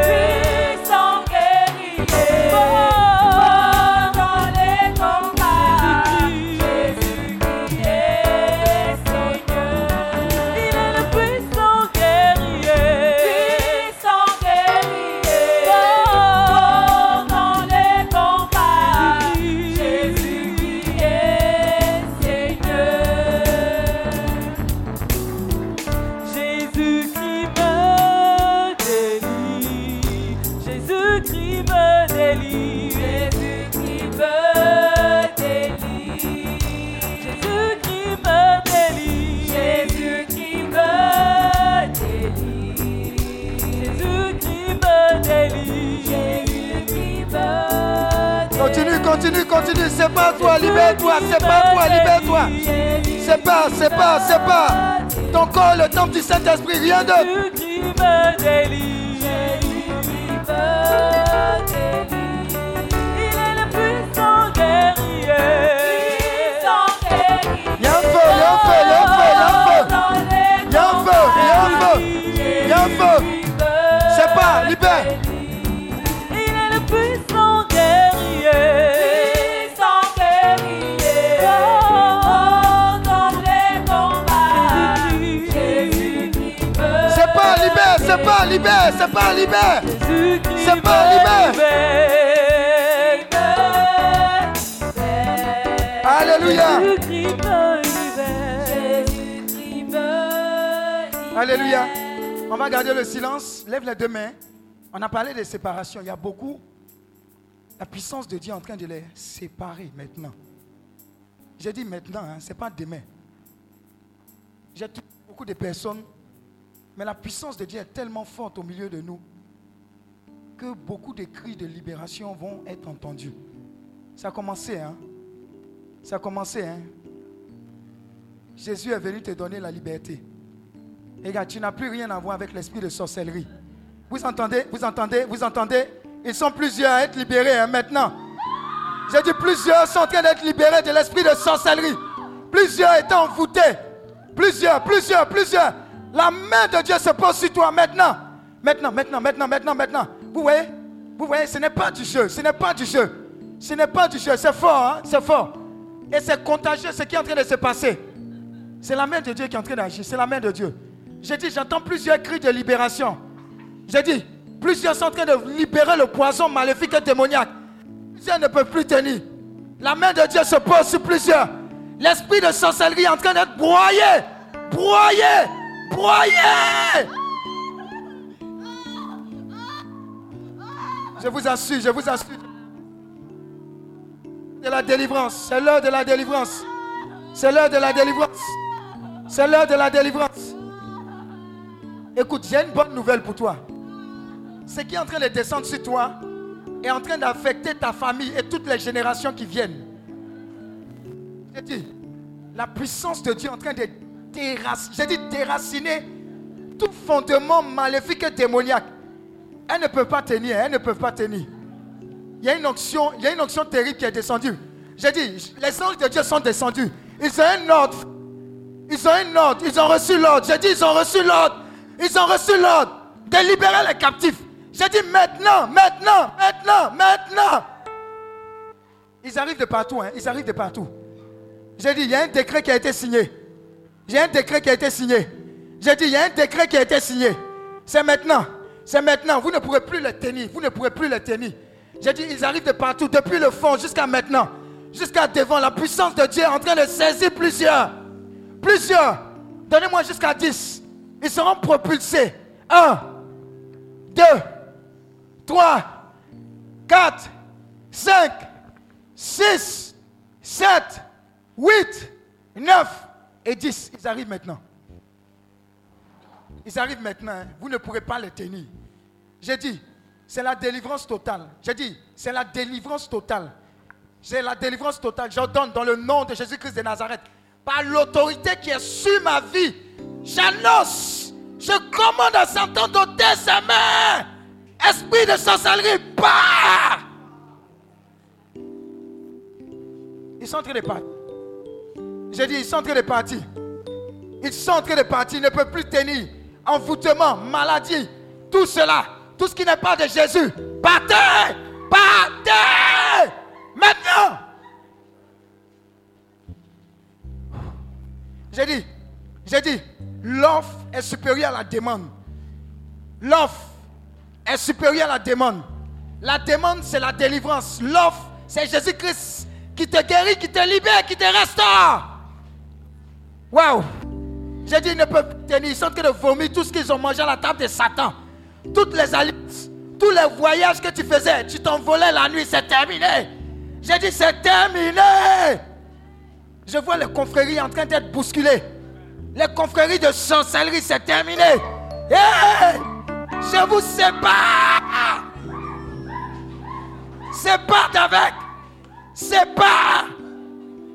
B: Saint-Esprit, rien d'autre.
F: Jésus-Christ me délie.
B: Libère, sépare, libère. C'est pas libère. Alléluia. Alléluia. On va garder le silence. Lève les deux mains. On a parlé de séparation. Il y a beaucoup. La puissance de Dieu est en train de les séparer maintenant. J'ai dit maintenant, hein, ce n'est pas demain. J'ai beaucoup de personnes, mais la puissance de Dieu est tellement forte au milieu de nous que beaucoup de cris de libération vont être entendus. Ça a commencé, hein? Ça a commencé, hein? Jésus est venu te donner la liberté. Regarde, tu n'as plus rien à voir avec l'esprit de sorcellerie. Vous entendez Vous entendez Vous entendez? Ils sont plusieurs à être libérés hein, maintenant. J'ai dit plusieurs sont en train d'être libérés de l'esprit de sorcellerie. Plusieurs étaient envoûtés. Plusieurs, plusieurs, plusieurs. La main de Dieu se pose sur toi maintenant. Maintenant, maintenant, maintenant, maintenant, maintenant. Vous voyez? Vous voyez, ce n'est pas du jeu. Ce n'est pas du jeu. Ce n'est pas du jeu. C'est fort, hein? C'est fort. Et c'est contagieux ce qui est en train de se passer. C'est la main de Dieu qui est en train d'agir. C'est la main de Dieu. J'ai dit, j'entends plusieurs cris de libération. J'ai dit, plusieurs sont en train de libérer le poison maléfique et démoniaque. Plusieurs ne peuvent plus tenir. La main de Dieu se pose sur plusieurs. L'esprit de sorcellerie est en train d'être broyé. Broyé. Je vous assure, je vous assure. De la délivrance. C'est l'heure de la délivrance. C'est l'heure de la délivrance. C'est l'heure de la délivrance. Écoute, j'ai une bonne nouvelle pour toi. Ce qui est en train de descendre sur toi est en train d'affecter ta famille et toutes les générations qui viennent. J'ai dit, la puissance de Dieu est en train de j'ai dit déraciner tout fondement maléfique et démoniaque. Elles ne peuvent pas tenir, elles ne peuvent pas tenir. Il y a une onction, il y a une onction terrible qui est descendue. J'ai dit, les anges de Dieu sont descendus. Ils ont un ordre. Ils ont un ordre. Ils ont reçu l'ordre. J'ai dit, ils ont reçu l'ordre. Ils ont reçu l'ordre de libérer les captifs. J'ai dit, maintenant, maintenant, maintenant, maintenant. Ils arrivent de partout. Hein. Ils arrivent de partout. J'ai dit, il y a un décret qui a été signé. J'ai un décret qui a été signé. J'ai dit, il y a un décret qui a été signé. C'est maintenant. C'est maintenant. Vous ne pourrez plus les tenir. Vous ne pourrez plus les tenir. J'ai dit, ils arrivent de partout, depuis le fond jusqu'à maintenant. Jusqu'à devant. La puissance de Dieu est en train de saisir plusieurs. Plusieurs. Donnez-moi jusqu'à 10. Ils seront propulsés. 1, 2, 3, 4, 5, 6, 7, 8, 9 et 10. Ils arrivent maintenant. Ils arrivent maintenant. hein. Vous ne pourrez pas les tenir. J'ai dit, c'est la délivrance totale. J'ai dit, c'est la délivrance totale. C'est la délivrance totale. J'ordonne dans le nom de Jésus-Christ de Nazareth, par l'autorité qui est sur ma vie, j'annonce, je commande à Satan d'ôter sa main. Esprit de sorcellerie, pars. Ils sont en train de partir. J'ai dit, ils sont en train de partir. Ils sont en train de partir, ils ne peuvent plus tenir. Envoûtement, maladie, tout cela, tout ce qui n'est pas de Jésus. Partez! Partez! Maintenant! J'ai dit, j'ai dit, l'offre est supérieure à la demande. L'offre est supérieure à la demande. La demande, c'est la délivrance. L'offre, c'est Jésus-Christ qui te guérit, qui te libère, qui te restaure. Waouh! J'ai dit, ils ne peuvent tenir. Ils sont en train de vomir tout ce qu'ils ont mangé à la table de Satan. Toutes les alliances, tous les voyages que tu faisais, tu t'envolais la nuit, c'est terminé. J'ai dit, c'est terminé. Je vois les confréries en train d'être bousculées. Les confréries de sorcellerie, c'est terminé. Je vous sépare. Sépare avec. Sépare.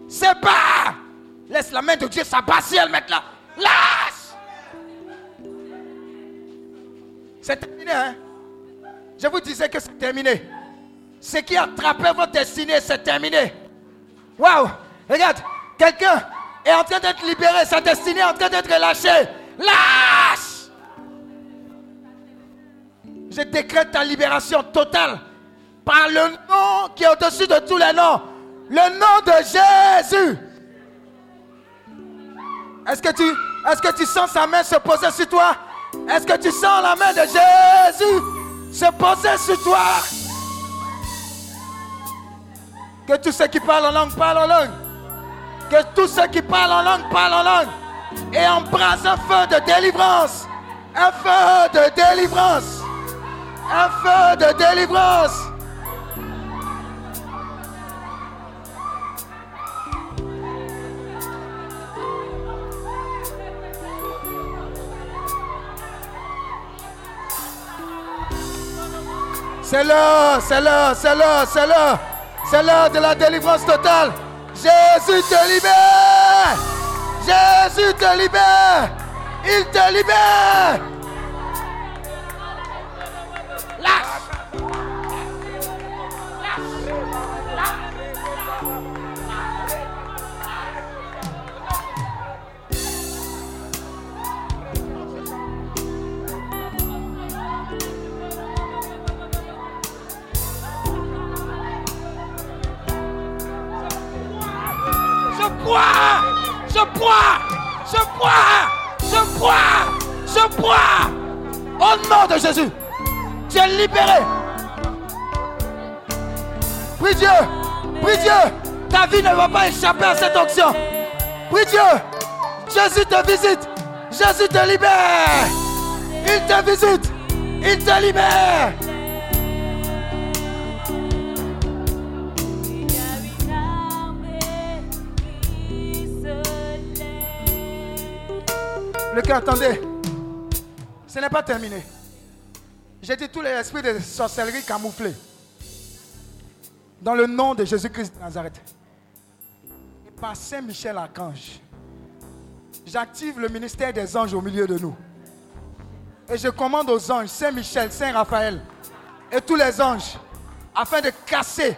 B: Sépare. Laisse la main de Dieu s'abattre elle maintenant. Lâche. C'est terminé, hein? Je vous disais que c'est terminé. Ce qui attrapait votre destinée, c'est terminé. Waouh! Regarde, quelqu'un est en train d'être libéré, sa destinée est en train d'être relâchée. Lâche! Je décrète ta libération totale par le nom qui est au-dessus de tous les noms. Le nom de Jésus. Est-ce que tu, sens sa main se poser sur toi? Est-ce que tu sens la main de Jésus se poser sur toi? Que tous ceux qui parlent en langue parlent en langue. Que tous ceux qui parlent en langue parlent en langue. Et embrasse un feu de délivrance. Un feu de délivrance. Un feu de délivrance. C'est l'heure, c'est l'heure, c'est l'heure, c'est l'heure. C'est l'heure de la délivrance totale. Jésus te libère. Jésus te libère. Il te libère. Lâche. Je bois, je bois, je bois, je bois, je bois. Au nom de Jésus, tu es libéré. Prie Dieu, prie Dieu. Ta vie ne va pas échapper à cette onction. Prie Dieu. Jésus te visite. Jésus te libère. Il te visite. Il te libère. Le cœur, attendez. Ce n'est pas terminé. J'ai dit tous les esprits de sorcellerie camouflés. Dans le nom de Jésus-Christ de Nazareth. Et par Saint-Michel Archange. j'active le ministère des anges au milieu de nous. Et je commande aux anges, Saint-Michel, Saint-Raphaël et tous les anges, afin de casser,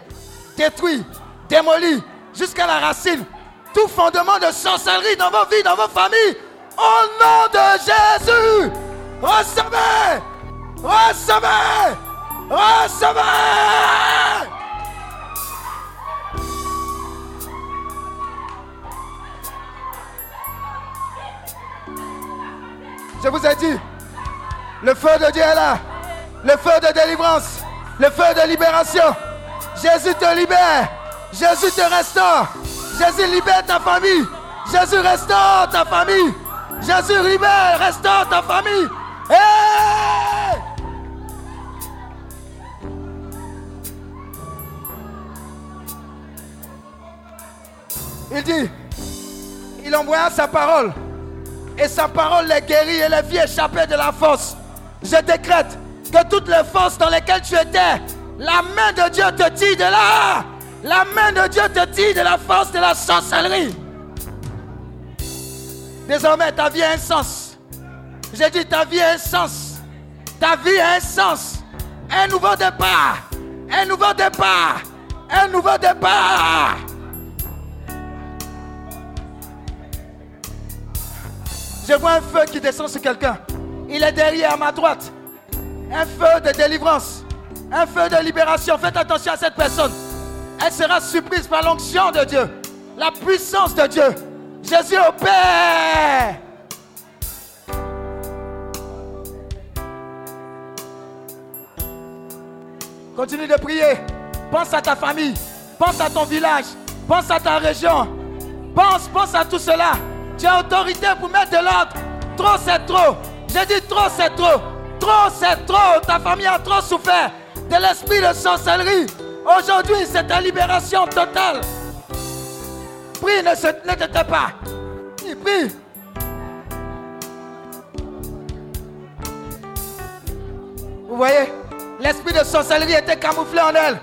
B: détruire, démolir jusqu'à la racine tout fondement de sorcellerie dans vos vies, dans vos familles. Au nom de Jésus, recevez, recevez, recevez. Je vous ai dit, le feu de Dieu est là. Le feu de délivrance. Le feu de libération. Jésus te libère. Jésus te restaure. Jésus libère ta famille. Jésus restaure ta famille. Jésus libère, restaure ta famille. Il dit, il envoya sa parole. Et sa parole les guérit et les fit échapper de la force. Je décrète que toutes les forces dans lesquelles tu étais, la main de Dieu te tire de là. La main de Dieu te tire de la force de la sorcellerie. Désormais, ta vie a un sens. J'ai dit, ta vie a un sens. Ta vie a un sens. Un nouveau départ. Un nouveau départ. Un nouveau départ. Je vois un feu qui descend sur quelqu'un. Il est derrière ma droite. Un feu de délivrance. Un feu de libération. Faites attention à cette personne. Elle sera surprise par l'onction de Dieu. La puissance de Dieu. Jésus opère. Continue de prier. Pense à ta famille. Pense à ton village. Pense à ta région. Pense, pense à tout cela. Tu as autorité pour mettre de l'ordre. Trop, c'est trop. J'ai dit trop, c'est trop. Trop, c'est trop. Ta famille a trop souffert de l'esprit de sorcellerie. Aujourd'hui, c'est ta libération totale. Prie, ne, se, ne te tais pas. Prie, prie? Vous voyez, l'esprit de sorcellerie était camouflé en elle.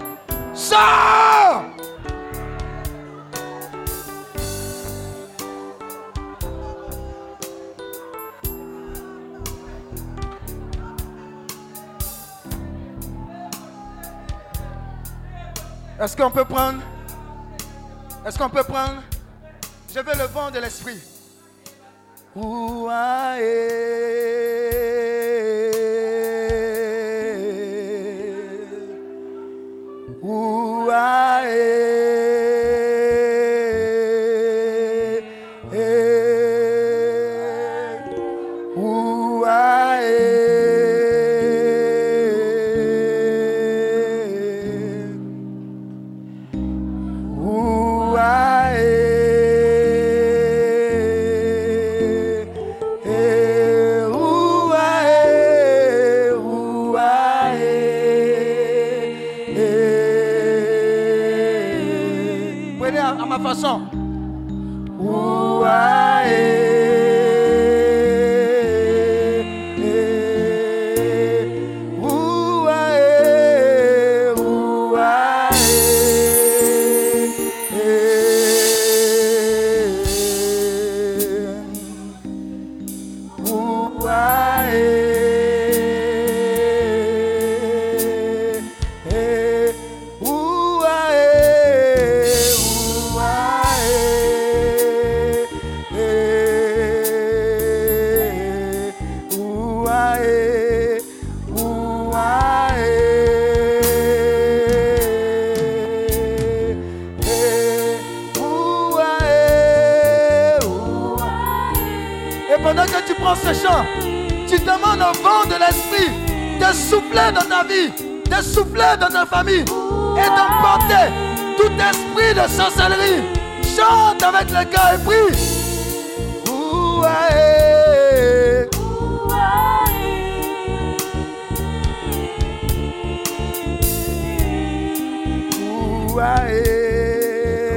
B: Sors Est-ce qu'on peut prendre? Est-ce qu'on peut prendre? Je veux le vent de l'esprit. Ouah, eh. Esprit de sorcellerie. Chante avec le cœur et prie. Eh. Ouah, eh.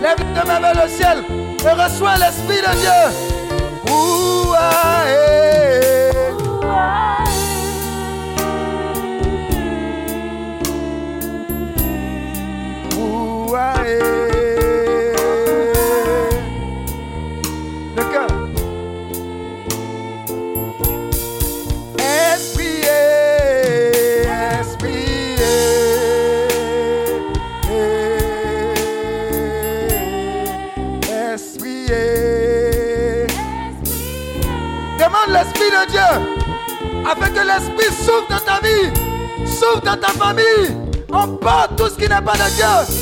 B: Lève tes mains vers le ciel et reçois l'Esprit de Dieu. Dieu. Afin que l'Esprit souffle dans ta vie, souffle dans ta famille. Emporte tout ce qui n'est pas de Dieu.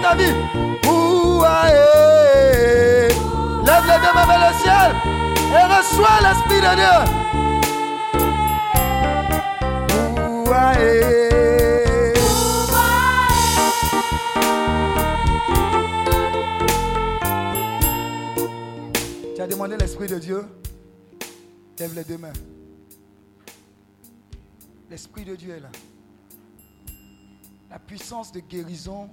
B: Ta vie. Eh. Lève les deux mains vers le ciel et reçois l'Esprit de Dieu. Ouah, eh. Tu as demandé l'Esprit de Dieu? Lève les deux mains. L'Esprit de Dieu est là. La puissance de guérison,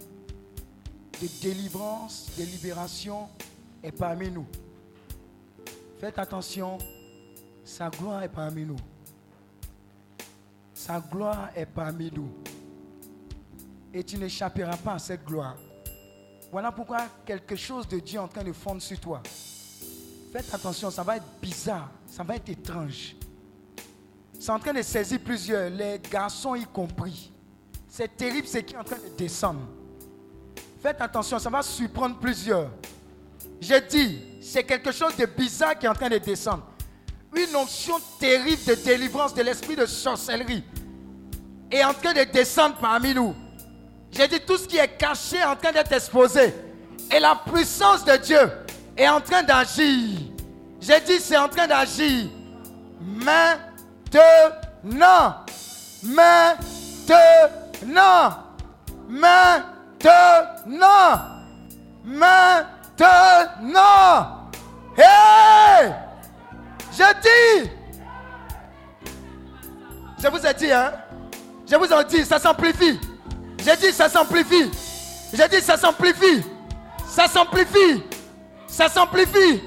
B: de délivrance, de libération est parmi nous. Faites attention, sa gloire est parmi nous. Sa gloire est parmi nous. Et tu n'échapperas pas à cette gloire. Voilà pourquoi quelque chose de Dieu est en train de fondre sur toi. Faites attention, ça va être bizarre, ça va être étrange. C'est en train de saisir plusieurs, les garçons y compris. C'est terrible ce qui est en train de descendre. Faites attention, ça va surprendre plusieurs. J'ai dit, c'est quelque chose de bizarre qui est en train de descendre. Une onction terrible de délivrance de l'esprit de sorcellerie est en train de descendre parmi nous. J'ai dit, tout ce qui est caché est en train d'être exposé. Et la puissance de Dieu est en train d'agir. J'ai dit, c'est en train d'agir. Maintenant. Maintenant. Maintenant. Maintenant. Hey! Je dis. Je vous ai dit, hein? Je vous ai dit, ça s'amplifie. J'ai dit, ça s'amplifie. J'ai dit, ça s'amplifie. Ça s'amplifie. Ça s'amplifie.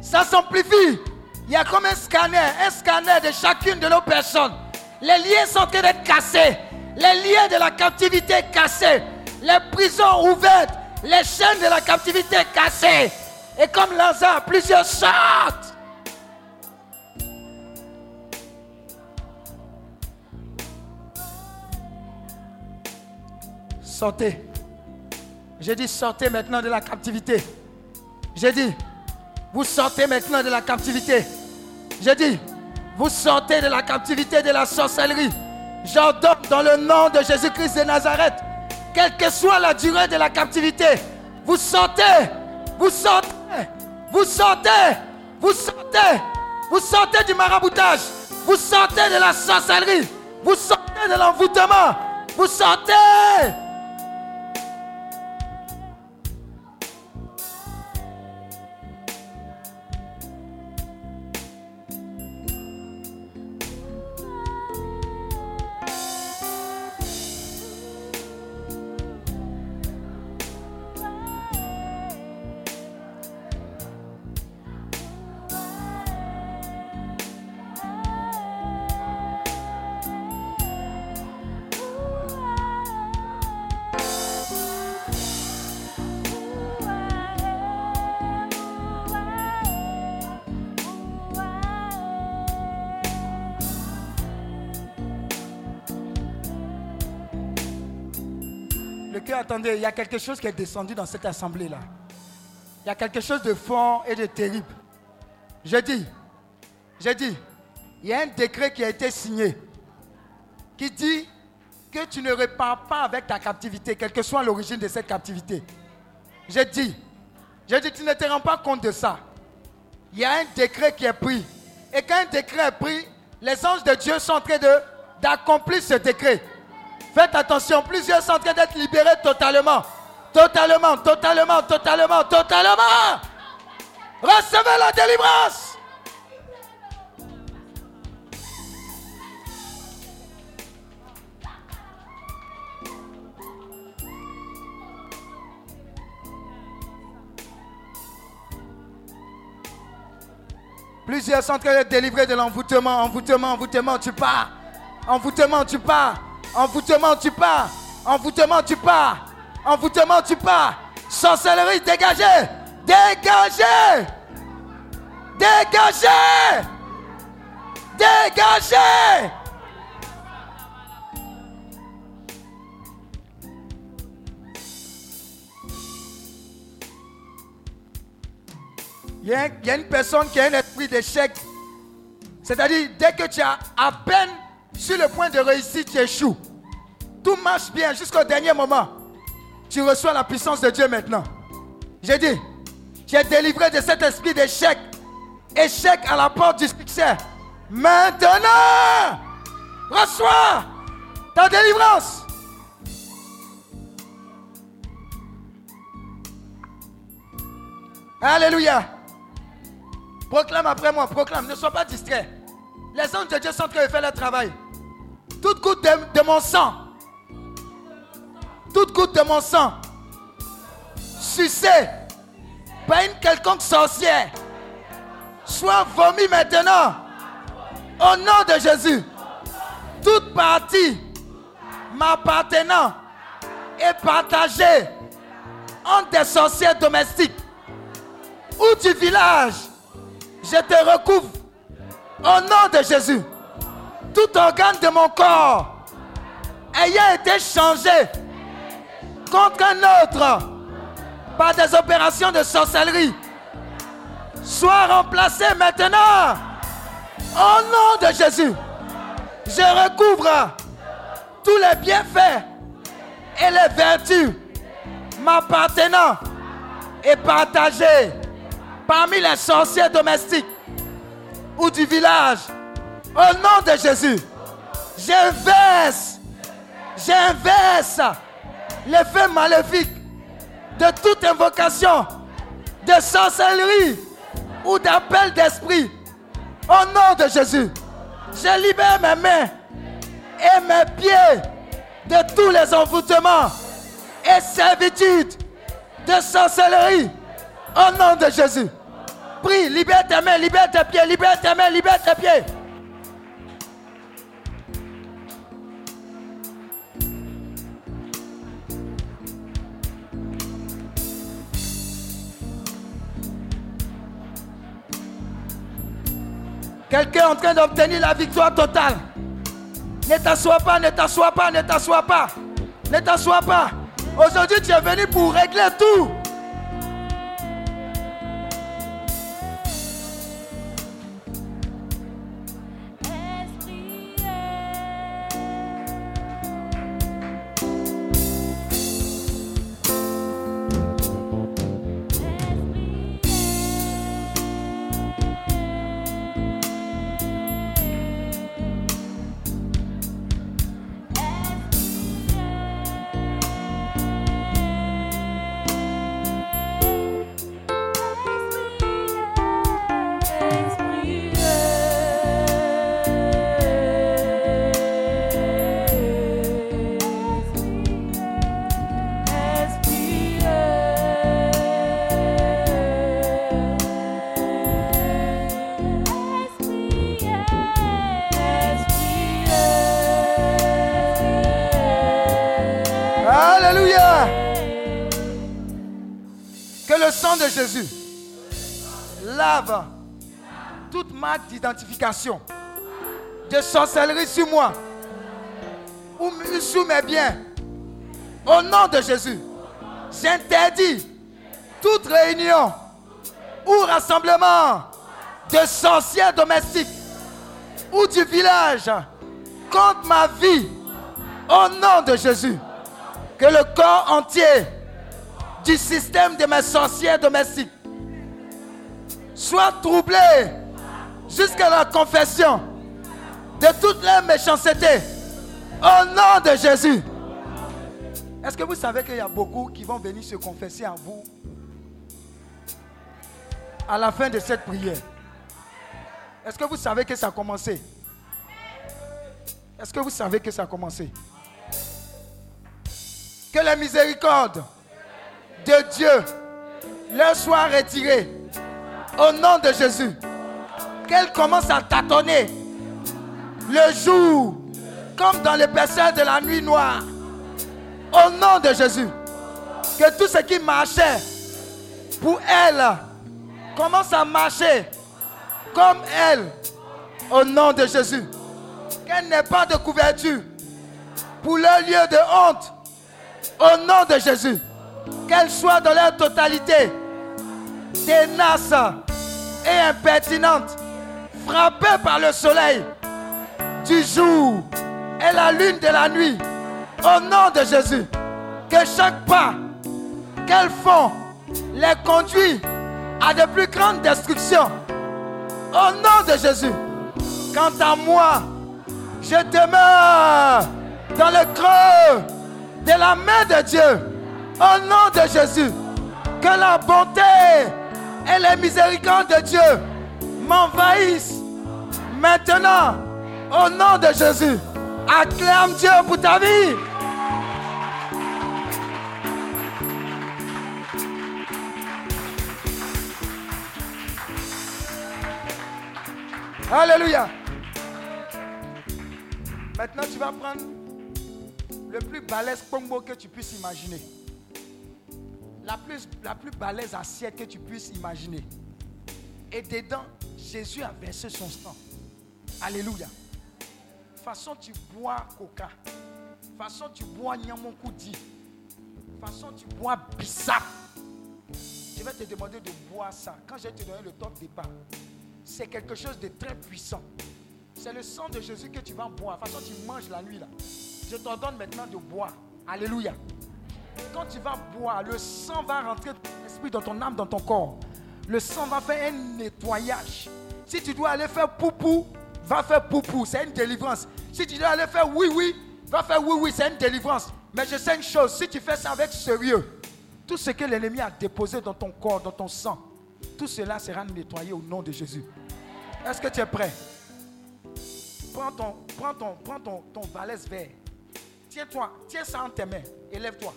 B: Ça s'amplifie. Il y a comme un scanner, un scanner de chacune de nos personnes. Les liens sont en train d'être cassés. Les liens de la captivité cassés. Les prisons ouvertes. Les chaînes de la captivité cassées. Et comme Lazare, plusieurs sortent. Sortez. J'ai dit sortez maintenant de la captivité. J'ai dit, vous sortez maintenant de la captivité. J'ai dit, vous sortez de la captivité de la sorcellerie. J'ordonne dans le nom de Jésus-Christ de Nazareth, quelle que soit la durée de la captivité, vous sortez, vous sortez, vous sortez, vous sortez, vous sortez du maraboutage, vous sortez de la sorcellerie, vous sortez de l'envoûtement, vous sortez. Attendez, il y a quelque chose qui est descendu dans cette assemblée-là. Il y a quelque chose de fort et de terrible. J'ai dit, j'ai dit, il y a un décret qui a été signé qui dit que tu ne repars pas avec ta captivité, quelle que soit l'origine de cette captivité. J'ai dit, j'ai dit, tu ne te rends pas compte de ça. Il y a un décret qui est pris. Et quand un décret est pris, les anges de Dieu sont en train d'accomplir ce décret. Faites attention, plusieurs sont en train d'être libérés totalement. Totalement, totalement, totalement, totalement. Recevez la délivrance. Plusieurs sont en train d'être délivrés de l'envoûtement, envoûtement, envoûtement, tu pars. Envoûtement, tu pars. Envoûtement, tu pars. Envoûtement, tu pars. Envoûtement, tu pars. Sorcellerie, dégagez. Dégagez. Dégagez. Dégagez. Il y, a, il y a une personne qui a un esprit d'échec. C'est-à-dire, dès que tu as à peine sur le point de réussir, tu échoues. Tout marche bien jusqu'au dernier moment. Tu reçois la puissance de Dieu maintenant. J'ai dit, tu es délivré de cet esprit d'échec. Échec à la porte du succès. Maintenant, reçois ta délivrance. Alléluia. Proclame après moi, proclame. Ne sois pas distrait. Les anges de Dieu sont en train de faire leur travail. Toute goutte de, mon sang, toute goutte de mon sang, sucée par une quelconque sorcière, soit vomie maintenant. Au nom de Jésus. Toute partie m'appartenant et partagée entre des sorcières domestiques ou du village, je te recouvre au nom de Jésus. Tout organe de mon corps ayant été changé contre un autre par des opérations de sorcellerie, soit remplacé maintenant au nom de Jésus. Je recouvre tous les bienfaits et les vertus m'appartenant et partagés parmi les sorciers domestiques ou du village. Au nom de Jésus, j'inverse, j'inverse l'effet maléfique de toute invocation de sorcellerie ou d'appel d'esprit. Au nom de Jésus, je libère mes mains et mes pieds de tous les envoûtements et servitudes de sorcellerie. Au nom de Jésus. Prie, libère tes mains, libère tes pieds, libère tes mains, libère tes pieds. Quelqu'un est en train d'obtenir la victoire totale. Ne t'assois pas, ne t'assois pas, ne t'assois pas. Ne t'assois pas. Aujourd'hui, tu es venu pour régler tout. Jésus lave toute marque d'identification de sorcellerie sur moi ou sur mes biens. Au nom de Jésus, j'interdis toute réunion ou rassemblement de sorcières domestiques ou du village contre ma vie. Au nom de Jésus. Que le corps entier du système de mes sorcières domestiques soit troublé jusqu'à la confession de toutes les méchancetés. Au nom de Jésus. Est-ce que vous savez qu'il y a beaucoup qui vont venir se confesser à vous à la fin de cette prière? Est-ce que vous savez que ça a commencé? Est-ce que vous savez que ça a commencé? Que la miséricorde de Dieu leur soit retirée au nom de Jésus. Qu'elle commence à tâtonner le jour comme dans les personnes de la nuit noire. Au nom de Jésus. Que tout ce qui marchait pour elle commence à marcher comme elle. Au nom de Jésus. Qu'elle n'ait pas de couverture pour leur lieu de honte. Au nom de Jésus. Qu'elle soit dans leur totalité tenace et impertinente, frappée par le soleil du jour et la lune de la nuit. Au nom de Jésus, que chaque pas qu'elles font les conduit à de plus grandes destructions. Au nom de Jésus. Quant à moi, je demeure dans le creux de la main de Dieu. Au nom de Jésus. Que la bonté et les miséricordes de Dieu m'envahissent maintenant. Au nom de Jésus. Acclame Dieu pour ta vie. Alléluia. Maintenant, tu vas prendre le plus balèze pombo que tu puisses imaginer. La plus, la plus balèze assiette que tu puisses imaginer. Et dedans, Jésus a versé son sang. Alléluia. Façon tu bois coca. Façon tu bois nyamonkoudi. Façon tu bois bissap. Je vais te demander de boire ça. Quand je vais te donner le top départ, c'est quelque chose de très puissant. C'est le sang de Jésus que tu vas boire. Façon, tu manges la nuit là. Je t'ordonne maintenant de boire. Alléluia. Quand tu vas boire, le sang va rentrer dans ton esprit, dans ton âme, dans ton corps. Le sang va faire un nettoyage. Si tu dois aller faire poupou, va faire poupou. C'est une délivrance. Si tu dois aller faire oui, oui, va faire oui, oui. C'est une délivrance. Mais je sais une chose. Si tu fais ça avec sérieux, tout ce que l'ennemi a déposé dans ton corps, dans ton sang, tout cela sera nettoyé au nom de Jésus. Est-ce que tu es prêt? Prends ton, prends ton, prends ton, ton valise vert. Tiens-toi, tiens ça en tes mains. Élève-toi.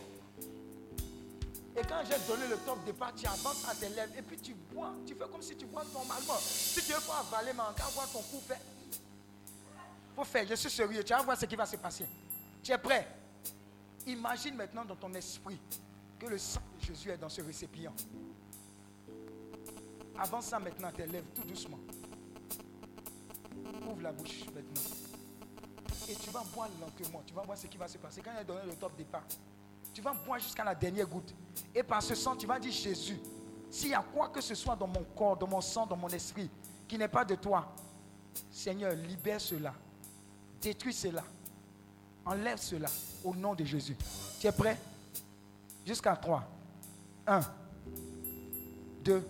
B: Et quand j'ai donné le top départ, tu avances à tes lèvres et puis tu bois. Tu fais comme si tu bois normalement. Si tu veux pas avaler, mais encore voir ton cou fait. Faut faire, je suis sérieux. Tu vas voir ce qui va se passer. Tu es prêt? Imagine maintenant dans ton esprit que le sang de Jésus est dans ce récipient. Avance ça maintenant à tes lèvres, tout doucement. Ouvre la bouche maintenant. Et tu vas boire lentement. Tu vas voir ce qui va se passer. Quand il a donné le top départ, tu vas boire jusqu'à la dernière goutte. Et par ce sang, tu vas dire Jésus, s'il y a quoi que ce soit dans mon corps, dans mon sang, dans mon esprit, qui n'est pas de toi, Seigneur, libère cela. Détruis cela. Enlève cela au nom de Jésus. Tu es prêt? Jusqu'à 3. 1, 2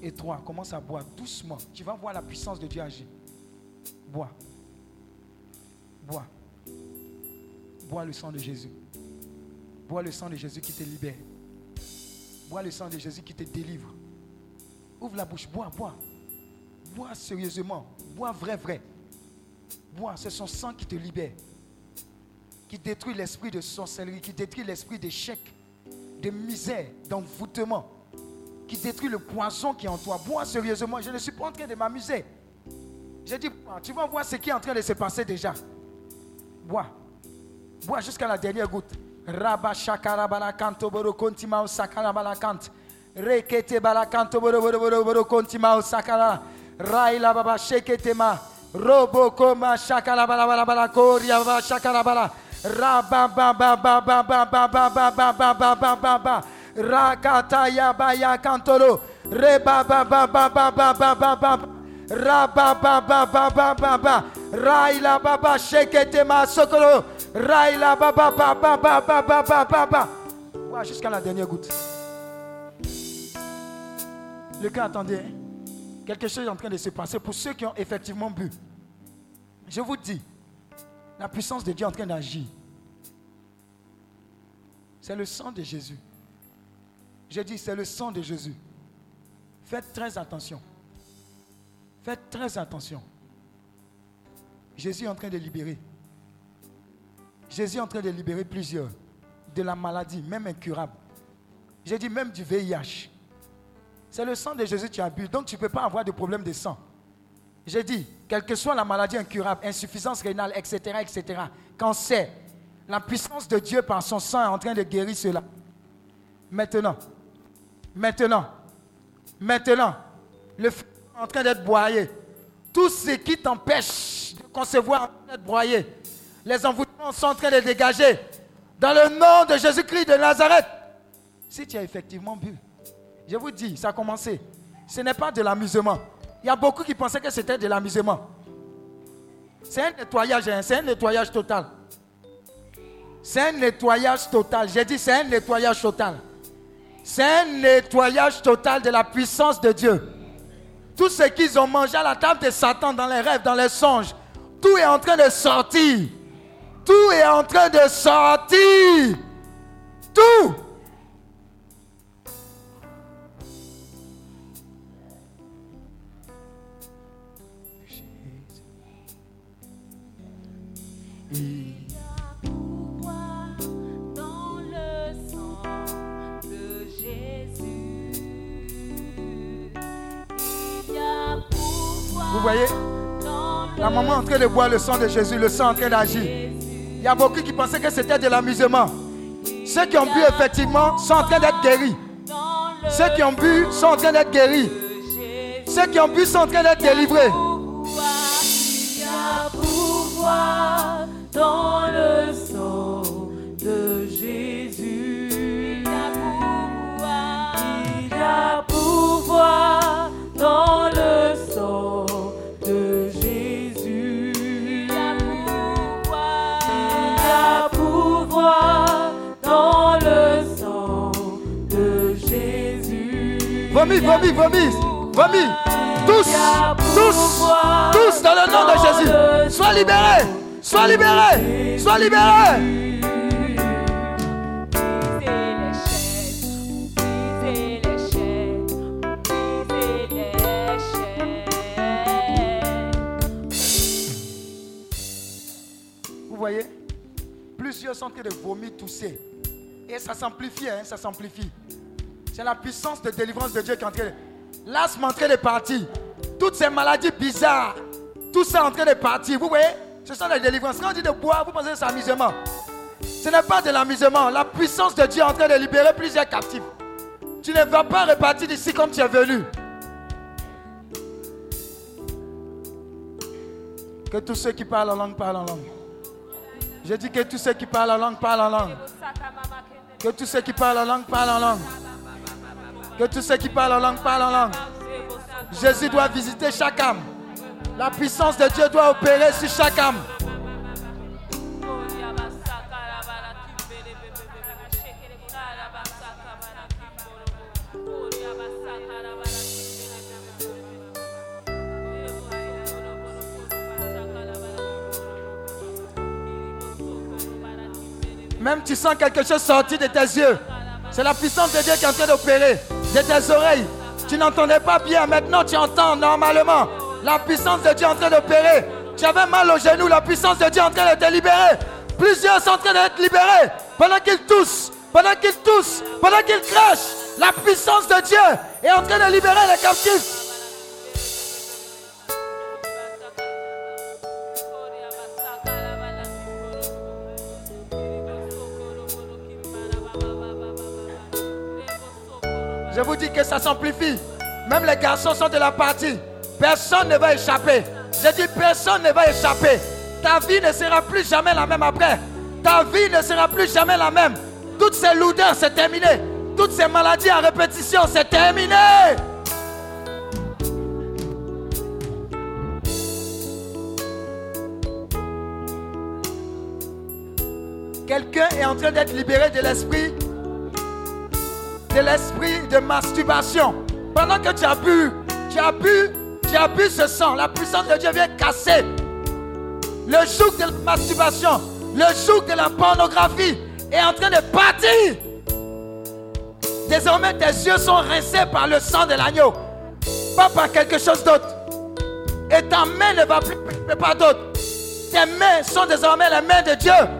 B: et 3. Commence à boire doucement. Tu vas voir la puissance de Dieu agir. Bois. Bois. Bois le sang de Jésus. Bois le sang de Jésus qui te libère. Bois le sang de Jésus qui te délivre. Ouvre la bouche, bois, bois. Bois sérieusement. Bois vrai, vrai. Bois, c'est son sang qui te libère. Qui détruit l'esprit de sorcellerie, qui détruit l'esprit d'échec, de misère, d'envoûtement. Qui détruit le poison qui est en toi. Bois sérieusement. Je ne suis pas en train de m'amuser. J'ai dit, tu vas voir ce qui est en train de se passer déjà. Bois. Bois jusqu'à la dernière goutte. Rabba shakara balakanto boro kontima sakara balakant. Rekete balakanto boro boro boro boro kontima sakara. Raila baba shekete ma. Robo koma shakara bala bala bala koria baba shakara bala. Rabba ba ba ba ba ba ba ba ba ba ba ba ba ba ba. Rakata ya ba ya kantoro. Reba ba ba ba ba ba ba ba ba ba ba ba ba. Raila baba shekete ma sokolo. Raila baba baba baba baba baba. Ouais, jusqu'à la dernière goutte. Le cas, attendez. hein. Quelque chose est en train de se passer pour ceux qui ont effectivement bu. Je vous dis, la puissance de Dieu est en train d'agir. C'est le sang de Jésus. J'ai dit, c'est le sang de Jésus. Faites très attention. Faites très attention. Jésus est en train de libérer. Jésus est en train de libérer plusieurs de la maladie, même incurable. J'ai dit même du VIH. C'est le sang de Jésus que tu as bu, donc tu ne peux pas avoir de problème de sang. J'ai dit, quelle que soit la maladie incurable, insuffisance rénale, etc., etc., cancer, la puissance de Dieu par son sang est en train de guérir cela. Maintenant, maintenant, maintenant, le feu est en train d'être broyé. Tout ce qui t'empêche de concevoir est en train d'être broyé. Les envoûtements sont en train de dégager. Dans le nom de Jésus-Christ de Nazareth. Si tu as effectivement bu, je vous dis, ça a commencé. Ce n'est pas de l'amusement. Il y a beaucoup qui pensaient que c'était de l'amusement. C'est un nettoyage, hein, c'est un nettoyage total. C'est un nettoyage total. J'ai dit, c'est un nettoyage total. C'est un nettoyage total de la puissance de Dieu. Tout ce qu'ils ont mangé à la table de Satan, dans les rêves, dans les songes, tout est en train de sortir. Tout est en train de sortir. Tout.
F: pouvoir dans le sang de Jésus. Il y a pouvoir
B: Vous voyez? La maman est en train de boire le sang de Jésus, le sang est en train d'agir. Il y a beaucoup qui pensaient que c'était de l'amusement. Ceux qui ont bu effectivement sont en train d'être guéris. Ceux qui ont bu sont en train d'être guéris. Ceux qui ont bu sont en train d'être délivrés.
F: Il y a pouvoir dans le sang de Jésus. Il y a pouvoir dans le Jésus.
B: Vomis, vomis, vomis, vomis. Tous, tous, tous dans le nom de Jésus. Sois libérés, sois libérés, sois
F: chaînes.
B: Vous voyez Plusieurs sont en de vomir, tousser. Et ça s'amplifie, hein, ça s'amplifie. C'est la puissance de délivrance de Dieu qui est en train de... L'asthme est en train de partir. Toutes ces maladies bizarres, tout ça est en train de partir. Vous voyez Ce sont les délivrances. Quand on dit de boire, vous pensez que c'est amusement. Ce n'est pas de l'amusement. La puissance de Dieu est en train de libérer plusieurs captifs. Tu ne vas pas repartir d'ici comme tu es venu. Que tous ceux qui parlent en langue parlent en langue. J'ai dit que tous ceux qui parlent en langue parlent en langue. Que tous ceux qui parlent en langue parlent en langue. Que tous ceux qui parlent en langue parlent en langue. Jésus doit visiter chaque âme. La puissance de Dieu doit opérer sur chaque âme. Même tu sens quelque chose sortir de tes yeux. C'est la puissance de Dieu qui est en train d'opérer. De tes oreilles. Tu n'entendais pas bien. Maintenant tu entends normalement. La puissance de Dieu est en train d'opérer. Tu avais mal au genou. La puissance de Dieu est en train de te libérer. Plusieurs sont en train d'être libérés. Pendant qu'ils toussent. Pendant qu'ils toussent. Pendant qu'ils crachent. La puissance de Dieu est en train de libérer les captifs. Je vous dis que ça s'amplifie. Même les garçons sont de la partie. Personne ne va échapper. Je dis personne ne va échapper. Ta vie ne sera plus jamais la même après. Ta vie ne sera plus jamais la même. Toutes ces lourdeurs, c'est terminé. Toutes ces maladies à répétition, c'est terminé. Quelqu'un est en train d'être libéré de l'esprit de l'esprit de masturbation. Pendant que tu as bu, tu as bu, tu as bu ce sang, la puissance de Dieu vient casser le joug de la masturbation, le joug de la pornographie est en train de partir. Désormais, tes yeux sont rincés par le sang de l'agneau, pas par quelque chose d'autre. Et ta main ne va plus pas d'autre. Tes mains sont désormais les mains de Dieu.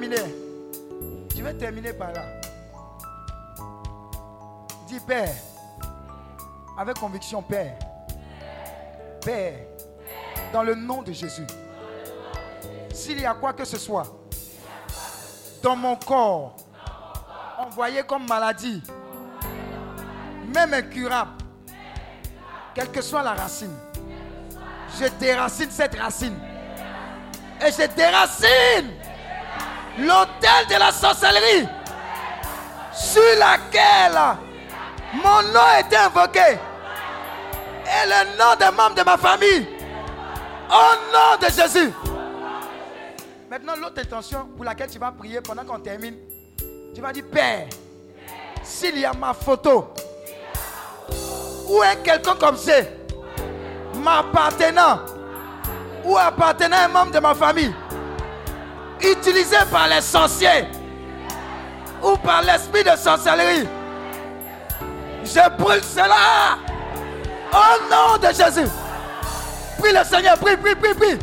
B: Terminé. Je vais terminer par là. Dis Père. Avec conviction, Père. Père. Dans le nom de Jésus. S'il y a quoi que ce soit dans mon corps, envoyé comme maladie, même incurable, quelle que soit la racine, je déracine cette racine et je déracine l'autel de la sorcellerie sur laquelle mon nom est invoqué et le nom des membres de ma famille au nom de Jésus. Maintenant, l'autre intention pour laquelle tu vas prier pendant qu'on termine, tu vas dire Père, s'il y a ma photo ou est quelqu'un comme ça m'appartenant ou appartenant à un membre de ma famille, utilisé par les sorciers ou par l'esprit de sorcellerie, je brûle cela au nom de Jésus. Prie le Seigneur, prie, prie, prie, prie.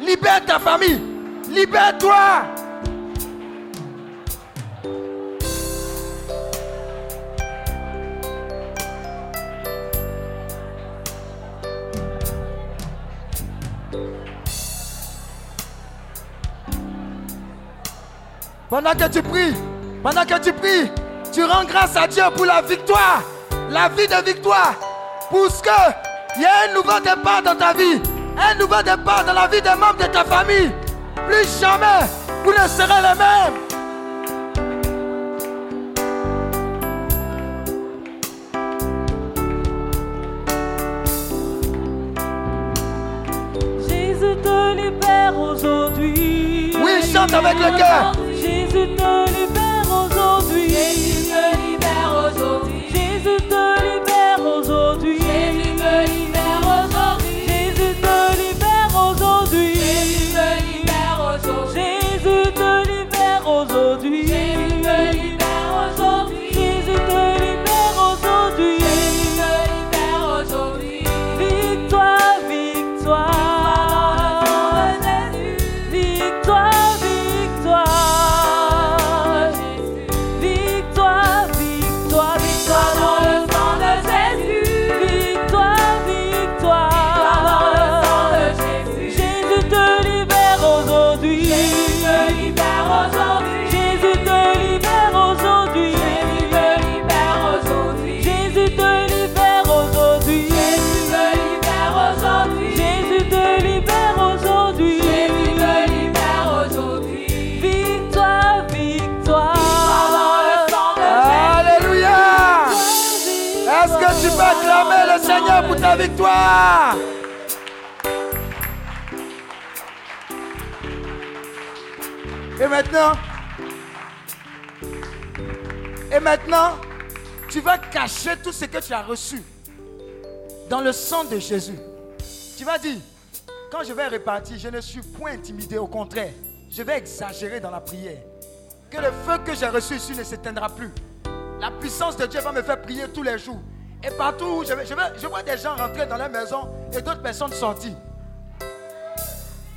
B: Libère ta famille, libère-toi. Pendant que tu pries, pendant que tu pries, tu rends grâce à Dieu pour la victoire, la vie de victoire. Pour ce qu'il y a un nouveau départ dans ta vie, un nouveau départ dans la vie des membres de ta famille. Plus jamais, vous ne serez les mêmes.
E: Jésus te libère aujourd'hui.
B: Oui, chante avec le cœur.
E: Jésus te libère aujourd'hui.
B: Et maintenant, et maintenant, tu vas cacher tout ce que tu as reçu dans le sang de Jésus. Tu vas dire, quand je vais repartir, je ne suis point intimidé, au contraire, je vais exagérer dans la prière. Que le feu que j'ai reçu ici ne s'éteindra plus. La puissance de Dieu va me faire prier tous les jours. Et partout où je vois des gens rentrer dans la maison et d'autres personnes sortir.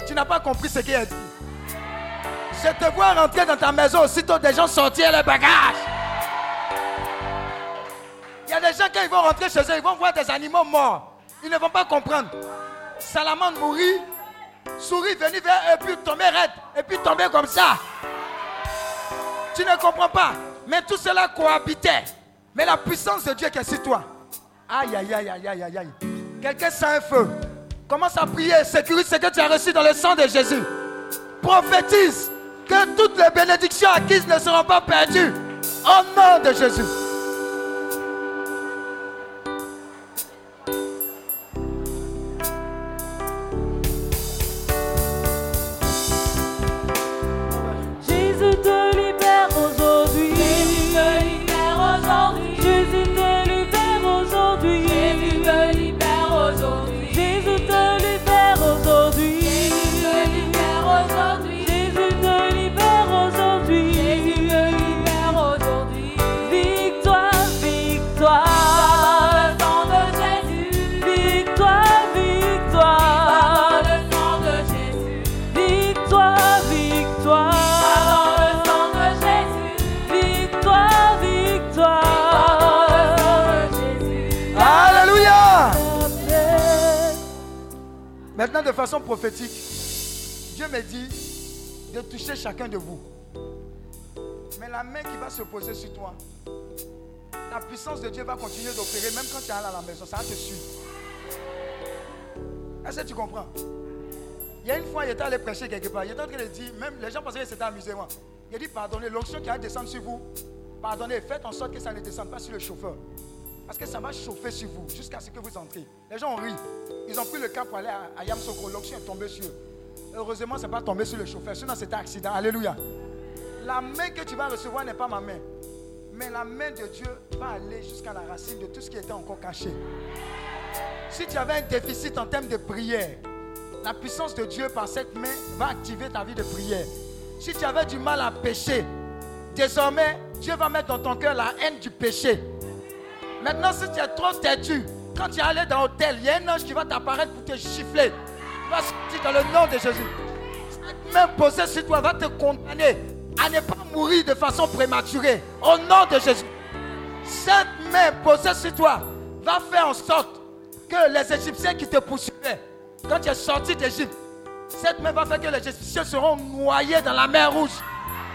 B: Tu n'as pas compris ce qu'il a dit. Je te vois rentrer dans ta maison, aussitôt des gens sortir les bagages. Il y a des gens, quand ils vont rentrer chez eux, ils vont voir des animaux morts. Ils ne vont pas comprendre. Salamandre mourit, souris venir vers eux, puis tomber raide, et puis tomber comme ça. Tu ne comprends pas. Mais tout cela cohabitait. Mais la puissance de Dieu qui est sur toi. Aïe, aïe, aïe, aïe, aïe, aïe. Quelqu'un sent un feu. Commence à prier. Sécurise ce que tu as reçu dans le sang de Jésus. Prophétise que toutes les bénédictions acquises ne seront pas perdues. Au nom de. Jésus
G: de
B: façon prophétique, Dieu me dit de toucher chacun de vous. Mais la main qui va se poser sur toi, la puissance de Dieu va continuer d'opérer même quand tu es à la maison. Ça va te suivre. Est-ce que tu comprends? Il y a une fois, il était allé prêcher quelque part. Il était en train de dire, même les gens pensaient que c'était amusement. Il a dit, pardonnez, l'onction qui va descendre sur vous, pardonnez, faites en sorte que ça ne descende pas sur le chauffeur. Parce que ça va chauffer sur vous jusqu'à ce que vous entrez. Les gens ont ri. Ils ont pris le cap pour aller à, à Yamsoko. L'onction est tombée sur eux. Heureusement, ce n'est pas tombé sur le chauffeur. Sinon, c'était un accident. Alléluia. La main que tu vas recevoir n'est pas ma main. Mais la main de Dieu va aller jusqu'à la racine de tout ce qui était encore caché. Si tu avais un déficit en termes de prière, la puissance de Dieu par cette main va activer ta vie de prière. Si tu avais du mal à pécher, désormais, Dieu va mettre dans ton cœur la haine du péché. Maintenant, si tu es trop têtu, quand tu es allé dans l'hôtel, il y a un ange qui va t'apparaître pour te gifler. Tu vas sortir dans le nom de Jésus. Cette main posée sur toi va te condamner à ne pas mourir de façon prématurée. Au nom de Jésus. Cette main posée sur toi va faire en sorte que les Égyptiens qui te poursuivaient, quand tu es sorti d'Égypte, cette main va faire que les Égyptiens seront noyés dans la mer rouge.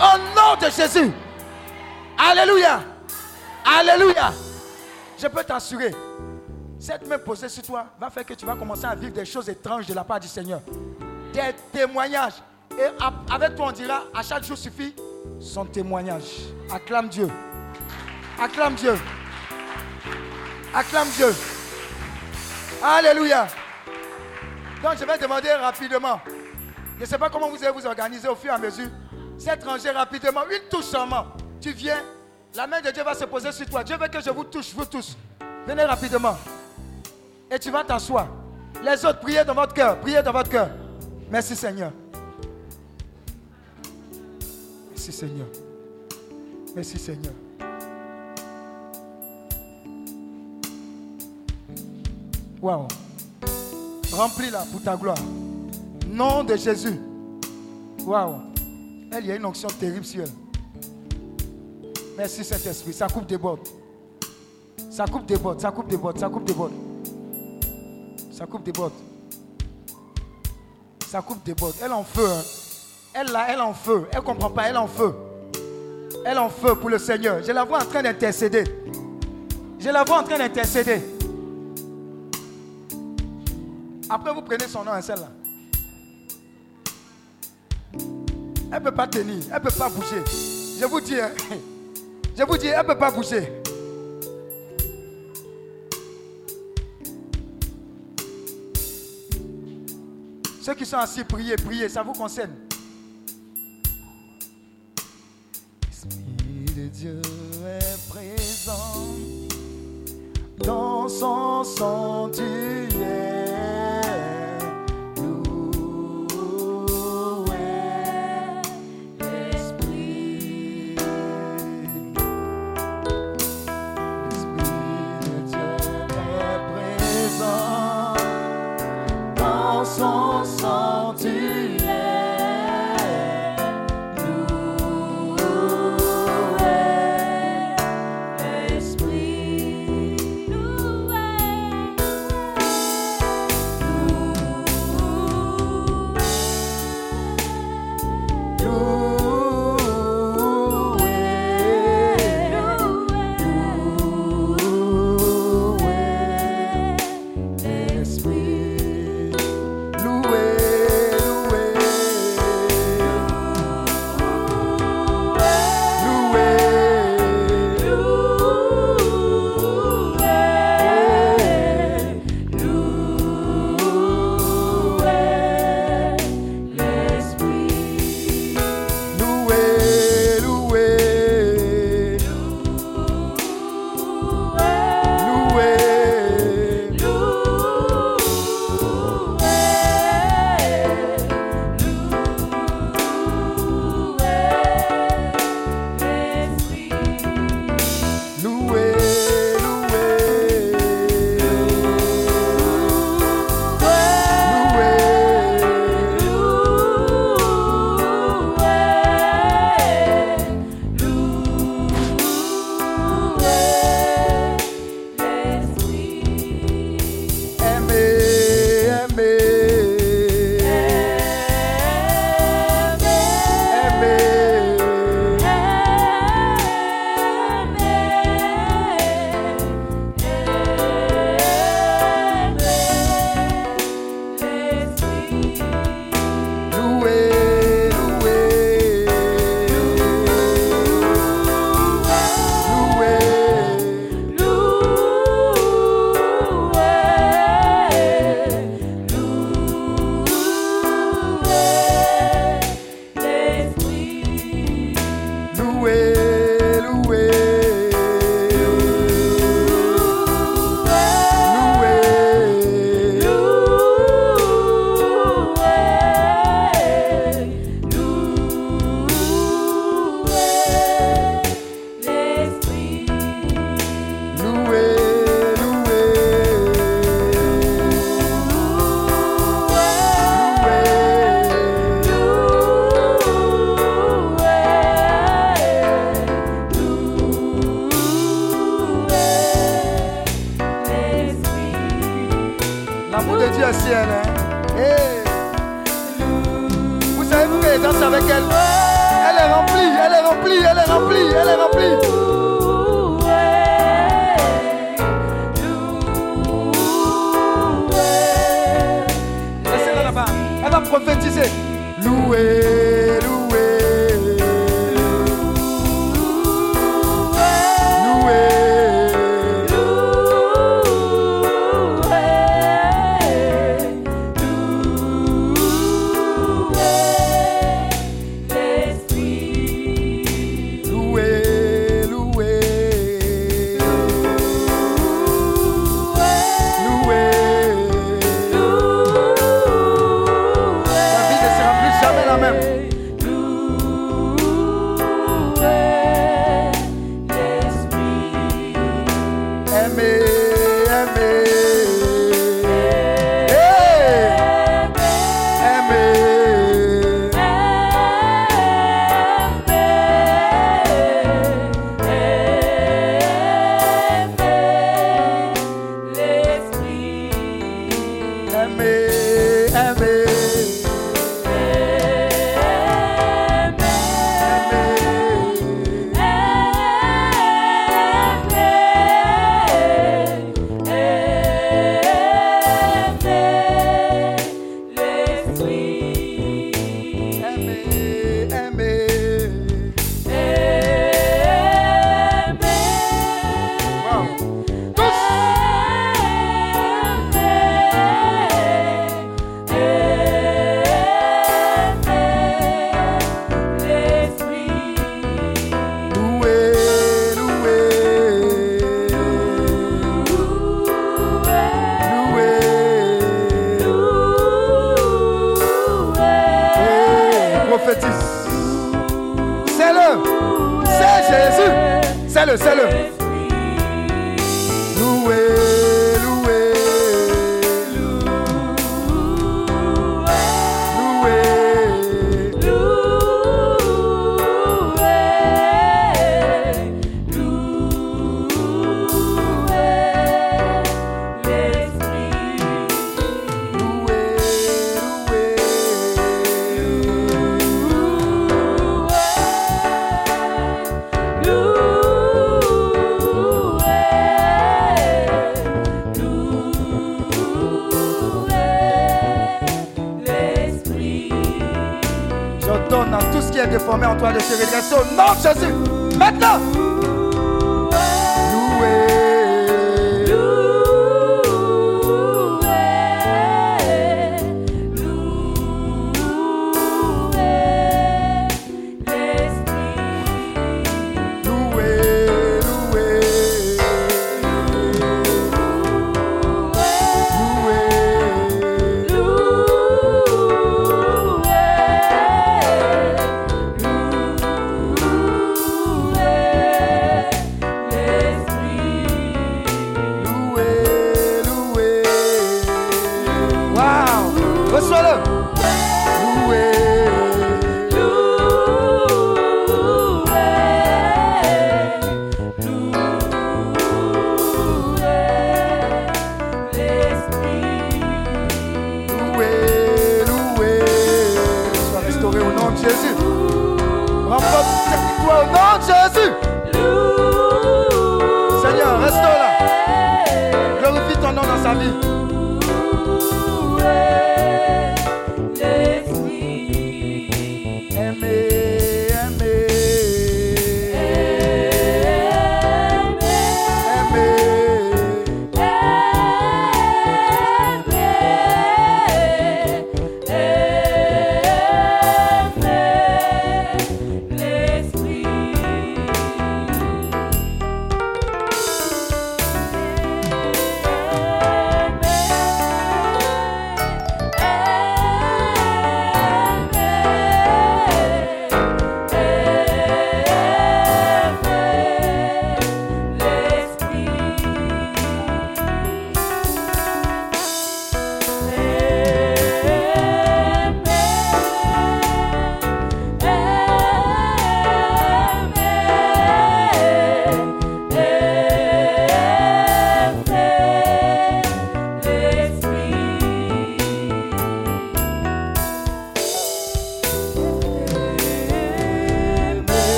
B: Au nom de Jésus. Alléluia. Alléluia. Je peux t'assurer, cette main posée sur toi va faire que tu vas commencer à vivre des choses étranges de la part du Seigneur. Des témoignages. Et avec toi, on dira, à chaque jour suffit son témoignage. Acclame Dieu. Acclame Dieu. Acclame Dieu. Alléluia. Donc, je vais demander rapidement. Je ne sais pas comment vous allez vous organiser au fur et à mesure. Cette rangée rapidement, une touche seulement. Tu viens, la main de Dieu va se poser sur toi. Dieu veut que je vous touche, vous tous. Venez rapidement. Et tu vas t'asseoir. Les autres, priez dans votre cœur. Priez dans votre cœur. Merci Seigneur. Merci Seigneur. Merci Seigneur. Waouh. Remplis-la pour ta gloire. Nom de Jésus. Waouh. Elle, il y a une onction terrible sur elle. Merci Saint-Esprit. Ça coupe des bottes. Ça coupe des bottes, ça coupe des bottes, ça coupe des bottes. Ça coupe des bottes. Ça coupe des bottes. Elle est en feu. hein. Elle là, elle en feu. Elle ne comprend pas, elle en feu. Elle en feu pour le Seigneur. Je la vois en train d'intercéder. Je la vois en train d'intercéder. Après, vous prenez son nom, hein, celle-là. Elle ne peut pas tenir, elle ne peut pas bouger. Je vous dis, hein, je vous dis, elle ne peut pas bouger. Ceux qui sont assis, priez, priez, ça vous concerne. L'Esprit de Dieu est présent dans son sanctuaire.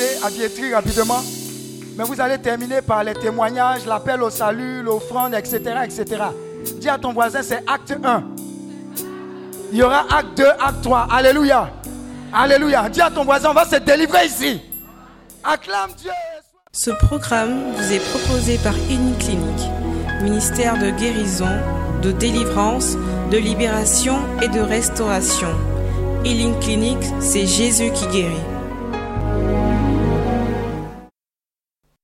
F: allez à
B: Biétry rapidement, mais vous allez terminer par les témoignages, l'appel au salut, l'offrande, etc., etc. Dis à ton voisin, c'est acte 1. Il y aura acte 2, acte 3. Alléluia. Alléluia. Dis à ton voisin, on va se délivrer ici. Acclame Dieu.
A: Ce programme vous est proposé par Uniclinique, ministère de guérison, de délivrance, de libération et de restauration. Healing Clinic, c'est Jésus qui guérit.